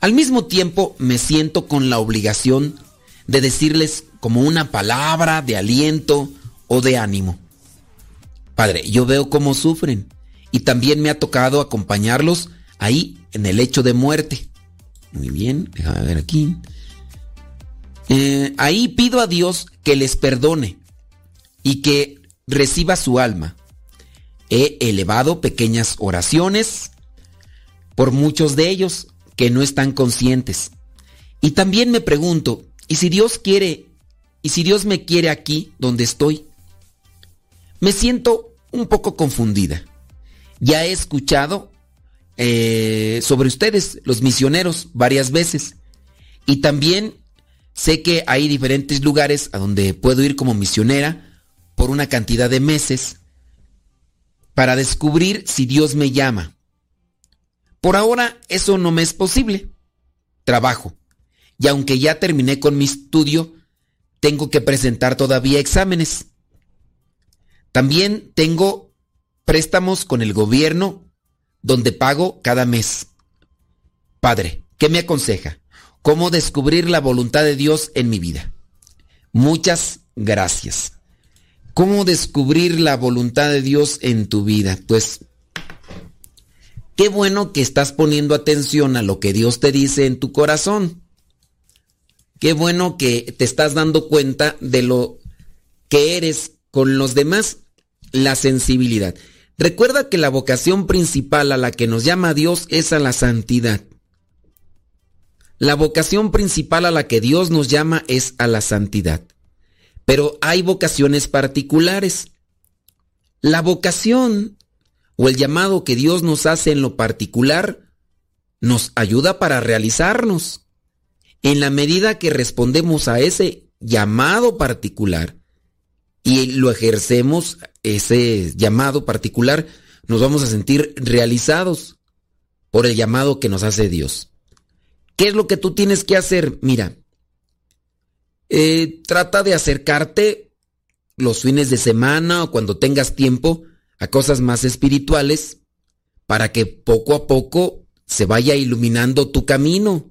Al mismo tiempo me siento con la obligación de decirles como una palabra de aliento o de ánimo. Padre, yo veo cómo sufren y también me ha tocado acompañarlos ahí en el lecho de muerte. Muy bien, déjame ver aquí. Eh, ahí pido a Dios que les perdone y que reciba su alma. He elevado pequeñas oraciones por muchos de ellos que no están conscientes. Y también me pregunto, ¿y si Dios quiere, y si Dios me quiere aquí donde estoy? Me siento un poco confundida. Ya he escuchado eh, sobre ustedes, los misioneros, varias veces. Y también sé que hay diferentes lugares a donde puedo ir como misionera por una cantidad de meses para descubrir si Dios me llama. Por ahora eso no me es posible. Trabajo. Y aunque ya terminé con mi estudio, tengo que presentar todavía exámenes. También tengo préstamos con el gobierno donde pago cada mes. Padre, ¿qué me aconseja? ¿Cómo descubrir la voluntad de Dios en mi vida? Muchas gracias. ¿Cómo descubrir la voluntad de Dios en tu vida? Pues qué bueno que estás poniendo atención a lo que Dios te dice en tu corazón. Qué bueno que te estás dando cuenta de lo que eres con los demás, la sensibilidad. Recuerda que la vocación principal a la que nos llama Dios es a la santidad. La vocación principal a la que Dios nos llama es a la santidad. Pero hay vocaciones particulares. La vocación o el llamado que Dios nos hace en lo particular nos ayuda para realizarnos. En la medida que respondemos a ese llamado particular, y lo ejercemos, ese llamado particular, nos vamos a sentir realizados por el llamado que nos hace Dios. ¿Qué es lo que tú tienes que hacer? Mira, eh, trata de acercarte los fines de semana o cuando tengas tiempo a cosas más espirituales para que poco a poco se vaya iluminando tu camino.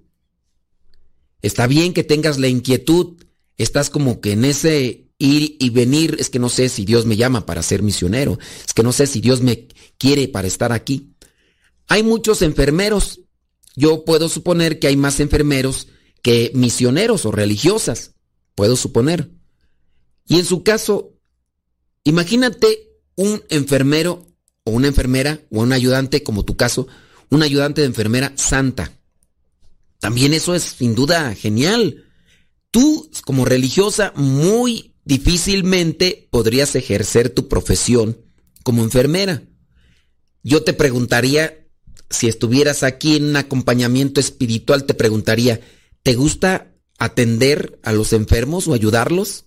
Está bien que tengas la inquietud, estás como que en ese ir y venir, es que no sé si Dios me llama para ser misionero, es que no sé si Dios me quiere para estar aquí. Hay muchos enfermeros, yo puedo suponer que hay más enfermeros que misioneros o religiosas, puedo suponer. Y en su caso, imagínate un enfermero o una enfermera o un ayudante, como tu caso, un ayudante de enfermera santa. También eso es sin duda genial. Tú, como religiosa, muy difícilmente podrías ejercer tu profesión como enfermera. Yo te preguntaría, si estuvieras aquí en un acompañamiento espiritual, te preguntaría, ¿te gusta atender a los enfermos o ayudarlos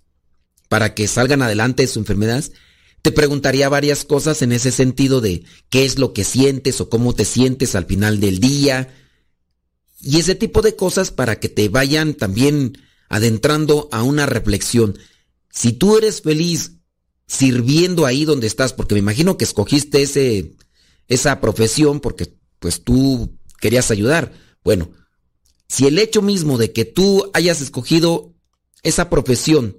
para que salgan adelante de su enfermedad? Te preguntaría varias cosas en ese sentido de qué es lo que sientes o cómo te sientes al final del día y ese tipo de cosas para que te vayan también adentrando a una reflexión. Si tú eres feliz sirviendo ahí donde estás, porque me imagino que escogiste ese, esa profesión porque pues tú querías ayudar. Bueno, si el hecho mismo de que tú hayas escogido esa profesión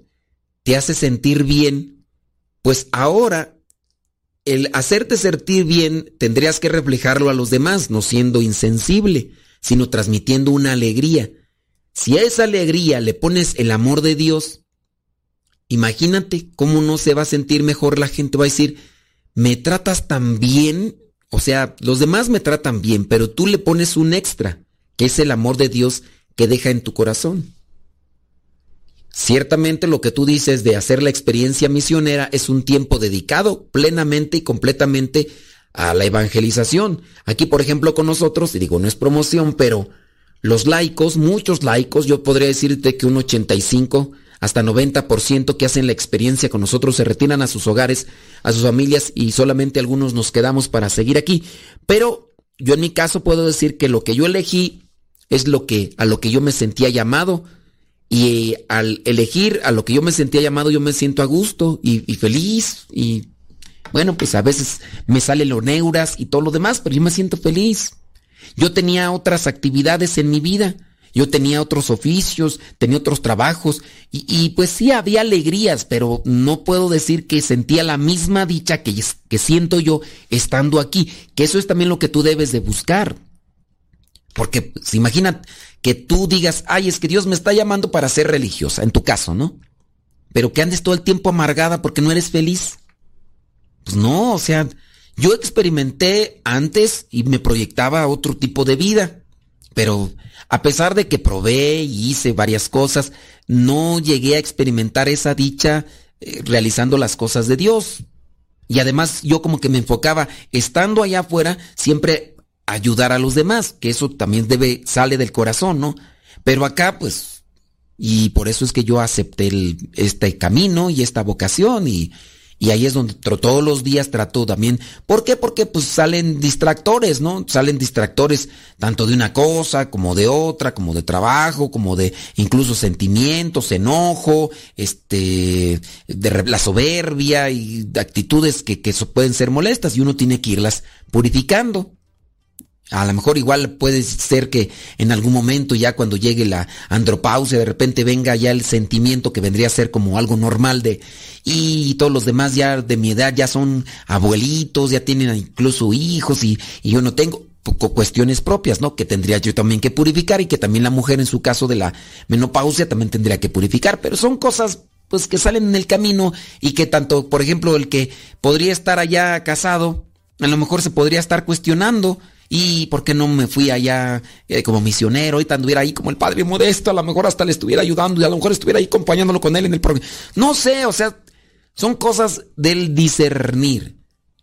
te hace sentir bien, pues ahora el hacerte sentir bien tendrías que reflejarlo a los demás, no siendo insensible, sino transmitiendo una alegría. Si a esa alegría le pones el amor de Dios, imagínate cómo no se va a sentir mejor la gente, va a decir, me tratas tan bien, o sea, los demás me tratan bien, pero tú le pones un extra, que es el amor de Dios que deja en tu corazón. Ciertamente lo que tú dices de hacer la experiencia misionera es un tiempo dedicado plenamente y completamente a la evangelización. Aquí, por ejemplo, con nosotros, y digo, no es promoción, pero los laicos, muchos laicos, yo podría decirte que un 85 hasta 90% que hacen la experiencia con nosotros se retiran a sus hogares, a sus familias y solamente algunos nos quedamos para seguir aquí. Pero yo en mi caso puedo decir que lo que yo elegí es lo que a lo que yo me sentía llamado y al elegir a lo que yo me sentía llamado, yo me siento a gusto y, feliz. Y bueno, pues a veces me salen los neuras y todo lo demás, pero yo me siento feliz. Yo tenía otras actividades en mi vida. Yo tenía otros oficios, tenía otros trabajos y, pues sí había alegrías, pero no puedo decir que sentía la misma dicha que, que siento yo estando aquí, que eso es también lo que tú debes de buscar. Porque pues, imagina que tú digas, ay, es que Dios me está llamando para ser religiosa, en tu caso, ¿no? Pero que andes todo el tiempo amargada porque no eres feliz. Pues no, o sea, yo experimenté antes y me proyectaba otro tipo de vida. Pero a pesar de que probé y hice varias cosas, no llegué a experimentar esa dicha eh, realizando las cosas de Dios. Y además yo como que me enfocaba, estando allá afuera, siempre ayudar a los demás, que eso también debe, sale del corazón, ¿no? Pero acá, pues, y por eso es que yo acepté este camino y esta vocación y, y ahí es donde todos los días trato también. ¿Por qué? Porque pues salen distractores, ¿no? Salen distractores tanto de una cosa como de otra, como de trabajo, como de incluso sentimientos, enojo, este, de la soberbia y actitudes que, que pueden ser molestas y uno tiene que irlas purificando. A lo mejor igual puede ser que en algún momento ya cuando llegue la andropausia de repente venga ya el sentimiento que vendría a ser como algo normal de y todos los demás ya de mi edad ya son abuelitos, ya tienen incluso hijos y, yo no tengo cuestiones propias, ¿no? Que tendría yo también que purificar y que también la mujer en su caso de la menopausia también tendría que purificar, pero son cosas pues que salen en el camino y que tanto, por ejemplo, el que podría estar allá casado, a lo mejor se podría estar cuestionando ¿Y por qué no me fui allá eh, como misionero? Y anduviera ahí como el padre modesto, a lo mejor hasta le estuviera ayudando y a lo mejor estuviera ahí acompañándolo con él en el programa. No sé, o sea, son cosas del discernir.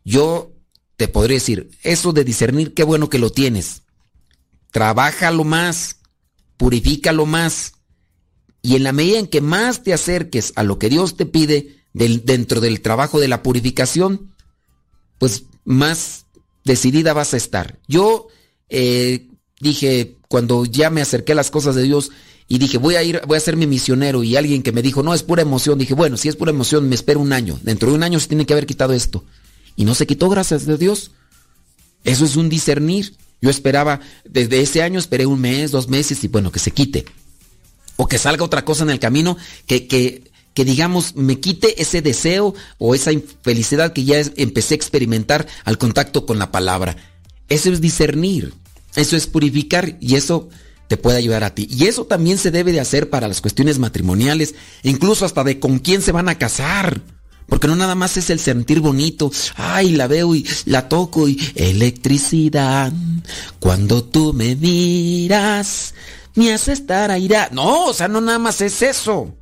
Yo te podría decir, eso de discernir, qué bueno que lo tienes. Trabájalo más, purifícalo más. Y en la medida en que más te acerques a lo que Dios te pide dentro del trabajo de la purificación, pues más decidida vas a estar. Yo eh, dije, cuando ya me acerqué a las cosas de Dios y dije, voy a ir, voy a ser mi misionero, y alguien que me dijo, no, es pura emoción, dije, bueno, si es pura emoción, me espero un año. Dentro de un año se tiene que haber quitado esto. Y no se quitó, gracias a Dios. Eso es un discernir. Yo esperaba, desde ese año esperé un mes, dos meses y bueno, que se quite. O que salga otra cosa en el camino que, que que digamos me quite ese deseo o esa infelicidad que ya empecé a experimentar al contacto con la palabra. Eso es discernir, eso es purificar y eso te puede ayudar a ti. Y eso también se debe de hacer para las cuestiones matrimoniales, incluso hasta de con quién se van a casar. Porque no nada más es el sentir bonito, ay, la veo y la toco y electricidad. Cuando tú me miras, me hace estar aire. No, o sea, no nada más es eso.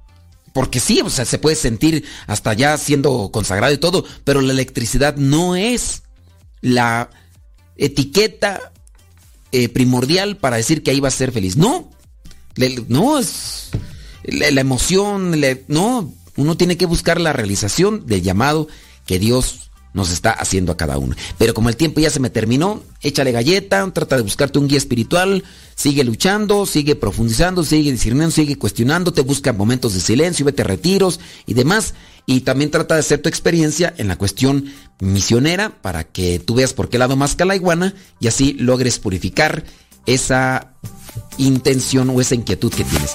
Porque sí, o sea, se puede sentir hasta ya siendo consagrado y todo, pero la electricidad no es la etiqueta eh, primordial para decir que ahí va a ser feliz. No, no es la, emoción, no, uno tiene que buscar la realización del llamado que Dios nos está haciendo a cada uno. Pero como el tiempo ya se me terminó, échale galleta, trata de buscarte un guía espiritual, sigue luchando, sigue profundizando, sigue discerniendo, sigue cuestionándote, busca momentos de silencio, vete a retiros y demás. y también trata de hacer tu experiencia en la cuestión misionera para que tú veas por qué lado más la iguana y así logres purificar esa intención o esa inquietud que tienes.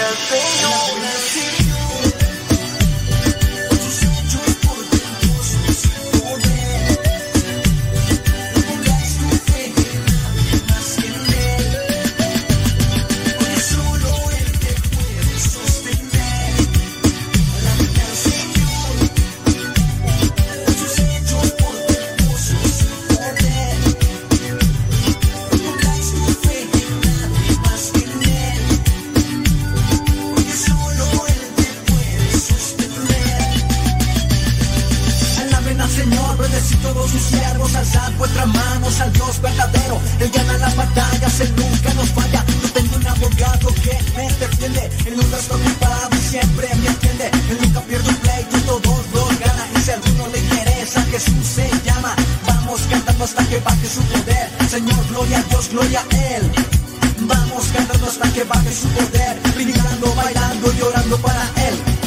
the thing you mi siempre me entiende. Él nunca pierde un pleito, todos los gana. Y si alguno le interesa, Jesús se llama. Vamos cantando hasta que baje su poder. Señor, gloria a Dios, gloria a Él. Vamos cantando hasta que baje su poder. Brindando, bailando, llorando para Él.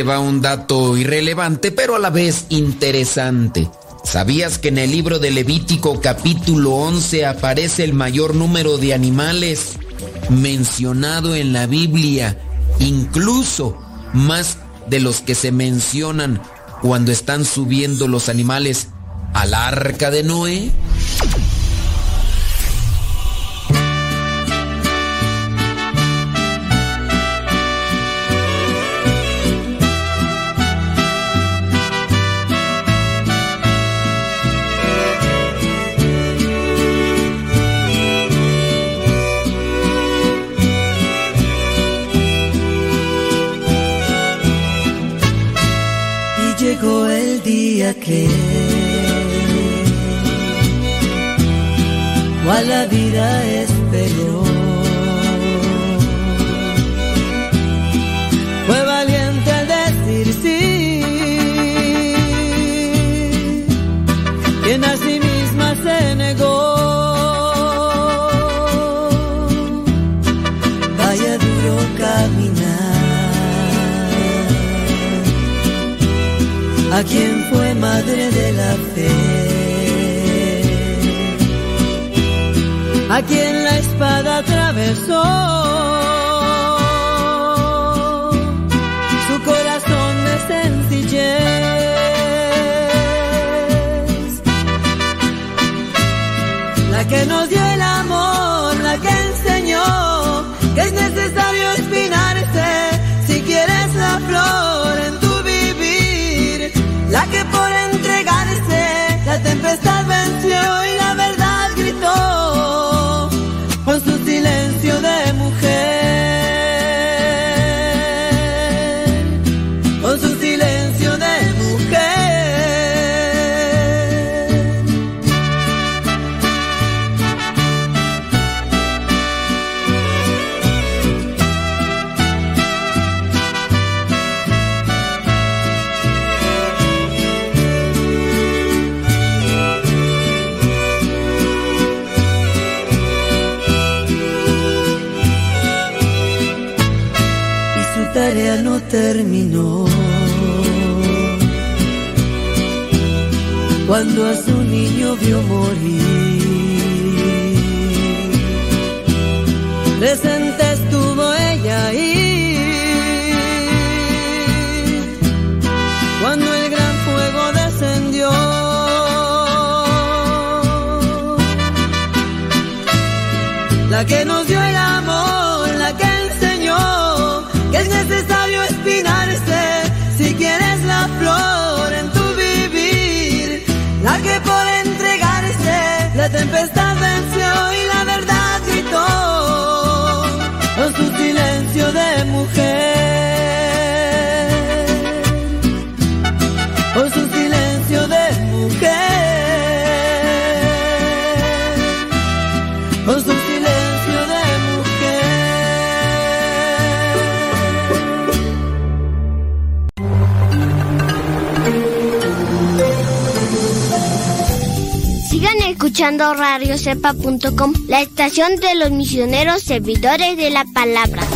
te va un dato irrelevante, pero a la vez interesante. ¿Sabías que en el libro de Levítico capítulo 11 aparece el mayor número de animales mencionado en la Biblia, incluso más de los que se mencionan cuando están subiendo los animales al arca de Noé? qué. Cuál la vida es peor. a quien fue madre de la fe, a quien la espada atravesó. Su corazón de sencillez, la que nos dio su niño vio morir. Presente estuvo ella ahí. Cuando el gran fuego descendió, la que no La tempestad venció y la verdad gritó con su silencio de mujer. escuchando radiocepa.com, la estación de los misioneros servidores de la palabra.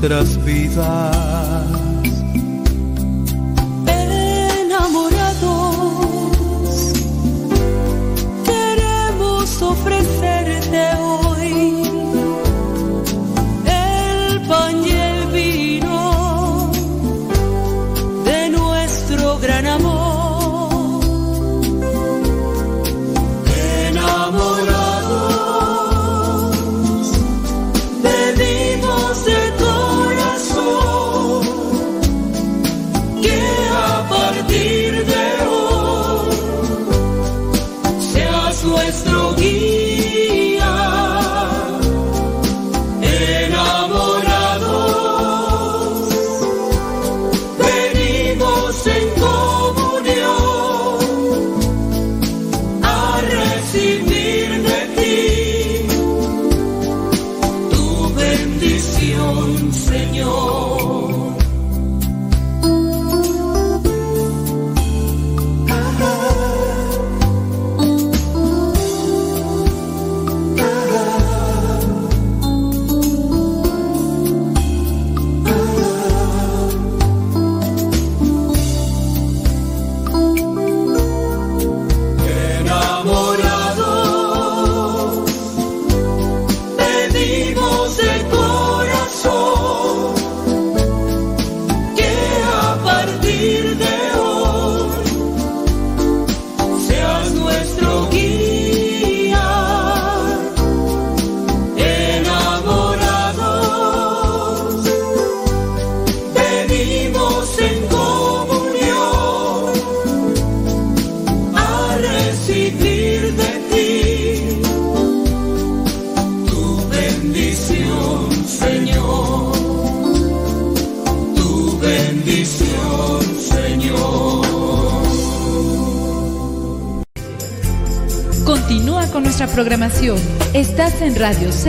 nuestras vidas.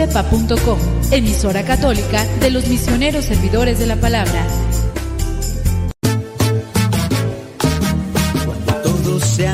radiocepa.com, emisora católica de los misioneros servidores de la palabra. Cuando se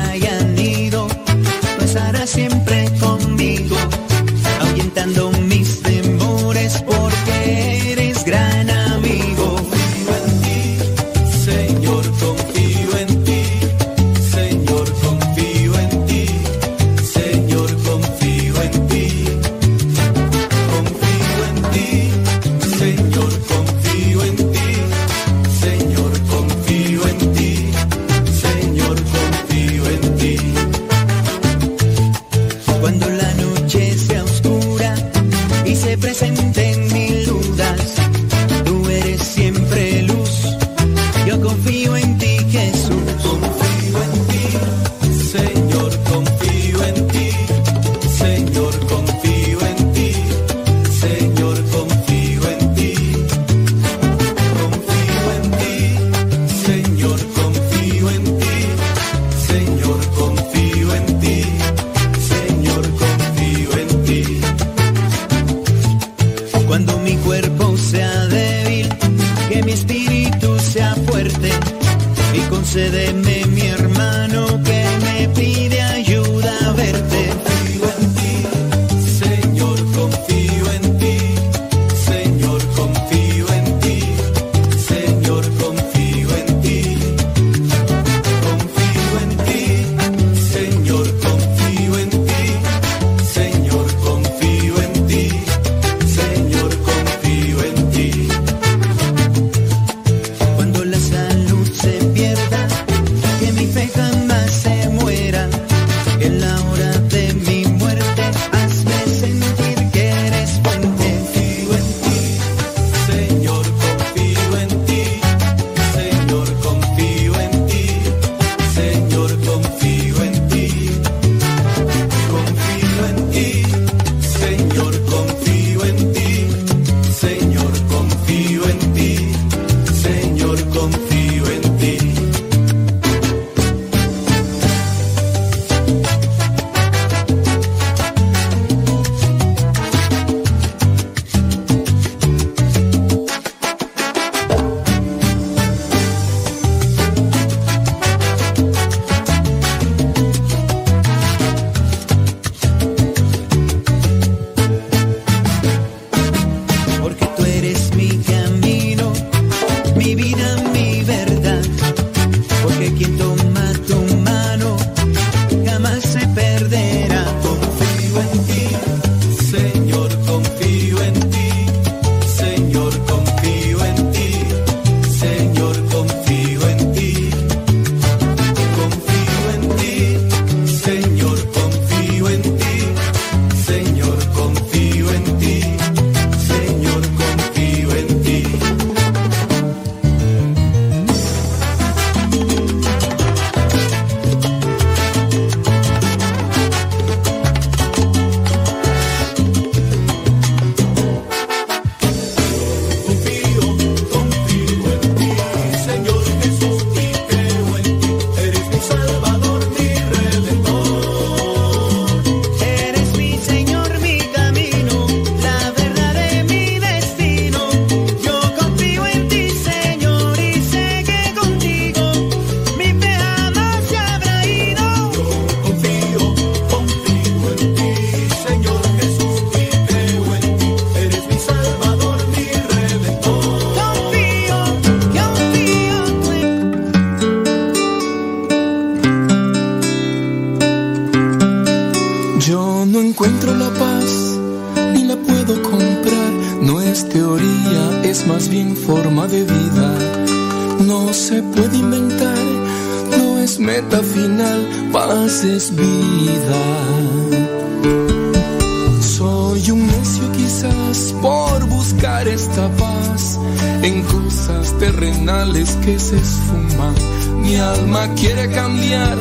en cosas terrenales que se esfuman. Mi alma quiere cambiar,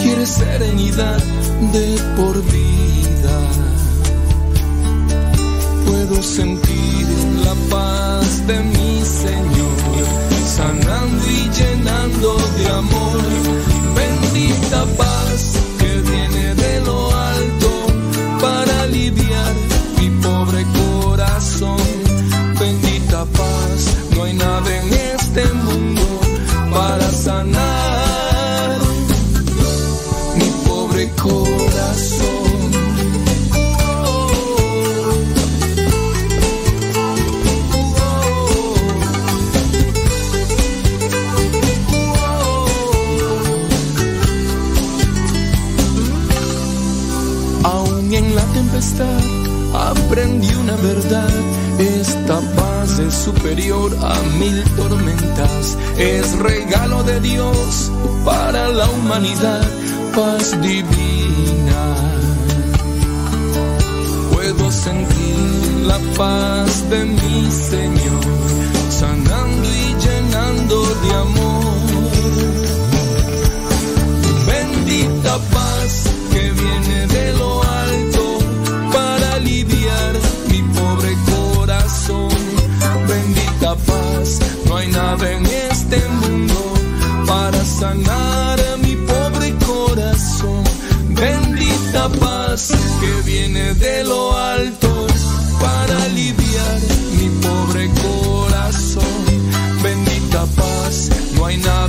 quiere serenidad de por vida. Puedo sentir la paz de mi Señor, sanando y llenando de amor. Bendita paz superior a mil tormentas, es regalo de Dios para la humanidad, paz divina. Puedo sentir la paz de mi Señor sanar a mi pobre corazón. Bendita paz que viene de lo alto para aliviar mi pobre corazón. Bendita paz, no hay nada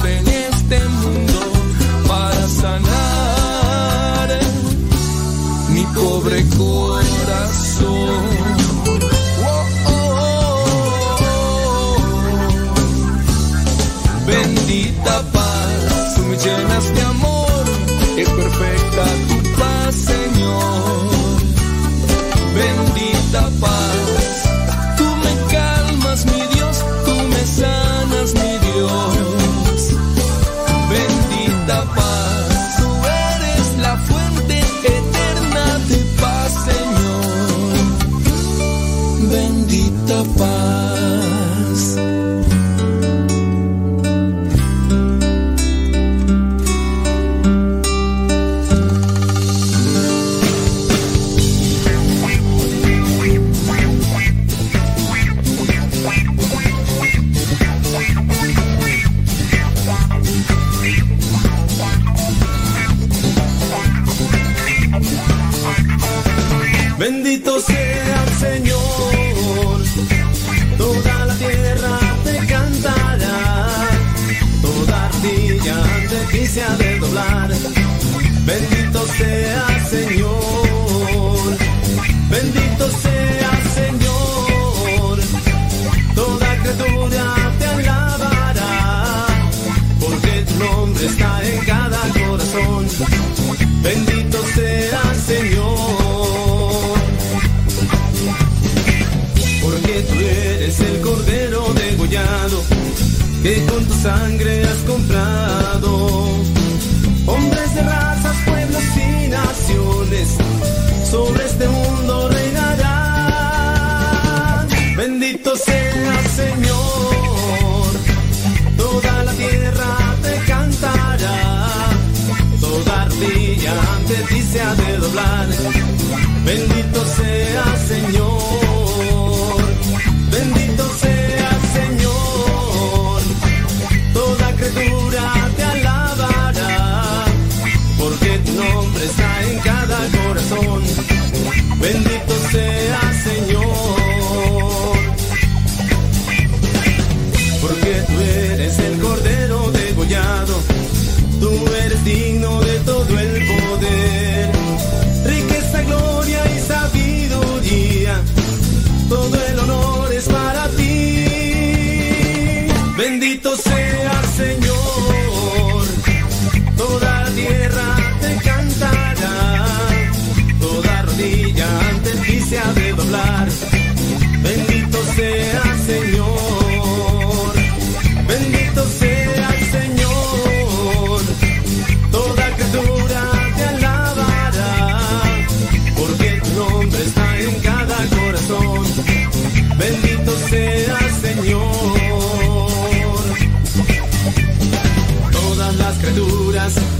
Bendito sea Señor.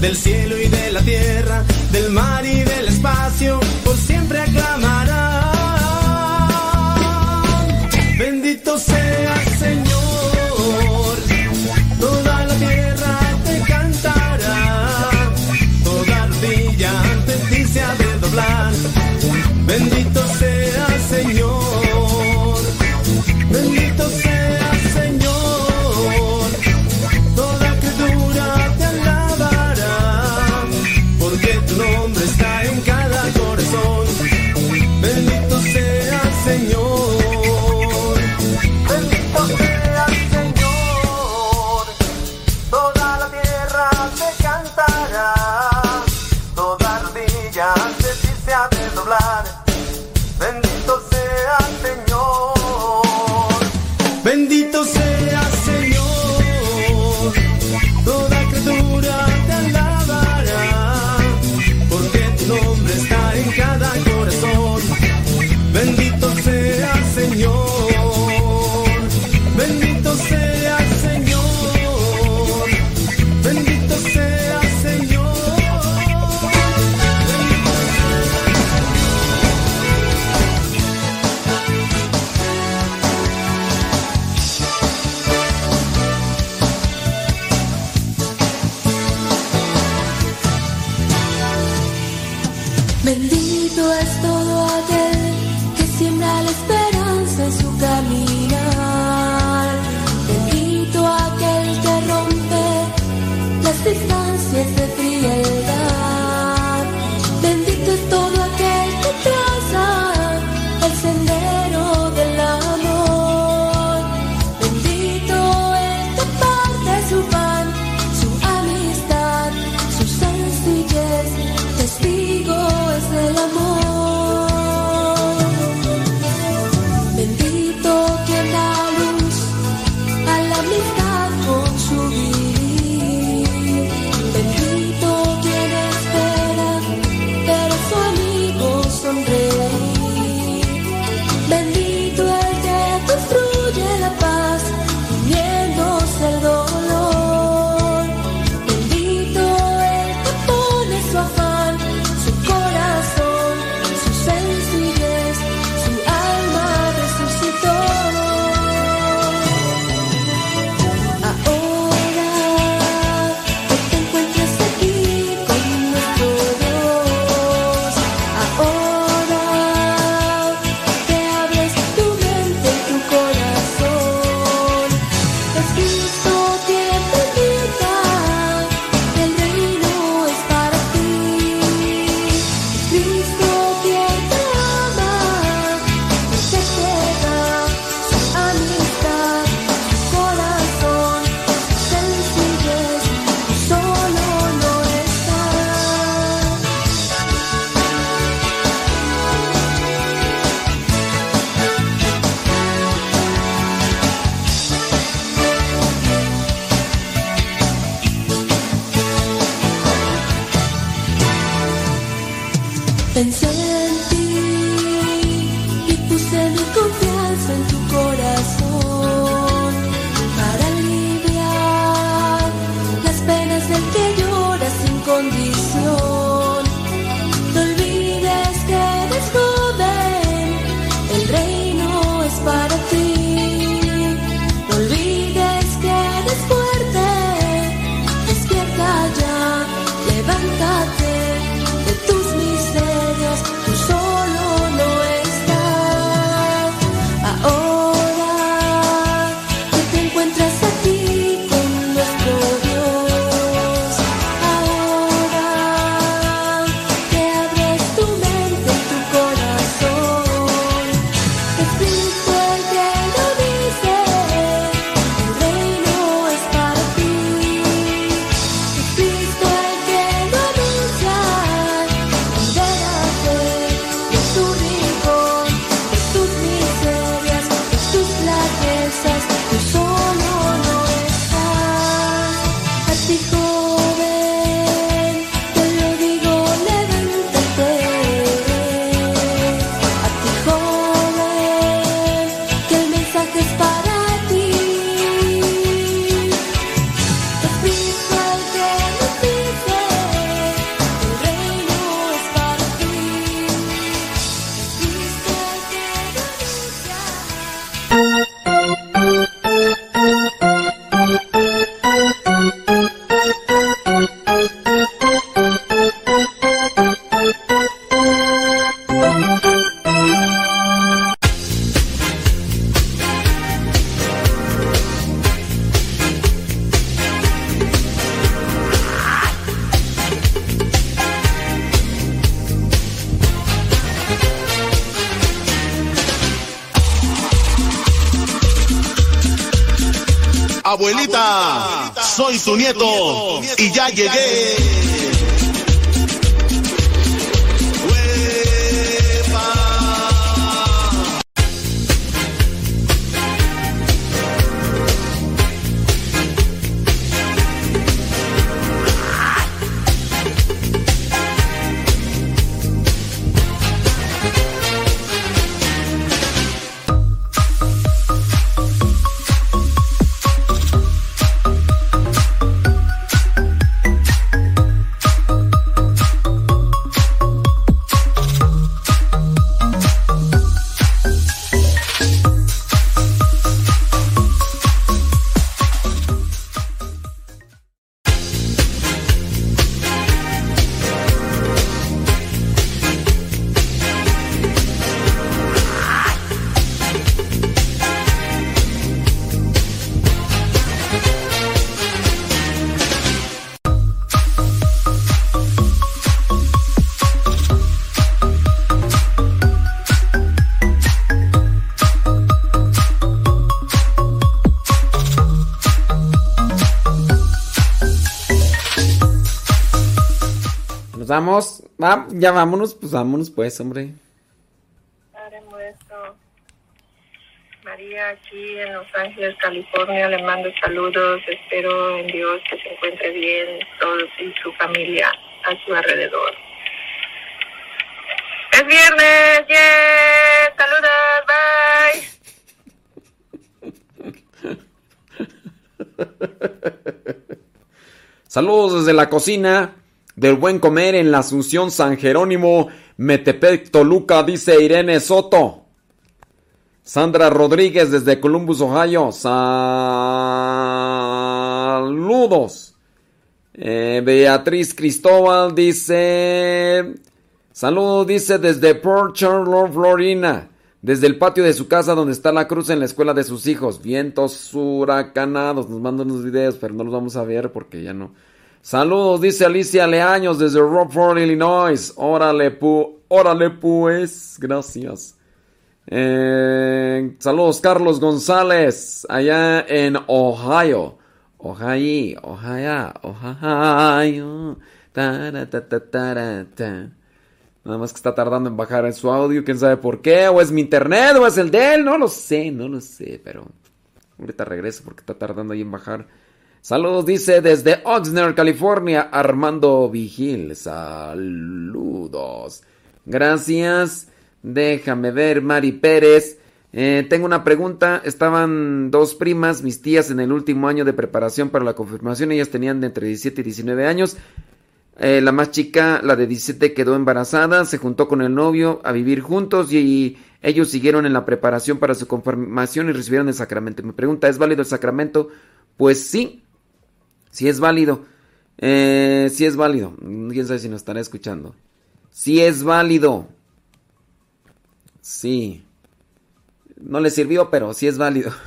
Del cielo y llegué. Vamos. Va, ya vámonos, pues vámonos pues, hombre. Padre nuestro, María aquí en Los Ángeles, California, le mando saludos. Espero en Dios que se encuentre bien todos y su familia a su alrededor. Es viernes, yeah. Saludos, bye. Saludos desde la cocina del buen comer en la Asunción San Jerónimo, Metepec, Toluca, dice Irene Soto. Sandra Rodríguez desde Columbus, Ohio. Saludos. Eh, Beatriz Cristóbal dice... Saludos, dice desde Port Charlotte, Florida. Desde el patio de su casa donde está la cruz en la escuela de sus hijos. Vientos huracanados. Nos mandan unos videos, pero no los vamos a ver porque ya no. Saludos, dice Alicia Leaños desde Rockford, Illinois. Órale, pu órale pues. Gracias. Eh, saludos, Carlos González, allá en Ohio. Ohio, Ohio, Ohio. Nada más que está tardando en bajar en su audio, quién sabe por qué, o es mi internet, o es el de él, no lo sé, no lo sé, pero ahorita regreso porque está tardando ahí en bajar. Saludos, dice desde Oxnard, California, Armando Vigil. Saludos. Gracias. Déjame ver, Mari Pérez. Eh, tengo una pregunta. Estaban dos primas, mis tías, en el último año de preparación para la confirmación. Ellas tenían de entre 17 y 19 años. Eh, la más chica, la de 17, quedó embarazada, se juntó con el novio a vivir juntos y, ellos siguieron en la preparación para su confirmación y recibieron el sacramento. Me pregunta, ¿es válido el sacramento? Pues sí, sí es válido. Eh, sí es válido. Quién sabe si nos estará escuchando. Sí es válido. Sí. No le sirvió, pero sí es válido.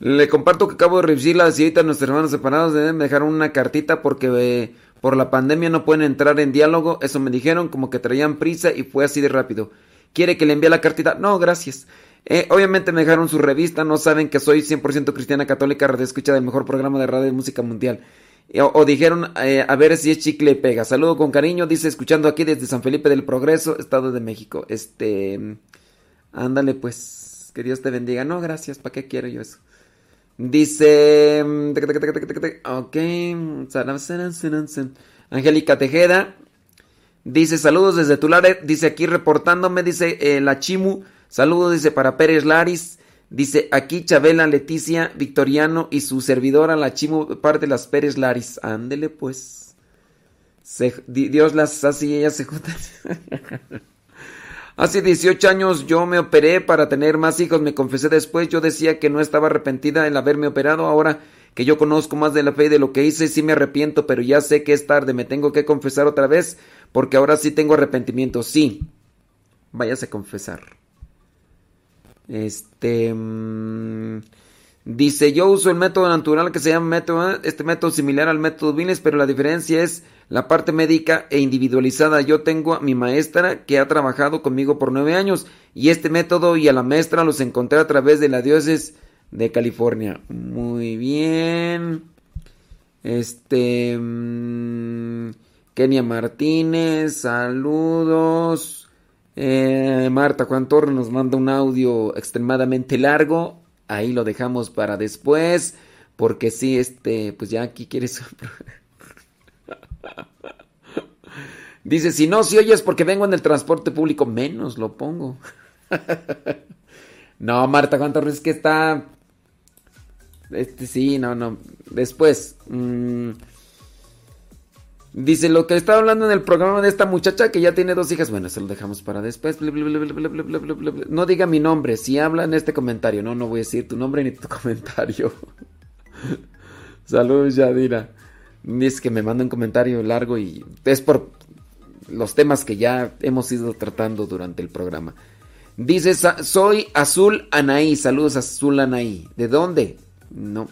Le comparto que acabo de recibir la visita de nuestros hermanos separados. Deben dejar una cartita porque eh, por la pandemia no pueden entrar en diálogo. Eso me dijeron, como que traían prisa y fue así de rápido. ¿Quiere que le envíe la cartita? No, gracias. Eh, obviamente me dejaron su revista. No saben que soy 100% cristiana católica, radio escucha del mejor programa de radio de música mundial. Eh, o, dijeron, a ver si es chicle pega. Saludo con cariño, dice, escuchando aquí desde San Felipe del Progreso, Estado de México. Este. Ándale, pues. Que Dios te bendiga. No, gracias. ¿Para qué quiero yo eso? Dice. Ok. Angélica Tejeda. Dice saludos desde Tulare. Dice aquí reportándome. Dice eh, la Chimu. Saludos. Dice para Pérez Laris. Dice aquí Chabela Leticia Victoriano y su servidora la Chimu. Parte de las Pérez Laris. Ándele pues. Dios las hace y ellas se juntan. Hace 18 años yo me operé para tener más hijos, me confesé después, yo decía que no estaba arrepentida en haberme operado, ahora que yo conozco más de la fe y de lo que hice, sí me arrepiento, pero ya sé que es tarde, me tengo que confesar otra vez, porque ahora sí tengo arrepentimiento, sí, váyase a confesar. Este... Mm, dice, yo uso el método natural que se llama método, este método similar al método Vines, pero la diferencia es la parte médica e individualizada. Yo tengo a mi maestra que ha trabajado conmigo por nueve años y este método y a la maestra los encontré a través de la diócesis de California. Muy bien. Este... Mm, Kenia Martínez, saludos. Eh, Marta Juan Torres nos manda un audio extremadamente largo. Ahí lo dejamos para después. Porque sí, este, pues ya aquí quieres... Dice, si no, si oyes porque vengo en el transporte público, menos lo pongo. no, Marta, ¿cuánto es que está? Este sí, no, no. Después. Mm, dice lo que estaba hablando en el programa de esta muchacha que ya tiene dos hijas. Bueno, se lo dejamos para después. No diga mi nombre. Si habla en este comentario. No, no voy a decir tu nombre ni tu comentario. Saludos, Yadira. Dice que me manda un comentario largo y es por los temas que ya hemos ido tratando durante el programa. Dice, soy Azul Anaí. Saludos, Azul Anaí. ¿De dónde? No.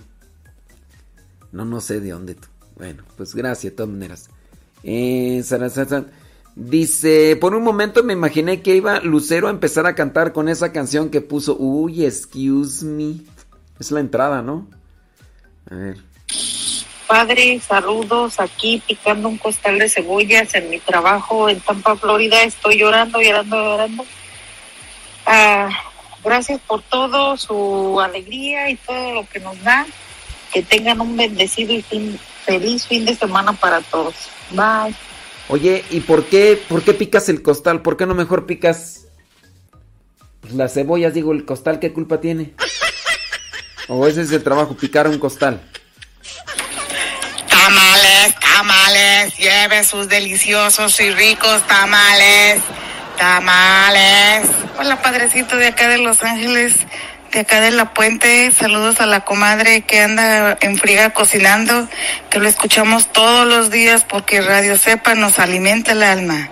No, no sé de dónde tú. Bueno, pues gracias, de todas maneras. Eh, dice, por un momento me imaginé que iba Lucero a empezar a cantar con esa canción que puso, uy, excuse me. Es la entrada, ¿no? A ver. Padre, saludos aquí picando un costal de cebollas en mi trabajo en Tampa, Florida. Estoy llorando, llorando, llorando. Ah, gracias por todo, su alegría y todo lo que nos da. Que tengan un bendecido y feliz fin de semana para todos. Bye. Oye, ¿y por qué, por qué picas el costal? ¿Por qué no mejor picas las cebollas? Digo, el costal, ¿qué culpa tiene? ¿O ese es el trabajo, picar un costal? Tamales, tamales, lleve sus deliciosos y ricos tamales, tamales. Hola, padrecito de acá de Los Ángeles, de acá de La Puente. Saludos a la comadre que anda en friga cocinando, que lo escuchamos todos los días porque Radio Sepa nos alimenta el alma.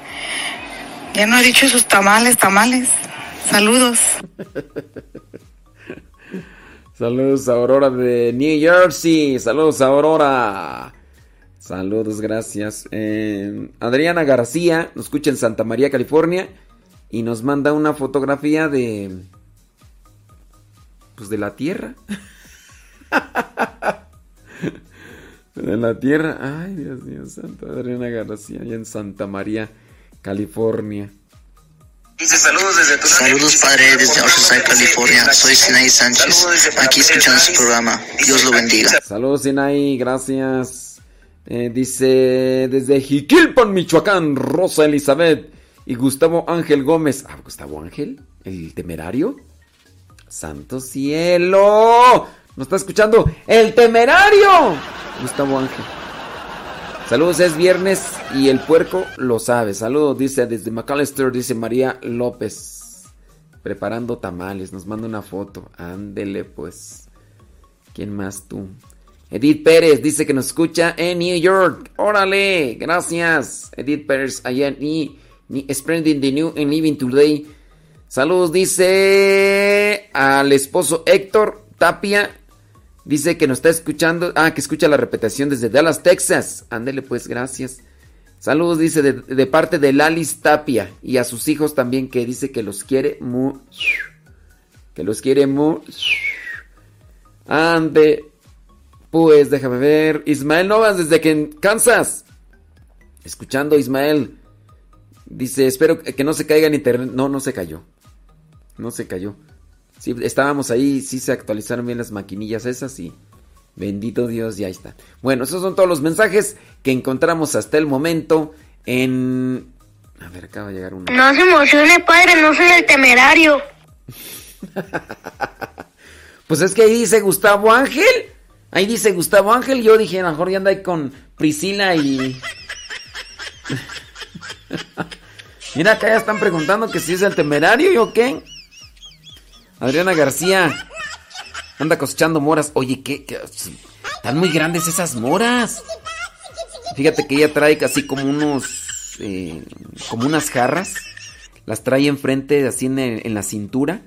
Ya no ha dicho sus tamales, tamales. Saludos. Saludos a Aurora de New Jersey. Saludos a Aurora. Saludos, gracias. Eh, Adriana García nos escucha en Santa María, California. Y nos manda una fotografía de. Pues de la Tierra. de la Tierra. Ay, Dios mío, Santa Adriana García, allá en Santa María, California. Dice saludos desde Saludos padre desde Oceanside, California. Soy Sinai Sánchez. Aquí escuchando su programa. Dios lo bendiga. Saludos Sinai, gracias. Eh, dice desde Jiquilpan, Michoacán, Rosa Elizabeth y Gustavo Ángel Gómez. Ah, Gustavo Ángel, el temerario. Santo cielo. ¿Nos está escuchando? ¡El temerario! Gustavo Ángel. Saludos, es viernes y el puerco lo sabe. Saludos, dice desde McAllister, dice María López. Preparando tamales, nos manda una foto. Ándele pues. ¿Quién más tú? Edith Pérez dice que nos escucha en New York. Órale, gracias. Edith Pérez allá en Spreading the New and Living Today. Saludos, dice al esposo Héctor Tapia. Dice que nos está escuchando. Ah, que escucha la repetición desde Dallas, Texas. Ándele pues, gracias. Saludos, dice, de, parte de Lalis Tapia. Y a sus hijos también, que dice que los quiere mucho. Que los quiere mucho. Ande. Pues déjame ver. Ismael Novas desde que Kansas. Escuchando Ismael. Dice, espero que no se caiga en internet. No, no se cayó. No se cayó. Sí, estábamos ahí, sí se actualizaron bien las maquinillas esas y bendito Dios, ya está. Bueno, esos son todos los mensajes que encontramos hasta el momento en... A ver, acaba de llegar uno. No se emocione, padre, no soy el temerario. pues es que ahí dice Gustavo Ángel. Ahí dice Gustavo Ángel. Yo dije, a lo mejor ya anda ahí con Priscila y... Mira, acá ya están preguntando que si es el temerario y o qué. Adriana García anda cosechando moras. Oye, ¿qué, Están muy grandes esas moras. Fíjate que ella trae casi como unos. Eh, como unas jarras. Las trae enfrente, así en, en la cintura.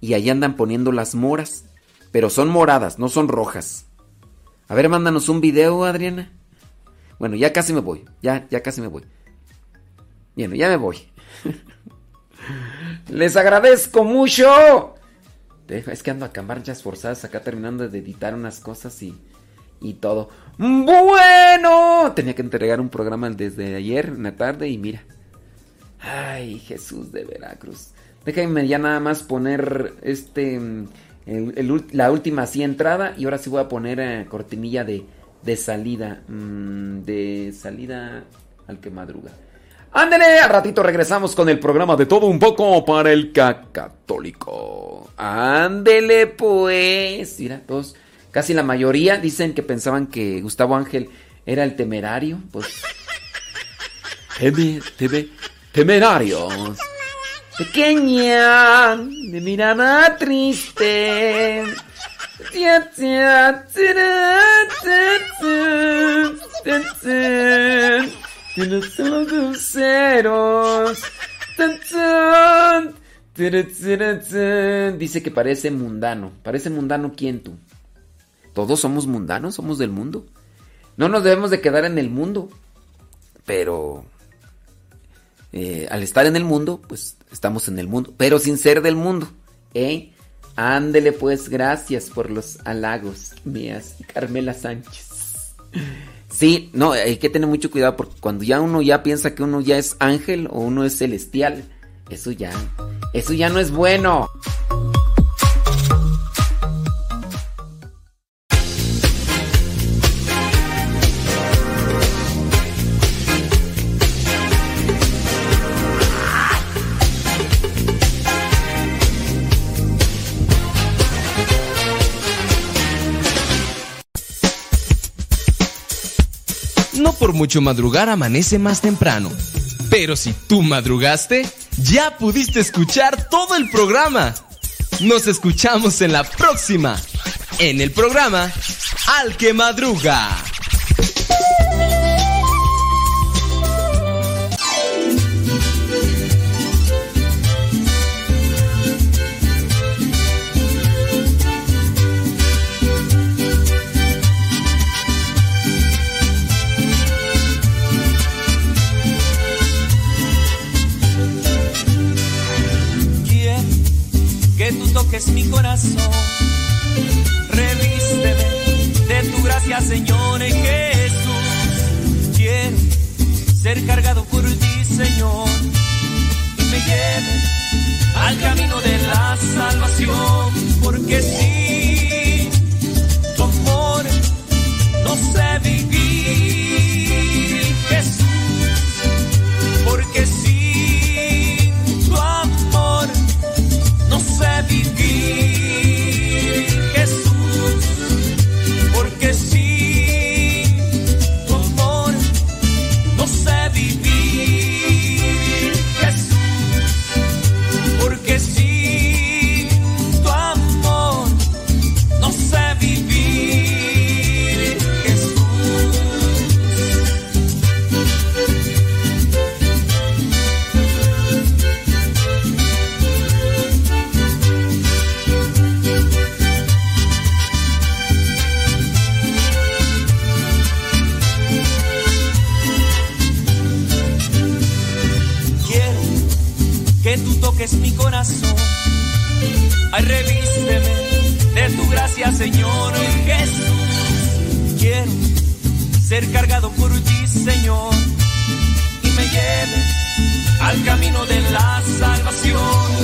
Y ahí andan poniendo las moras. Pero son moradas, no son rojas. A ver, mándanos un video, Adriana. Bueno, ya casi me voy. Ya, ya casi me voy. Bueno, ya me voy. Les agradezco mucho. Es que ando a camarchas forzadas acá terminando de editar unas cosas y, y todo. Bueno, tenía que entregar un programa desde ayer en la tarde y mira. Ay, Jesús de Veracruz. Déjenme ya nada más poner este la última así entrada y ahora sí voy a poner eh, cortinilla de, de salida. Mm, de salida al que madruga. Ándele, a ratito regresamos con el programa de todo un poco para el católico. Ándele, pues. Mira, todos, casi la mayoría dicen que pensaban que Gustavo Ángel era el temerario. Pues. Teme, teme, temerarios. Pequeña, de mirada triste. Tienes ceros. Dice que parece mundano. ¿Parece mundano quién tú? Todos somos mundanos, somos del mundo. No nos debemos de quedar en el mundo. Pero eh, al estar en el mundo, pues estamos en el mundo. Pero sin ser del mundo. ¿Eh? Ándele pues, gracias por los halagos, mías, Carmela Sánchez. Sí, no, hay que tener mucho cuidado porque cuando ya uno ya piensa que uno ya es ángel o uno es celestial, eso ya, eso ya no es bueno. Por mucho madrugar amanece más temprano. Pero si tú madrugaste, ya pudiste escuchar todo el programa. Nos escuchamos en la próxima, en el programa Al que Madruga. toques mi corazón. Revísteme de tu gracia, Señor Jesús. Quiero ser cargado por ti, Señor. Y me lleve al camino de la salvación. Porque si tu amor no sé vivir, Jesús. Porque sin tu amor no sé vivir. be Ay, revísteme de tu gracia, Señor Jesús. Quiero ser cargado por ti, Señor, y me lleves al camino de la salvación.